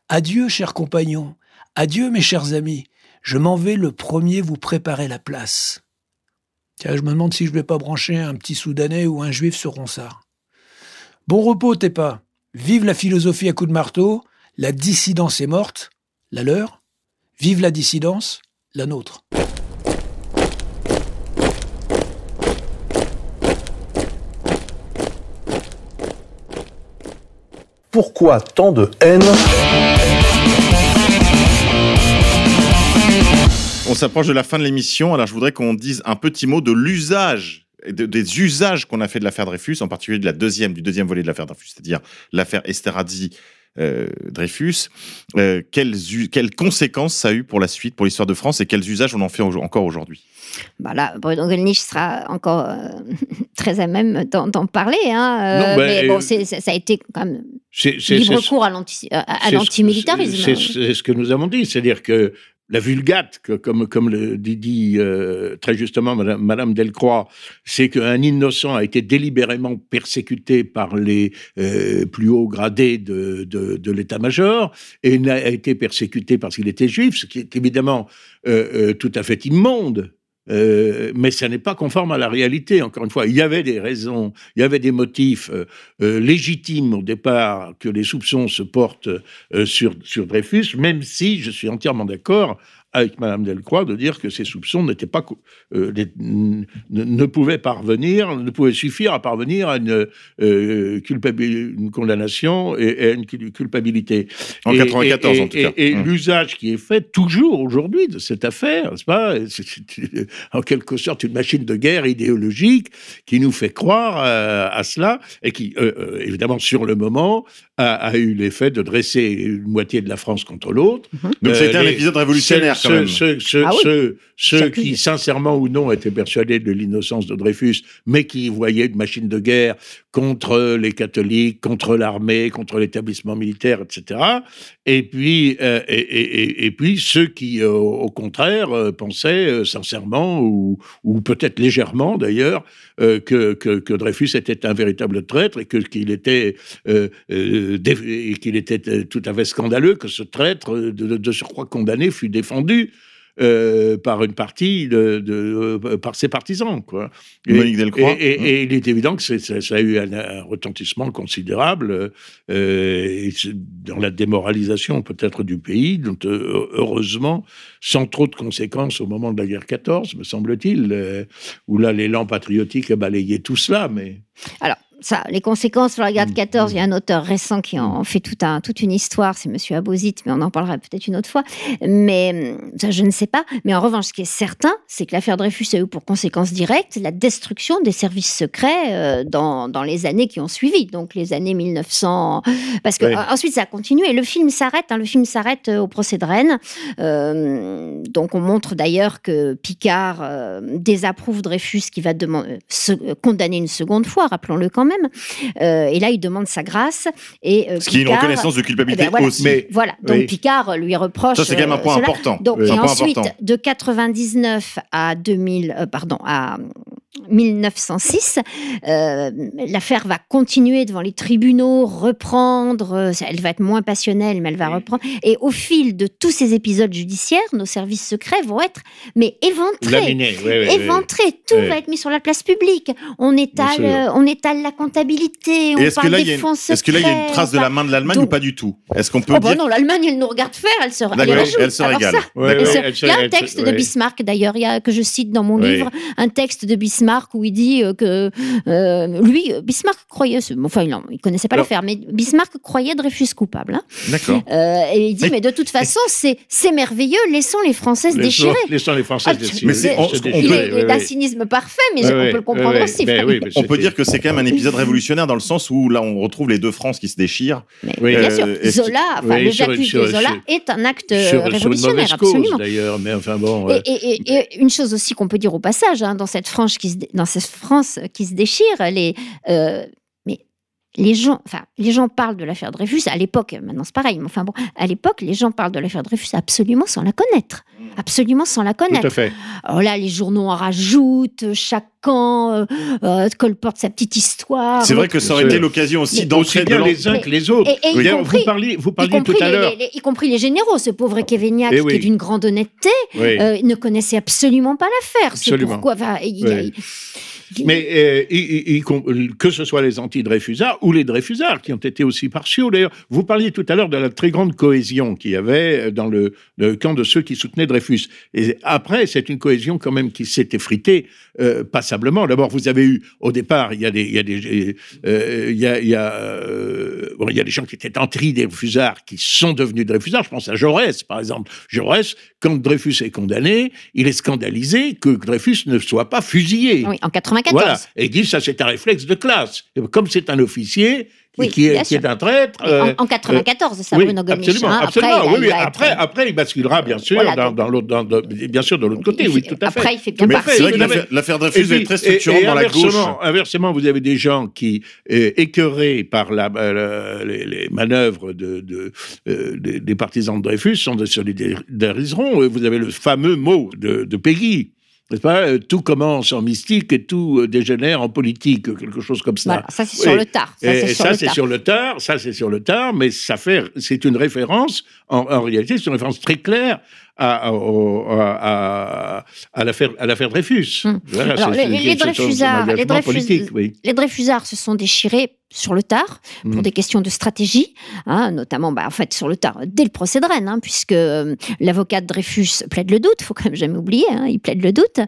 Adieu, chers compagnons. Adieu, mes chers amis. Je m'en vais le premier vous préparer la place. Tiens, je me demande si je vais pas brancher un petit Soudanais ou un Juif sur Ronsard. Bon repos, t'es pas. Vive la philosophie à coups de marteau. La dissidence est morte. La leur. Vive la dissidence. La nôtre. Pourquoi tant de haine On s'approche de la fin de l'émission, alors je voudrais qu'on dise un petit mot de l'usage de- des usages qu'on a fait de l'affaire Dreyfus, en particulier de la deuxième, du deuxième volet de l'affaire Dreyfus, c'est-à-dire l'affaire Esterhazy. Euh, Dreyfus, euh, quelles, quelles conséquences ça a eu pour la suite, pour l'histoire de France, et quels usages on en fait au- encore aujourd'hui? Bah là, Bruno Gollnisch sera encore euh, [laughs] très à même d'en parler. Hein, Non, bah, mais bon, ça a été quand même libre cours à l'antimilitarisme. C'est ce que nous avons dit, c'est-à-dire que la vulgate, comme, le dit, euh, très justement Madame, Delcroix, c'est qu'un innocent a été délibérément persécuté par les euh, plus hauts gradés de, l'état-major et n'a été persécuté parce qu'il était juif, ce qui est évidemment euh, tout à fait immonde. Euh, mais ça n'est pas conforme à la réalité. Encore une fois, il y avait des raisons, il y avait des motifs euh, euh, légitimes au départ que les soupçons se portent sur, sur Dreyfus, même si je suis entièrement d'accord avec Madame Delcroix de dire que ces soupçons n'étaient pas euh, ne, pouvaient parvenir, ne pouvaient suffire à parvenir à une, euh, une condamnation et, et à une cul- culpabilité. En Et- 94, et- en tout cas. Et, Mmh. l'usage qui est fait toujours aujourd'hui de cette affaire, n'est-ce pas? C'est en quelque sorte une machine de guerre idéologique qui nous fait croire euh, à cela et qui, euh, évidemment, sur le moment, a, a eu l'effet de dresser une moitié de la France contre l'autre. Donc, a été Euh, un épisode révolutionnaire, ceux, Ah oui. ceux- ceux J'accuse. qui, sincèrement ou non, étaient persuadés de l'innocence de Dreyfus, mais qui voyaient une machine de guerre contre les catholiques, contre l'armée, contre l'établissement militaire, etc. Et puis, euh, et, et- et- et puis ceux qui, euh, au contraire, euh, pensaient euh, sincèrement, ou, ou peut-être légèrement d'ailleurs, euh, que, que, que Dreyfus était un véritable traître et que qu'il était, euh, euh, qu'il euh, tout à fait scandaleux que ce traître de, de surcroît condamné fût défendu. Euh, par une partie de, de- euh, par ses partisans quoi. Et- Monique Delcroix. et, et- et il est évident que ça, ça a eu un, un retentissement considérable euh, et dans la démoralisation peut-être du pays, donc euh, heureusement sans trop de conséquences au moment de la guerre 14, me semble-t-il, euh, où là l'élan patriotique a balayé tout cela, mais Alors, ça, les conséquences sur la Mm. guerre de 14, il y a un auteur récent qui en fait tout un, toute une histoire, c'est Monsieur Abozit, mais on en parlera peut-être une autre fois. Mais hum, ça, je ne sais pas. Mais en revanche, ce qui est certain, c'est que l'affaire Dreyfus a eu pour conséquence directe la destruction des services secrets euh, dans, dans les années qui ont suivi, donc les années 1900. Parce que Oui. ensuite, ça a continué. Le film s'arrête. hein, le film s'arrête euh, au procès de Rennes. Euh, donc, on montre d'ailleurs que Picard euh, désapprouve Dreyfus, qui va demander, se- condamner une seconde fois, rappelons-le quand même. Euh, et là, il demande sa grâce. Et, euh, Ce qui est une reconnaissance de culpabilité Eh ben voilà. aussi. Mais- Voilà, donc Oui. Picard lui reproche. ça, c'est quand même un euh, point cela. important. Donc, C'est et ensuite, important. de 99 à 2000, euh, pardon, à 1906, euh, l'affaire va continuer devant les tribunaux, reprendre. euh, elle va être moins passionnelle, mais elle va reprendre. Et au fil de tous ces épisodes judiciaires, nos services secrets vont être, mais éventrés. oui, oui, tout va être mis sur la place publique. On étale, euh, on étale la comptabilité, on est-ce que, là, il des y a une- fonds est-ce que là, il y a une trace de la main de l'Allemagne ou pas du tout? Est-ce qu'on peut Oh bah dire non, l'Allemagne, elle nous regarde faire, elle se, elle rajoute. elle se régale. Il y a un texte de. Bismarck d'ailleurs, que je cite dans mon livre, un texte de Bismarck où il dit euh, que euh, lui, Bismarck croyait, enfin il, en- il connaissait pas l'affaire, mais Bismarck croyait Dreyfus coupable. hein. D'accord. Euh, et il dit, Mais- mais de toute façon, c'est c'est merveilleux, laissons les Français se Laissons- déchirer. Laissons les Français Ah, déchirer. Mais c'est- est oui, cynisme parfait, mais on peut le comprendre aussi. ben oui, mais On peut dire que c'est quand même un épisode révolutionnaire dans le sens où là, on retrouve les deux France qui se déchirent. Mais Oui. bien sûr, Zola, enfin, Oui, le j'accuse de Zola sur- est un acte révolutionnaire, absolument. d'ailleurs, mais enfin bon. Et, une chose aussi qu'on peut dire au passage, hein, dans cette France qui dans cette France qui se déchire, les, euh, les gens, enfin, les gens parlent de l'affaire Dreyfus à l'époque. Maintenant, c'est pareil. Mais enfin bon, à l'époque, les gens parlent de l'affaire Dreyfus absolument sans la connaître, absolument sans la tout à connaître. fait. Alors là, les journaux en rajoutent, chaque camp euh, euh, colporte sa petite histoire. C'est vrai que ça aurait été l'occasion aussi d'entrer bien les uns que les autres. Et- compris- vous parliez, vous parliez tout à les, l'heure. y compris les généraux, ce pauvre Kévéniac, Eh qui est d'une grande honnêteté, Oui. euh, ne connaissait absolument pas l'affaire. Absolument. pourquoi. enfin, il- Oui. il- Mais euh, y- y- y com- que ce soit les anti-Dreyfusards ou les Dreyfusards qui ont été aussi partiaux. D'ailleurs, vous parliez tout à l'heure de la très grande cohésion qu'il y avait dans le, le camp de ceux qui soutenaient Dreyfus. Et après, c'est une cohésion quand même qui s'est effritée euh, passablement. D'abord, vous avez eu au départ, il y a des, il y a des, euh, il y a, il y a, euh, bon, il y a des gens qui étaient anti Dreyfusards qui sont devenus Dreyfusards. Je pense à Jaurès, par exemple. Jaurès, quand Dreyfus est condamné, il est scandalisé que Dreyfus ne soit pas fusillé. Oui, en 94. Voilà. Et il dit ça, c'est un réflexe de classe. Comme c'est un officier qui, Oui, qui est, qui est un traître. Euh, en, en 94, ça, oui, Bruno Gollnisch. absolument, hein. absolument. Après, il, oui, être- après, après, il basculera bien sûr Voilà, dans, l'autre, dans- dans- bien sûr de l'autre côté. il Oui, fait- tout à fait. après, il fait bien Mais partie C'est vrai que vous avez- l'affaire Dreyfus être très structurante et dans la gauche. inversement, Inversement, vous avez des gens qui, euh, écœurés par la, euh, les, les manœuvres de, de, euh, des, des partisans de Dreyfus, sont de solidariseront. Vous avez le fameux mot de, de Peggy. N'est-ce pas? Euh, Tout commence en mystique et tout euh, dégénère en politique, quelque chose comme ça. Voilà, ça, c'est sur le tard. Ça, Et- c'est et sur ça, le c'est tard. sur le tard. Ça, c'est sur le tard, mais ça fait, c'est une référence. En, en réalité, c'est une référence très claire à, à, à- à- l'affaire, à l'affaire Dreyfus. Hum. Voilà, Alors, les- les Dreyfusards- les engagement Dreyfus- politique, oui. Les Dreyfusards se sont déchirés sur le tard pour Mhm. des questions de stratégie, hein, notamment bah, en fait sur le tard dès le procès de Rennes, hein, puisque euh, l'avocat de Dreyfus plaide le doute, faut quand même jamais oublier, hein, il plaide le doute.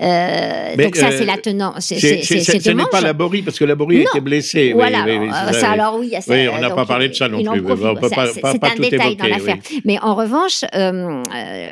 Euh, donc ça euh, c'est la c'est- c'est- c'est Ce n'est pas Laborie, parce que Laborie était blessé. Voilà, oui, oui, euh, ça, alors oui, ça, on n'a pas parlé de ça non plus, profite. on peut Ça, pas- c'est pas- c'est pas un tout détail évoquer, dans l'affaire. Mais en revanche, euh, euh,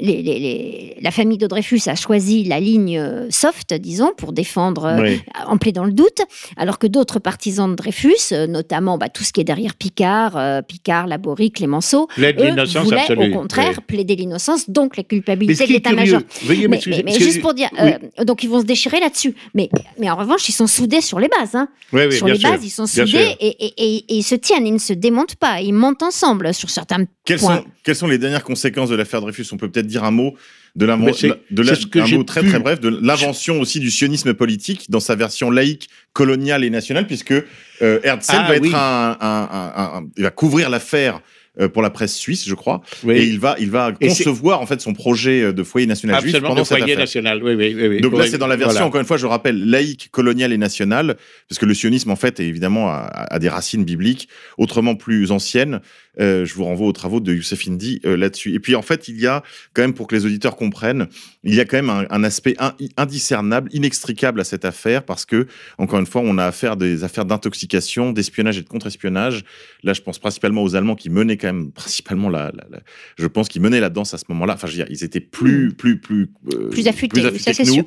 les- les- les- la famille de Dreyfus a choisi la ligne euh, soft, disons, pour défendre euh, en plaidant le doute, alors que d'autres partisans de Dreyfus, euh, notamment bah, tout ce qui est derrière Picard, euh, Picard, Laborie, Clémenceau, Plaide eux voulaient absolue. au contraire oui. plaider l'innocence, donc la Mais culpabilité de l'état-major. Mais, mais- mais que- juste pour dire, oui. euh, donc ils vont se déchirer là-dessus. Mais, mais en revanche, ils sont soudés sur les bases. Hein. Oui, sur les sûr, bases, ils sont soudés et, et- et- et ils se tiennent, ils ne se démontent pas, ils montent ensemble sur certains Quelles points. sont, quelles sont les dernières conséquences de l'affaire Dreyfus? On peut peut-être dire un mot de l'inven- Mais c'est- de la- c'est ce que un mot très pu- très bref de l'invention aussi du sionisme politique dans sa version laïque, coloniale et nationale, puisque euh, Herzl Ah, va être oui. un, un- un- il va couvrir l'affaire euh, pour la presse suisse, je crois, Oui. et il va il va Et concevoir en fait son projet euh, de foyer national juif Absolument, pendant de cette foyer affaire. national. Oui, oui, oui. oui. Donc là, c'est dans la version, voilà. encore une fois, je rappelle, laïque, coloniale et nationale, parce que le sionisme, en fait, est évidemment a, a des racines bibliques, autrement plus anciennes. Euh, je vous renvoie aux travaux de Youssef Indy euh, là-dessus. Et puis, en fait, il y a quand même, pour que les auditeurs comprennent, il y a quand même un, un aspect in- indiscernable, inextricable à cette affaire, parce que, encore une fois, on a affaire à des affaires d'intoxication, d'espionnage et de contre-espionnage. Là, je pense principalement aux Allemands qui menaient quand même [laughs] principalement la, la- la- je pense qu'ils menaient la danse à ce moment-là. Enfin, je veux dire, ils étaient plus, plus, plus, euh, Plus affûtés, ça, que nous. sûr.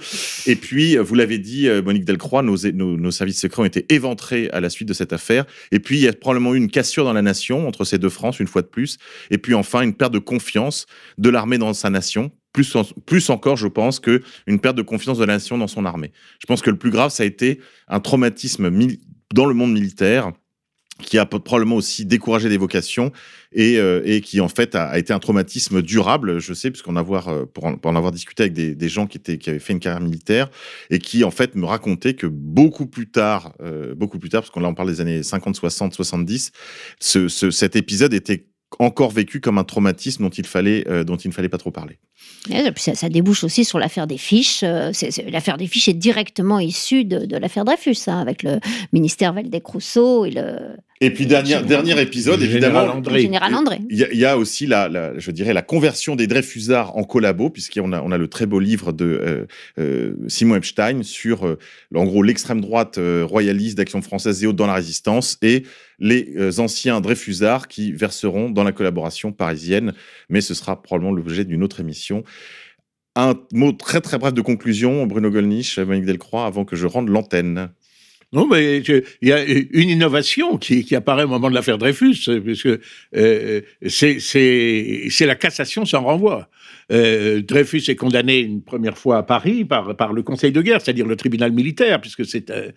Et puis, vous l'avez dit, Monique Delcroix, nos, nos, nos services secrets ont été éventrés à la suite de cette affaire. Et puis, il y a probablement eu une cassure dans la nation entre ces deux France, une fois de plus. Et puis, enfin, une perte de confiance de l'armée dans sa nation. Plus, plus encore, je pense, que une perte de confiance de la nation dans son armée. Je pense que le plus grave, ça a été un traumatisme dans le monde militaire qui a probablement aussi découragé des vocations et, euh, et qui en fait a, a été un traumatisme durable, je sais, puisqu'on avoir euh, pour en, pour en avoir discuté avec des, des gens qui étaient qui avaient fait une carrière militaire et qui en fait me racontaient que beaucoup plus tard, euh, beaucoup plus tard, parce qu'on là on parle des années 50, 60, 70, ce, ce, cet épisode était encore vécu comme un traumatisme dont il fallait euh, dont il ne fallait pas trop parler. Ça, ça débouche aussi sur l'affaire des fiches. Euh, L'affaire des fiches est directement issue de, de l'affaire Dreyfus, hein, avec le ministère Valdec-Rousseau et le, Et puis dernier dernier épisode Le général évidemment. André. le général André. Il y, a, il y a aussi la, la- je dirais, la conversion des Dreyfusards en collabo, puisqu'on a, on a le très beau livre de euh, euh, Simon Epstein sur, euh, en gros, l'extrême droite euh, royaliste d'Action française et autres dans la résistance, et les euh, anciens Dreyfusards qui verseront dans la collaboration parisienne, mais ce sera probablement l'objet d'une autre émission. Un mot très très bref de conclusion, Bruno Gollnisch, Monique Delcroix, avant que je rende l'antenne. Non, mais il y a une innovation qui, apparaît au moment de l'affaire Dreyfus, puisque euh, c'est la cassation sans renvoi. Euh, Dreyfus est condamné une première fois à Paris par, par le Conseil de guerre, c'est-à-dire le tribunal militaire, puisque c'est euh,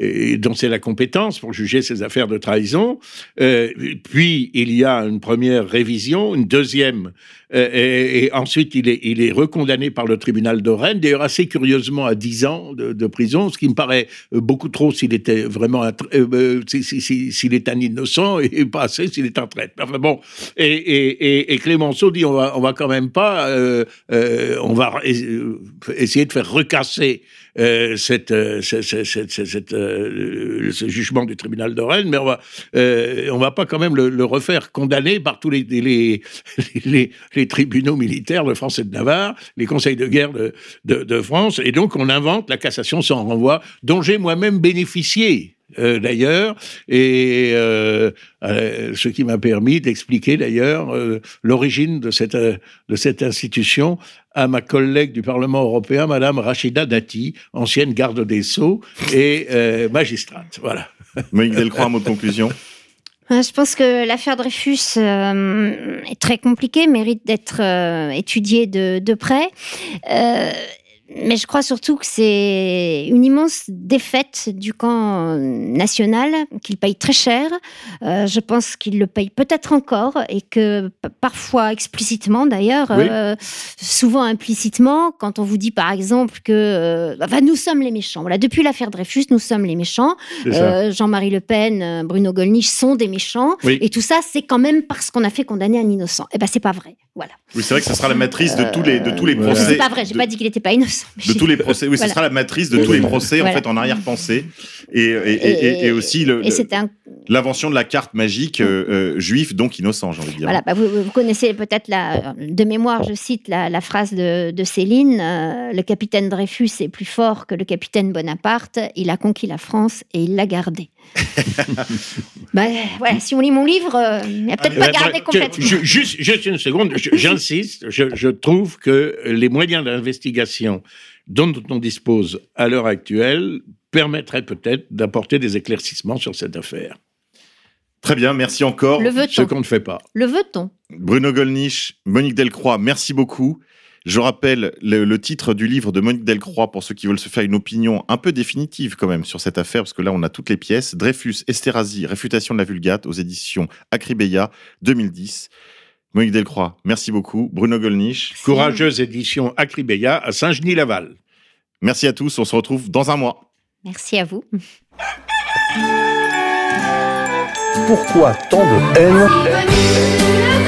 euh, dont c'est la compétence pour juger ces affaires de trahison. Euh, puis il y a une première révision, une deuxième, et, et ensuite il est, recondamné par le tribunal de Rennes, d'ailleurs assez curieusement à 10 ans de, prison, ce qui me paraît euh, beaucoup trop s'il était vraiment un, euh, euh, si- si- si- s'il est un innocent [laughs] et pas assez s'il est un traître. Bon, et, et, Clémenceau dit on va, quand même pas, euh, euh, on va euh, essayer de faire recasser euh, euh, euh, ce jugement du tribunal de Rennes, mais on va, euh, on va pas quand même le, refaire condamné par tous les, les, tribunaux militaires de France et de Navarre, les conseils de guerre de, de, de France, et donc on invente la cassation sans renvoi, dont j'ai moi-même bénéficié. Euh, d'ailleurs, et euh, euh, ce qui m'a permis d'expliquer d'ailleurs l'origine de cette, de cette institution à ma collègue du Parlement européen, Madame Rachida Dati, ancienne garde des Sceaux et magistrate. Voilà. Monique Delcroix, un mot de conclusion. [laughs] Je pense que l'affaire Dreyfus euh, est très compliquée, mérite d'être euh, étudiée de, près. Euh, mais je crois surtout que c'est une immense défaite du camp national qu'il paye très cher. Euh, je pense qu'il le paye peut-être encore et que parfois explicitement d'ailleurs, oui. euh, souvent implicitement, quand on vous dit par exemple que euh, enfin, nous sommes les méchants. Voilà, depuis l'affaire Dreyfus, nous sommes les méchants. Euh, Jean-Marie Le Pen, Bruno Gollnisch sont des méchants. Oui. Et tout ça, c'est quand même parce qu'on a fait condamner un innocent. Eh ben c'est pas vrai. Voilà. Oui, c'est vrai que ce sera la matrice de tous les de tous les procès. C'est pas vrai. J'ai de... pas dit qu'il n'était pas innocent. De tous les procès. Oui, voilà. ce sera la matrice de tous les procès voilà. en fait en arrière-pensée et et, et, et, et, aussi l'invention un... de la carte magique euh, euh, juif donc innocent, j'ai envie de dire. Voilà, bah vous, vous, connaissez peut-être la de mémoire, je cite la, la phrase de, de Céline euh, le capitaine Dreyfus est plus fort que le capitaine Bonaparte. Il a conquis la France et il l'a gardée. [laughs] bah, voilà, si on lit mon livre, euh, il n'a peut-être pas gardé complètement. Je, juste, juste une seconde, j'insiste, je, je, trouve que les moyens d'investigation dont on dispose à l'heure actuelle permettraient peut-être d'apporter des éclaircissements sur cette affaire. Très bien, merci encore. Le Ce qu'on ne fait pas. Le veut-on? Bruno Gollnisch, Monique Delcroix, merci beaucoup. Je rappelle le, le, titre du livre de Monique Delcroix pour ceux qui veulent se faire une opinion un peu définitive quand même sur cette affaire, parce que là on a toutes les pièces. Dreyfus, Esterhazy, Réfutation de la Vulgate aux éditions Acribeia 2010. Monique Delcroix, merci beaucoup. Bruno Gollnisch. Courageuse édition Acribeia à Saint-Genis-Laval. Merci à tous, on se retrouve dans un mois. Merci à vous. Pourquoi tant de haine?